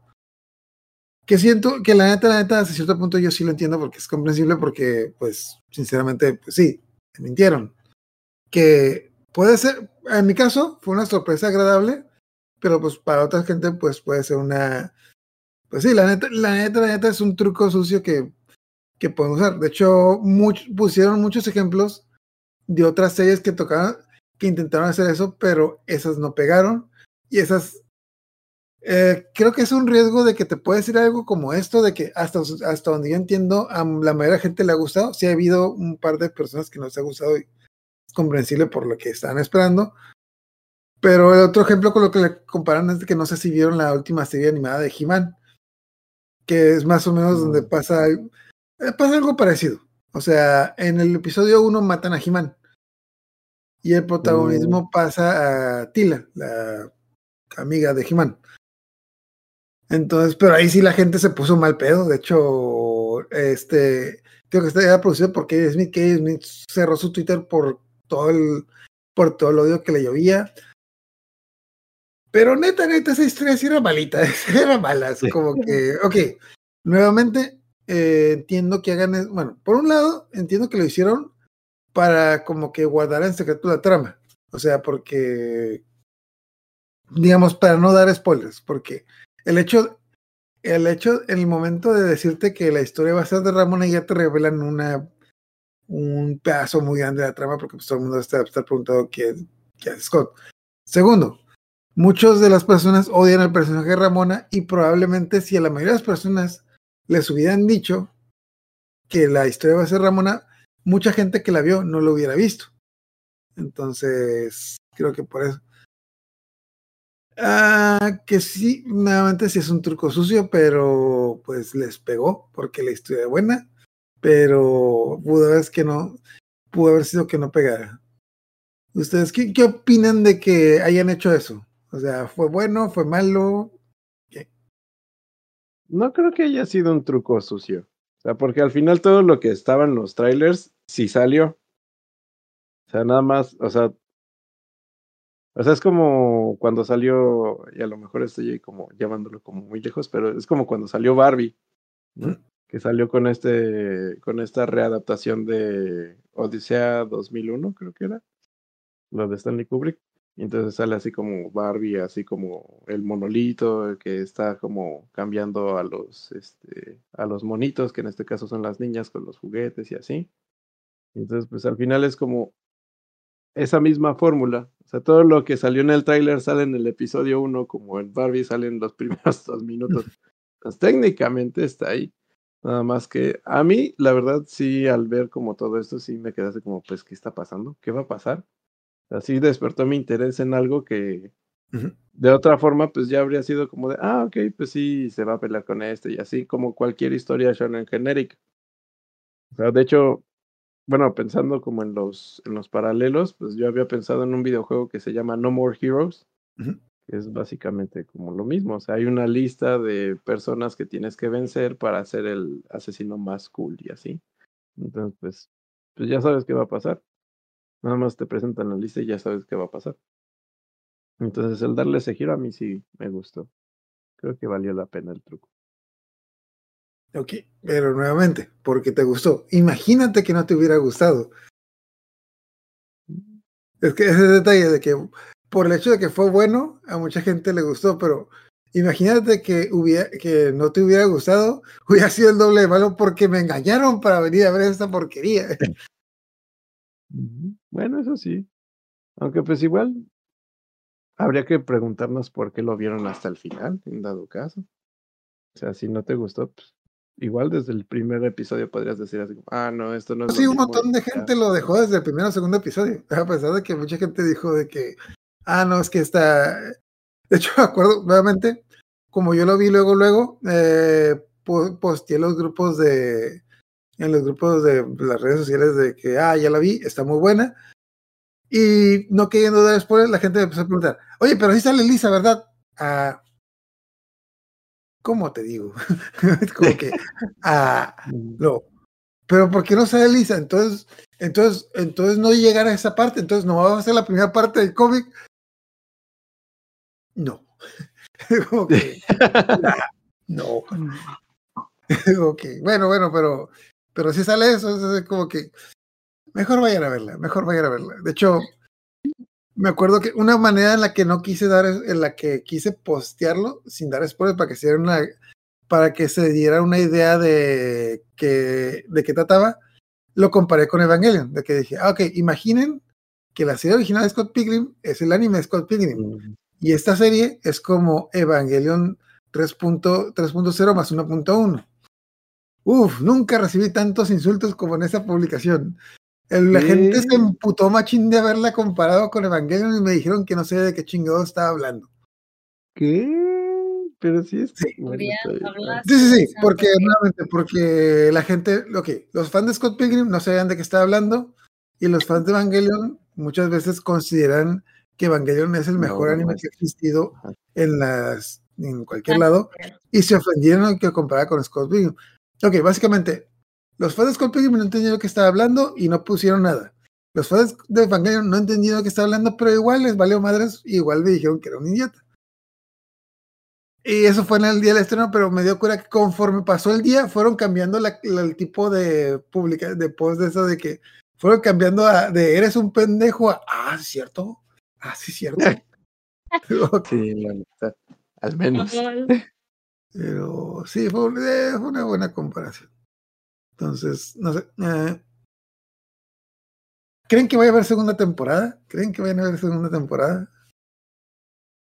Que siento que la neta, la neta, hasta cierto punto yo sí lo entiendo porque es comprensible porque, pues, sinceramente, pues sí, mintieron. Que puede ser, en mi caso, fue una sorpresa agradable, pero pues para otra gente, pues puede ser una, pues sí, la neta, la neta, la neta es un truco sucio que, que pueden usar. De hecho, much, pusieron muchos ejemplos de otras series que tocaban, que intentaron hacer eso, pero esas no pegaron y esas eh, creo que es un riesgo de que te puede decir algo como esto, de que hasta, hasta donde yo entiendo, a la mayoría de la gente le ha gustado. Sí ha habido un par de personas que no les ha gustado y es comprensible por lo que estaban esperando. Pero el otro ejemplo con lo que le comparan es de que no sé si vieron la última serie animada de He-Man, que es más o menos No. donde pasa, eh, pasa algo parecido. O sea, en el episodio 1 matan a He-Man y el protagonismo pasa a Tila, la amiga de He-Man. Entonces, pero ahí sí la gente se puso mal pedo. De hecho, este, creo que estaba producido por Kevin Smith. Kevin Smith cerró su Twitter por todo el, por todo el odio que le llovía. Pero neta, neta, esa historia sí era malita, era mala. Como que, ok, nuevamente eh, entiendo que hagan, bueno, por un lado, entiendo que lo hicieron para como que guardar en secreto la trama. O sea, porque, digamos, para no dar spoilers, porque el hecho, el hecho, en el momento de decirte que la historia va a ser de Ramona, ya te revelan una un pedazo muy grande de la trama, porque pues, todo el mundo está, está preguntando quién, quién es Scott. Segundo, muchas de las personas odian al personaje de Ramona y probablemente si a la mayoría de las personas les hubieran dicho que la historia va a ser Ramona, mucha gente que la vio no lo hubiera visto. Entonces, creo que por eso. Ah, que sí, nuevamente sí es un truco sucio, pero pues les pegó porque la historia es buena, pero pudo haber que no, pudo haber sido que no pegara. ¿Ustedes qué, qué opinan de que hayan hecho eso? O sea, ¿fue bueno, fue malo? No creo que haya sido un truco sucio. O sea, porque al final todo lo que estaba en los trailers sí salió. O sea, nada más, o sea, o sea, es como cuando salió, y a lo mejor estoy como llamándolo como muy lejos, pero es como cuando salió Barbie, que salió con este, con esta readaptación de Odisea 2001, creo que era, lo de Stanley Kubrick. Y entonces sale así como Barbie, así como el monolito que está como cambiando a los, este, a los monitos, que en este caso son las niñas con los juguetes y así. Y entonces, pues al final es como esa misma fórmula. O sea, todo lo que salió en el tráiler sale en el episodio 1, como en Barbie sale en los primeros dos minutos. Pues técnicamente está ahí. Nada más que a mí, la verdad, sí, al ver como todo esto, sí me quedase como, pues, ¿qué está pasando? ¿Qué va a pasar? Así despertó mi interés en algo que de otra forma, pues ya habría sido como de, ah, ok, pues sí, se va a pelear con este y así, como cualquier historia shonen genérica. O sea, de hecho, bueno, pensando como en los, en los paralelos, pues yo había pensado en un videojuego que se llama No More Heroes, que es básicamente como lo mismo. O sea, hay una lista de personas que tienes que vencer para ser el asesino más cool y así. Entonces, pues, pues ya sabes qué va a pasar. Nada más te presentan la lista y ya sabes qué va a pasar. Entonces, el darle ese giro a mí sí me gustó. Creo que valió la pena el truco. Ok, pero nuevamente, porque te gustó. Imagínate que no te hubiera gustado. Es que ese detalle de que por el hecho de que fue bueno, a mucha gente le gustó, pero imagínate que hubiera, que no te hubiera gustado, hubiera sido el doble de malo porque me engañaron para venir a ver esta porquería. Ujú. Bueno, eso sí. Aunque pues igual habría que preguntarnos por qué lo vieron hasta el final, en dado caso. O sea, si no te gustó, pues igual desde el primer episodio podrías decir así, ah, no, esto no es lo Sí, un mismo", montón de gente lo dejó desde el primer o segundo episodio, a pesar de que mucha gente dijo de que, ah, no, es que está... De hecho, me acuerdo nuevamente, como yo lo vi luego, luego, eh, po- posteé los grupos de, en los grupos de las redes sociales de que, ah, ya la vi, está muy buena. Y no queriendo dar spoilers, la gente me empezó a preguntar, oye, pero sí sale Lisa, ¿verdad? Ah, ¿cómo te digo? Como que, ah, Mm, no. Pero ¿por qué no sale Lisa? Entonces, entonces, entonces no llegar a esa parte. Entonces no va a ser la primera parte del cómic. No. Como que, nah, no. Ok, bueno, bueno, pero, pero si sale eso, es como que mejor vayan a verla, mejor vayan a verla. De hecho, me acuerdo que una manera en la que no quise dar, en la que quise postearlo sin dar spoilers para que se diera una, para que se diera una idea de que, de qué trataba, lo comparé con Evangelion, de que dije, ah, ok, imaginen que la serie original de Scott Pilgrim es el anime de Scott Pilgrim. Y esta serie es como Evangelion 3.0 más 1.1. Uf, nunca recibí tantos insultos como en esa publicación. El- la ¿Qué? gente se emputó machín de haberla comparado con Evangelion y me dijeron que no sé de qué chingado estaba hablando. ¿Qué? Pero sí es... Sí. bueno, Sí, sí, sí, porque nuevamente, porque la gente, ok, los fans de Scott Pilgrim no sabían de qué estaba hablando y los fans de Evangelion muchas veces consideran que Evangelion es el No, mejor no anime que ha existido en las en cualquier lado y se ofendieron que comparara con Scott Pilgrim. Ok, básicamente, los fans de Scott Pilgrim no entendieron qué estaba hablando y no pusieron nada. Los fans de Evangelion no entendieron qué estaba hablando, pero igual les valió madres, igual me dijeron que era un idiota. Y eso fue en el día del estreno, pero me dio cura que conforme pasó el día, fueron cambiando la- la- el tipo de publica, de post de eso de que fueron cambiando a, de eres un pendejo a ah, ¿es cierto? Ah, sí, es cierto. Sí, la. Al menos. Pero sí, fue, eh, fue una buena comparación. Entonces, no sé. eh, ¿Creen que vaya a haber segunda temporada? ¿Creen que vaya a haber segunda temporada?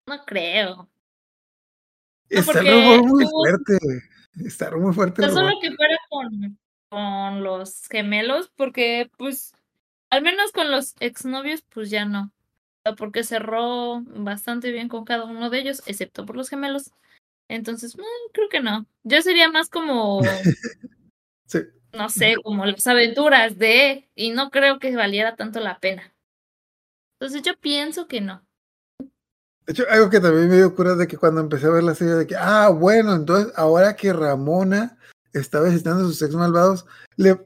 No creo. No, Está rumor muy fuerte. Está muy fuerte Tan solo que fuera con, con los gemelos, porque pues al menos con los exnovios pues ya no. Porque cerró bastante bien con cada uno de ellos, excepto por los gemelos. Entonces, creo que no. Yo sería más como, Sí. no sé, como las aventuras de, y no creo que valiera tanto la pena. Entonces yo pienso que no. De hecho, algo que también me dio cura de que cuando empecé a ver la serie de que, ah, bueno, entonces ahora que Ramona está visitando a sus ex malvados, le,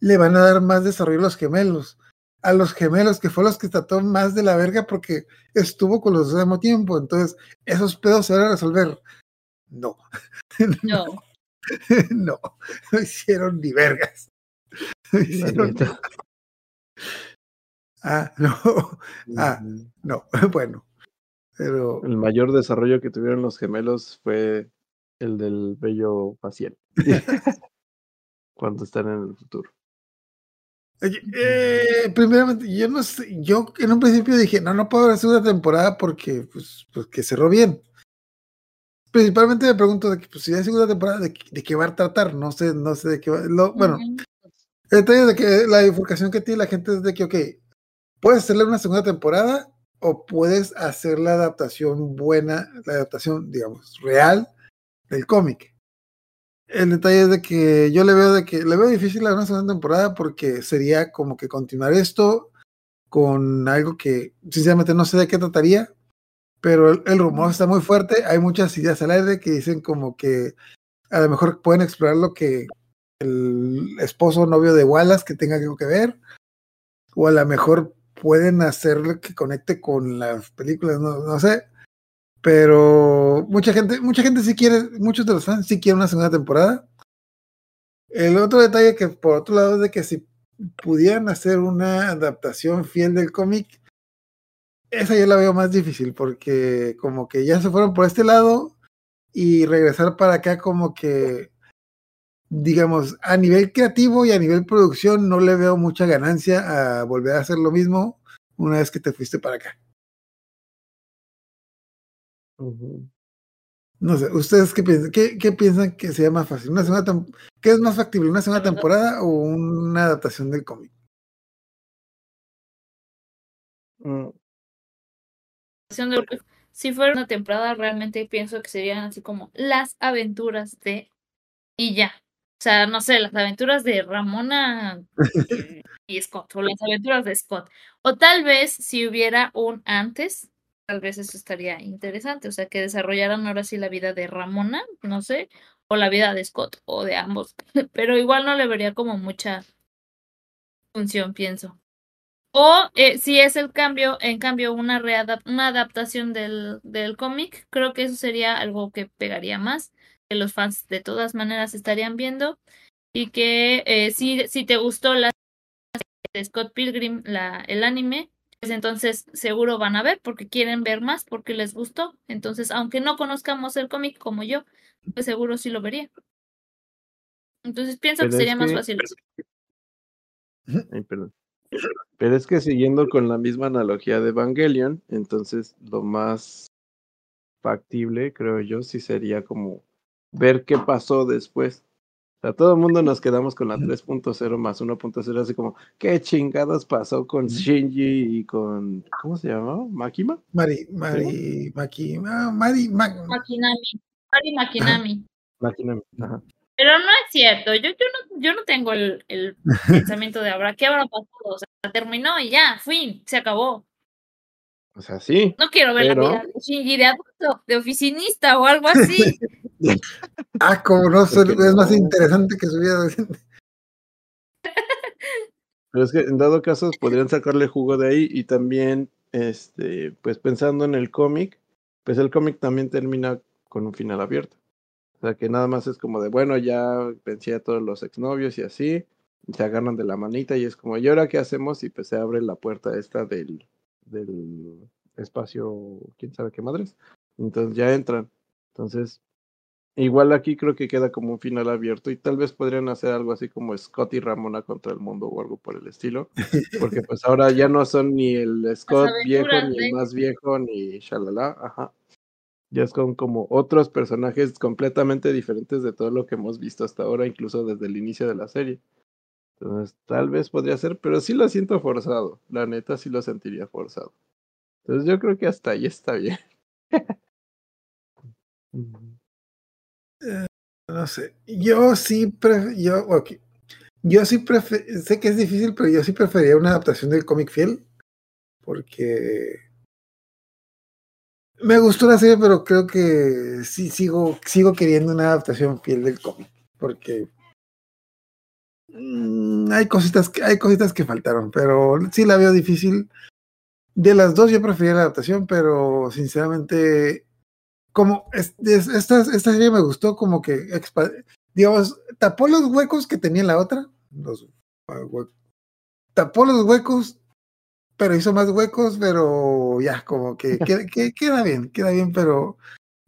le van a dar más desarrollo a los gemelos. A los gemelos, que fue los que trató más de la verga porque estuvo con los dos al mismo tiempo. Entonces, esos pedos se van a resolver. No, Yo, no, no hicieron ni vergas. No hicieron- ah, no, Ah. No, bueno. Pero El mayor desarrollo que tuvieron los gemelos fue el del vello facial. Cuando están en el futuro. Eh, primeramente, yo no sé, yo en un principio dije, no, no puedo haber segunda temporada porque, pues, pues que cerró bien. Principalmente me pregunto de que, pues, si hay segunda temporada, ¿de, de qué va a tratar? No sé, no sé de qué va. lo- bueno, el detalle de que la bifurcación que tiene la gente es de que, ok, puedes hacerle una segunda temporada o puedes hacer la adaptación buena, la adaptación, digamos, real del cómic. El detalle es de que yo le veo de que le veo difícil la segunda temporada porque sería como que continuar esto con algo que sinceramente no sé de qué trataría, pero el, el rumor está muy fuerte, hay muchas ideas al aire que dicen como que a lo mejor pueden explorar lo que el esposo o novio de Wallace que tenga algo que ver, o a lo mejor pueden hacer que conecte con las películas, no, no sé. Pero mucha gente, mucha gente sí quiere, muchos de los fans sí quieren una segunda temporada. El otro detalle que por otro lado es de que si pudieran hacer una adaptación fiel del cómic, esa yo la veo más difícil porque como que ya se fueron por este lado y regresar para acá como que digamos, a nivel creativo y a nivel producción no le veo mucha ganancia a volver a hacer lo mismo una vez que te fuiste para acá. No sé, ¿ustedes qué piensan? ¿Qué, qué piensan que sea más fácil? ¿Una segunda ¿Qué es más factible? ¿Una segunda temporada o una adaptación del cómic? Mm, adaptación de- porque si fuera una temporada realmente pienso que serían así como las aventuras de y ya. O sea, no sé, las aventuras de Ramona y Scott o las aventuras de Scott. O tal vez si hubiera un antes, tal vez eso estaría interesante, o sea, que desarrollaran ahora sí la vida de Ramona, no sé, o la vida de Scott o de ambos, pero igual no le vería como mucha función, pienso. O eh, si es el cambio, en cambio, una, una adaptación del, del cómic, creo que eso sería algo que pegaría más, que los fans de todas maneras estarían viendo y que eh, si, si te gustó la de Scott Pilgrim, la, el anime, entonces seguro van a ver porque quieren ver más, porque les gustó. Entonces, aunque no conozcamos el cómic como yo, pues seguro sí lo vería. Entonces pienso Pero que sería más que- fácil. eso. ay, perdón. Pero es que siguiendo con la misma analogía de Evangelion, entonces lo más factible, creo yo, sí sería como ver qué pasó después. O sea, todo el mundo nos quedamos con la 3.0 más 1.0, así como, ¿qué chingados pasó con Shinji y con, ¿cómo se llamaba? ¿Makima? Mari, Mari, Maki, ah, Mari, Ma- Makinami. Mari Makinami. Makima, ajá. Pero no es cierto, yo, yo, no, yo no tengo el, el pensamiento de ahora, ¿qué habrá pasado? O sea, terminó y ya, fin, se acabó. O sea, sí. No quiero ver Pero- la vida de Shinji de adulto, de oficinista o algo así. Ah, como no, Es más interesante que su vida. Pero es que en dado caso podrían sacarle jugo de ahí y también, este, pues pensando en el cómic, pues el cómic también termina con un final abierto. O sea que nada más es como de, bueno, ya vencí a todos los exnovios y así, y se agarran de la manita y es como, ¿y ahora qué hacemos? Y pues se abre la puerta esta del, del espacio, quién sabe qué madres. Entonces ya entran. Entonces, igual aquí creo que queda como un final abierto y tal vez podrían hacer algo así como Scott y Ramona contra el mundo o algo por el estilo, porque pues ahora ya no son ni el Scott viejo, ni el más viejo, ni shalala, ajá. Ya son como otros personajes completamente diferentes de todo lo que hemos visto hasta ahora, incluso desde el inicio de la serie. Entonces, tal vez podría ser, pero sí lo siento forzado. La neta sí lo sentiría forzado. Entonces, yo creo que hasta ahí está bien. Ujú. No sé. Yo sí, pre- yo, ok. Yo sí sé que es difícil, pero yo sí preferiría una adaptación del cómic fiel. Porque me gustó la serie, pero creo que sí sigo, sigo queriendo una adaptación fiel del cómic. Porque mm, hay cositas que, hay cositas que faltaron, pero sí la veo difícil. De las dos yo prefería la adaptación, pero sinceramente como es- es- esta, esta serie me gustó como que digamos tapó los huecos que tenía la otra los ah, tapó los huecos pero hizo más huecos pero ya como que, que- que queda bien queda bien pero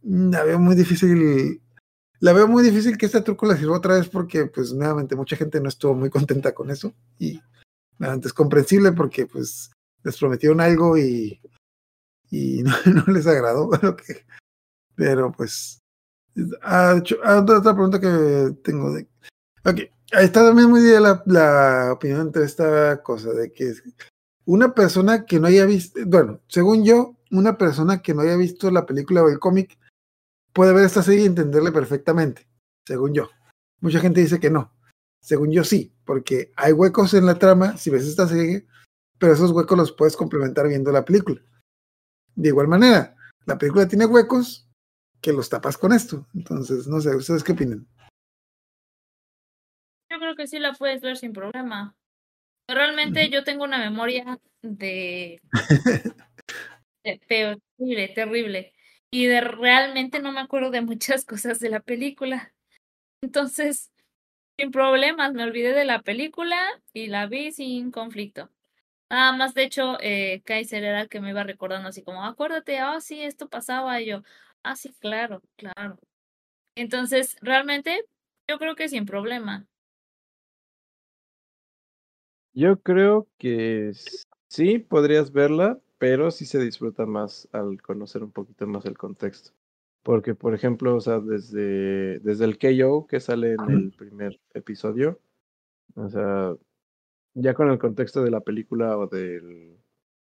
la veo muy difícil la veo muy difícil que este truco la sirva otra vez porque pues nuevamente mucha gente no estuvo muy contenta con eso y nuevamente es comprensible porque pues les prometieron algo y y no, les agradó que pero pues. ah, ah, otra, otra pregunta que tengo. De, ok, ahí está también muy bien la, la opinión entre esta cosa de que una persona que no haya visto, bueno, según yo, una persona que no haya visto la película o el cómic puede ver esta serie y entenderle perfectamente, según yo. Mucha gente dice que no. Según yo sí, porque hay huecos en la trama si ves esta serie, pero esos huecos los puedes complementar viendo la película. De igual manera, la película tiene huecos que los tapas con esto. Entonces, no sé, ¿ustedes qué opinan? Yo creo que sí la puedes ver sin problema. Realmente yo tengo una memoria de, de terrible, terrible. Y de realmente no me acuerdo de muchas cosas de la película. Entonces, sin problemas, me olvidé de la película y la vi sin conflicto. Nada más, de hecho, eh, Kaiser era el que me iba recordando así como, acuérdate, ah, sí, esto pasaba. Y yo, ah, sí, claro, claro. Entonces, realmente, yo creo que sin problema. Yo creo que sí podrías verla, pero sí se disfruta más al conocer un poquito más el contexto. Porque, por ejemplo, o sea, desde, desde el KO que sale en el primer episodio, o sea, ya con el contexto de la película o del,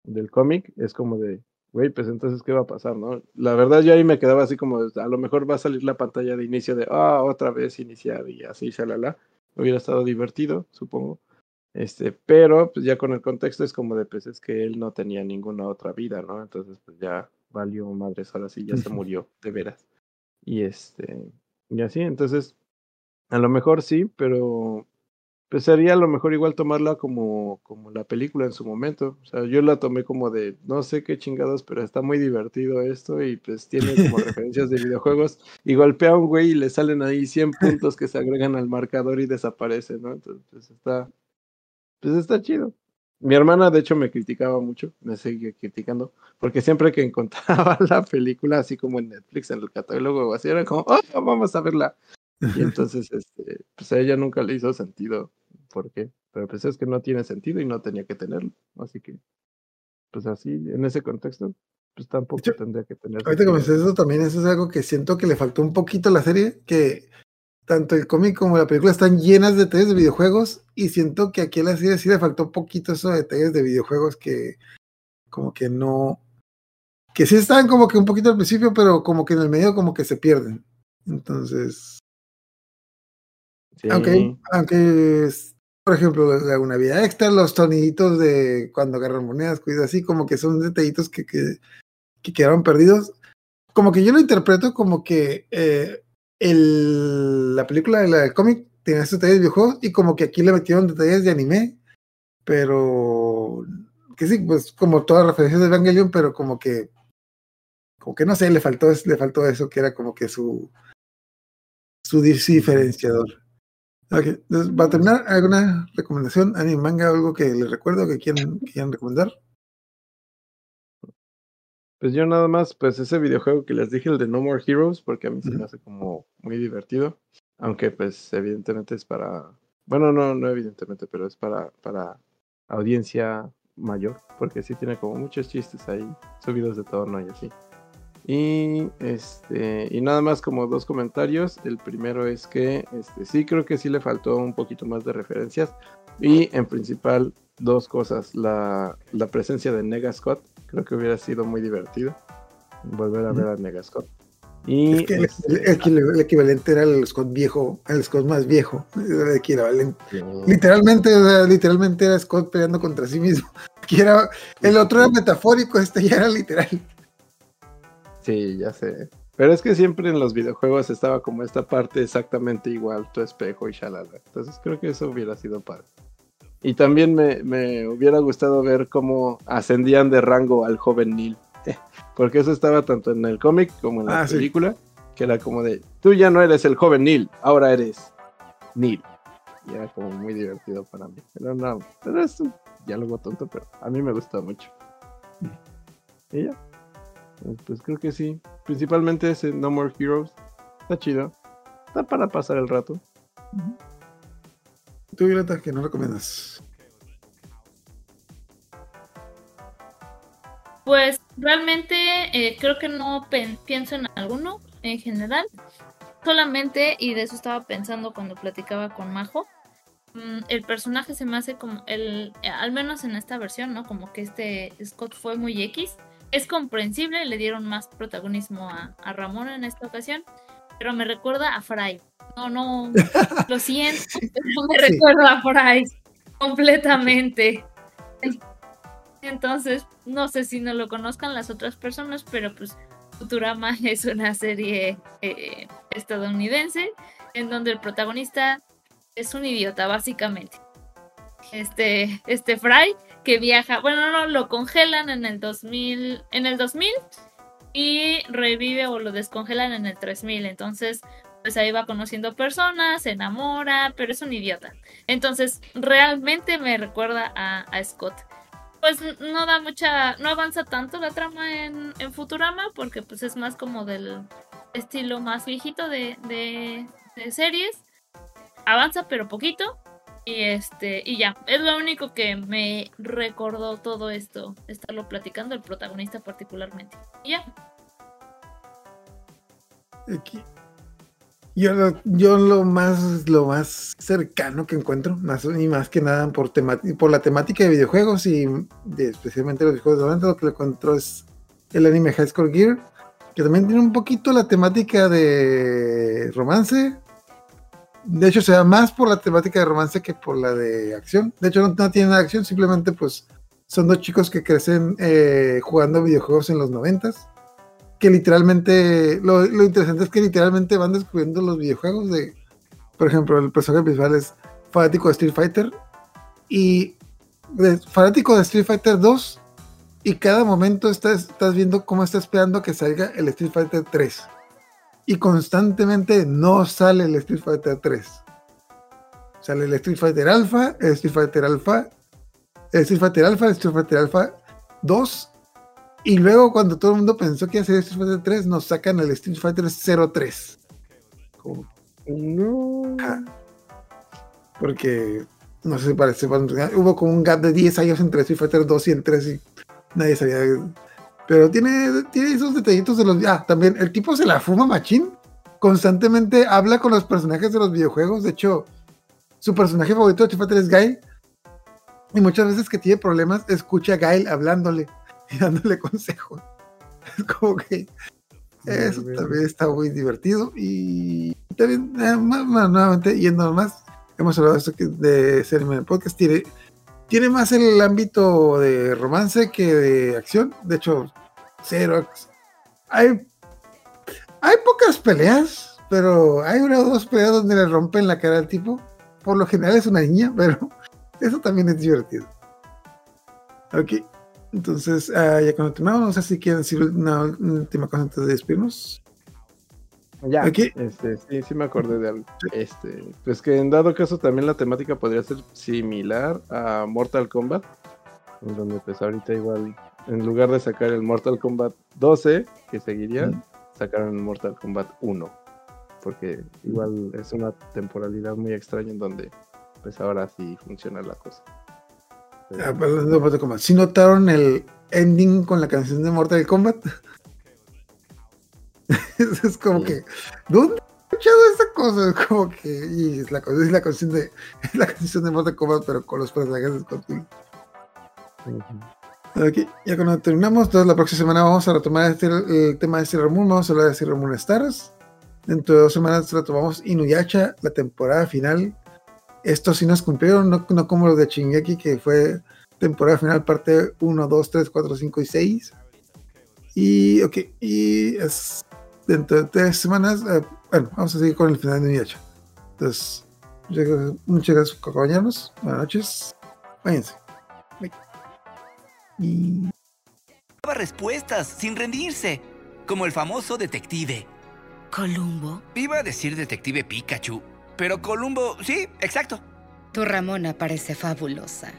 del cómic, es como de, güey, pues entonces, ¿qué va a pasar, no? La verdad, yo ahí me quedaba así como, a lo mejor va a salir la pantalla de inicio de, ah, otra vez iniciar y así, shalala. Hubiera estado divertido, supongo. Este, pero pues ya con el contexto es como de, pues es que él no tenía ninguna otra vida, ¿no? Entonces, pues ya valió madres, ahora sí ya se murió, de veras. Y este, y así, entonces, a lo mejor sí, pero pues sería a lo mejor igual tomarla como, como la película en su momento. O sea, yo la tomé como de, no sé qué chingados, pero está muy divertido esto y pues tiene como referencias de videojuegos. Y golpea a un güey y le salen ahí 100 puntos que se agregan al marcador y desaparece, ¿no? Entonces, pues está, pues está chido. Mi hermana, de hecho, me criticaba mucho, me sigue criticando, porque siempre que encontraba la película, así como en Netflix, en el catálogo o así, era como, oh, vamos a verla. Y entonces, este, pues a ella nunca le hizo sentido. ¿Por qué? Pero pues es que no tiene sentido y no tenía que tenerlo. Así que, pues así, en ese contexto, pues tampoco hecho, tendría que tener Ahorita que me dices eso también, eso es algo que siento que le faltó un poquito a la serie, que tanto el cómic como la película están llenas de detalles de videojuegos y siento que aquí a la serie sí le faltó poquito esos detalles de videojuegos que como que no, que sí están como que un poquito al principio, pero como que en el medio como que se pierden. Entonces, aunque, Sí, aunque por ejemplo, la- una vida extra, los soniditos de cuando agarran monedas, cosas así, como que son detallitos que, que, que quedaron perdidos. Como que yo lo interpreto como que eh, el, la película de la del cómic tenía esos detalles de videojuegos y como que aquí le metieron detalles de anime, pero que sí, pues como todas las referencias de Evangelion, pero como que como que no sé, le faltó, le faltó eso que era como que su su diferenciador. Ok, entonces, para terminar, ¿alguna recomendación, anime, manga, algo que les recuerdo que quieran, quieran recomendar? Pues yo nada más, pues ese videojuego que les dije, el de No More Heroes, porque a mí se me hace como muy divertido. Aunque pues evidentemente es para, bueno, no, no evidentemente, pero es para, para audiencia mayor, porque sí tiene como muchos chistes ahí, subidos de tono y así. Y este, y nada más como dos comentarios. El primero es que este, sí creo que sí le faltó un poquito más de referencias. Y en principal, dos cosas. La, la presencia de Nega Scott, creo que hubiera sido muy divertido. Volver a ver a Nega Scott. Y Es que el, este, el- el equil- el equivalente era el Scott viejo, el Scott más viejo. Era el equivalente. Literalmente, literalmente era Scott peleando contra sí mismo. Que era, el otro era metafórico, este ya era literal. Sí, ya sé. Pero es que siempre en los videojuegos estaba como esta parte exactamente igual, tu espejo y shalala. Entonces creo que eso hubiera sido padre. Y también me, me hubiera gustado ver cómo ascendían de rango al joven Neil. Porque eso estaba tanto en el cómic como en la Ah, sí. película. Que era como de, tú ya no eres el joven Neil, ahora eres Neil. Y era como muy divertido para mí. Pero no, pero es un diálogo tonto, pero a mí me gusta mucho. Y ya. Pues creo que sí. Principalmente ese No More Heroes. Está chido. Está para pasar el rato. Tú, Violeta, que no recomiendas. Pues realmente eh, creo que no pienso en alguno en general. Solamente, y de eso estaba pensando cuando platicaba con Majo, mm, el personaje se me hace como el, al menos en esta versión, ¿no? Como que este Scott fue muy X. Es comprensible, le dieron más protagonismo a, a Ramón en esta ocasión, pero me recuerda a Fry. No, no, lo siento, pero me Sí. recuerda a Fry completamente. Entonces, no sé si no lo conozcan las otras personas, pero pues Futurama es una serie eh, estadounidense en donde el protagonista es un idiota, básicamente. Este, este Fry que viaja, bueno, no, lo congelan en el 2000, en el 2000 y revive o lo descongelan en el 3000. Entonces, pues ahí va conociendo personas, se enamora, pero es un idiota. Entonces, realmente me recuerda a, a Scott pues no da mucha, no avanza tanto la trama en, en Futurama, porque pues es más como del estilo más viejito de, de, de series. Avanza pero poquito. Y este, y ya, es lo único que me recordó todo esto, estarlo platicando el protagonista particularmente. Y ya. Yo, lo- yo lo más lo más cercano que encuentro, más y más que nada por, por la temática de videojuegos y especialmente los videojuegos de 90, lo que le encuentro es el anime High Score Gear, que también tiene un poquito la temática de romance. De hecho, se más por la temática de romance que por la de acción. De hecho, no, no tiene nada de acción, simplemente pues son dos chicos que crecen eh, jugando videojuegos en los noventas que literalmente, lo, lo interesante es que literalmente van descubriendo los videojuegos de, por ejemplo, el personaje principal es fanático de Street Fighter y de- fanático de Street Fighter 2 y cada momento estás, estás viendo cómo está esperando que salga el Street Fighter 3 y constantemente no sale el Street Fighter 3 sale el Street Fighter Alpha el Street Fighter Alpha el Street Fighter Alpha el Street Fighter Alpha 2 y luego cuando todo el mundo pensó que iba a ser Street Fighter 3, nos sacan el Street Fighter 03. Como- No. Porque, no sé si parece, hubo como un gap de 10 años entre Street Fighter 2 y el 3 y nadie sabía. Pero tiene, tiene esos detallitos de los... Ah, también el tipo se la fuma machín. Constantemente habla con los personajes de los videojuegos. De hecho, su personaje favorito de Fighter es Guy. Y muchas veces que tiene problemas, escucha a Guy hablándole y dándole consejos. Es como que eso Muy bien. también está muy divertido. Y también, eh, más- más- nuevamente, yendo más, hemos hablado de esto de ser en el podcast, tiene, tiene más el ámbito de romance que de acción. De hecho, cero. ac- Hay, hay pocas peleas, pero hay una o dos peleas donde le rompen la cara al tipo. Por lo general es una niña, pero eso también es divertido. Ok, entonces ah, ya cuando terminamos, no sé si quieren decir una última cosa antes de despedirnos. Ya, Aquí. este, sí, sí me acordé de algo. Este, pues que en dado caso también la temática podría ser similar a Mortal Kombat, en donde pues ahorita igual En lugar de sacar el Mortal Kombat 12, que seguiría, sacaron el Mortal Kombat 1. Porque igual es una temporalidad muy extraña en donde pues ahora sí funciona la cosa. Pero- Ah, hablando de Mortal Kombat, ¿Sí notaron el ending con la canción de Mortal Kombat? es, es como Sí. que, ¿dónde he escuchado esa cosa? Es como que, y es la, es la canción de es la canción de Mortal Kombat, pero con los personajes de Scott Ok, ya cuando terminamos, entonces la próxima semana vamos a retomar este- el tema de Sailor Moon, vamos a hablar de Sailor Moon Stars. Dentro de dos semanas retomamos Inuyasha, la temporada final. Estos sí nos cumplieron, no, como los de Shingeki, que fue temporada final parte 1, 2, 3, 4, 5 y 6. Y, ok, y es dentro de tres semanas, eh, bueno, vamos a seguir con el final de Inuyasha. Entonces, muchas gracias por acompañarnos. Buenas noches. Váyanse. Y Daba respuestas sin rendirse, como el famoso detective. Columbo, Iba a decir detective Pikachu, pero Columbo, sí, exacto. tu Ramona parece fabulosa.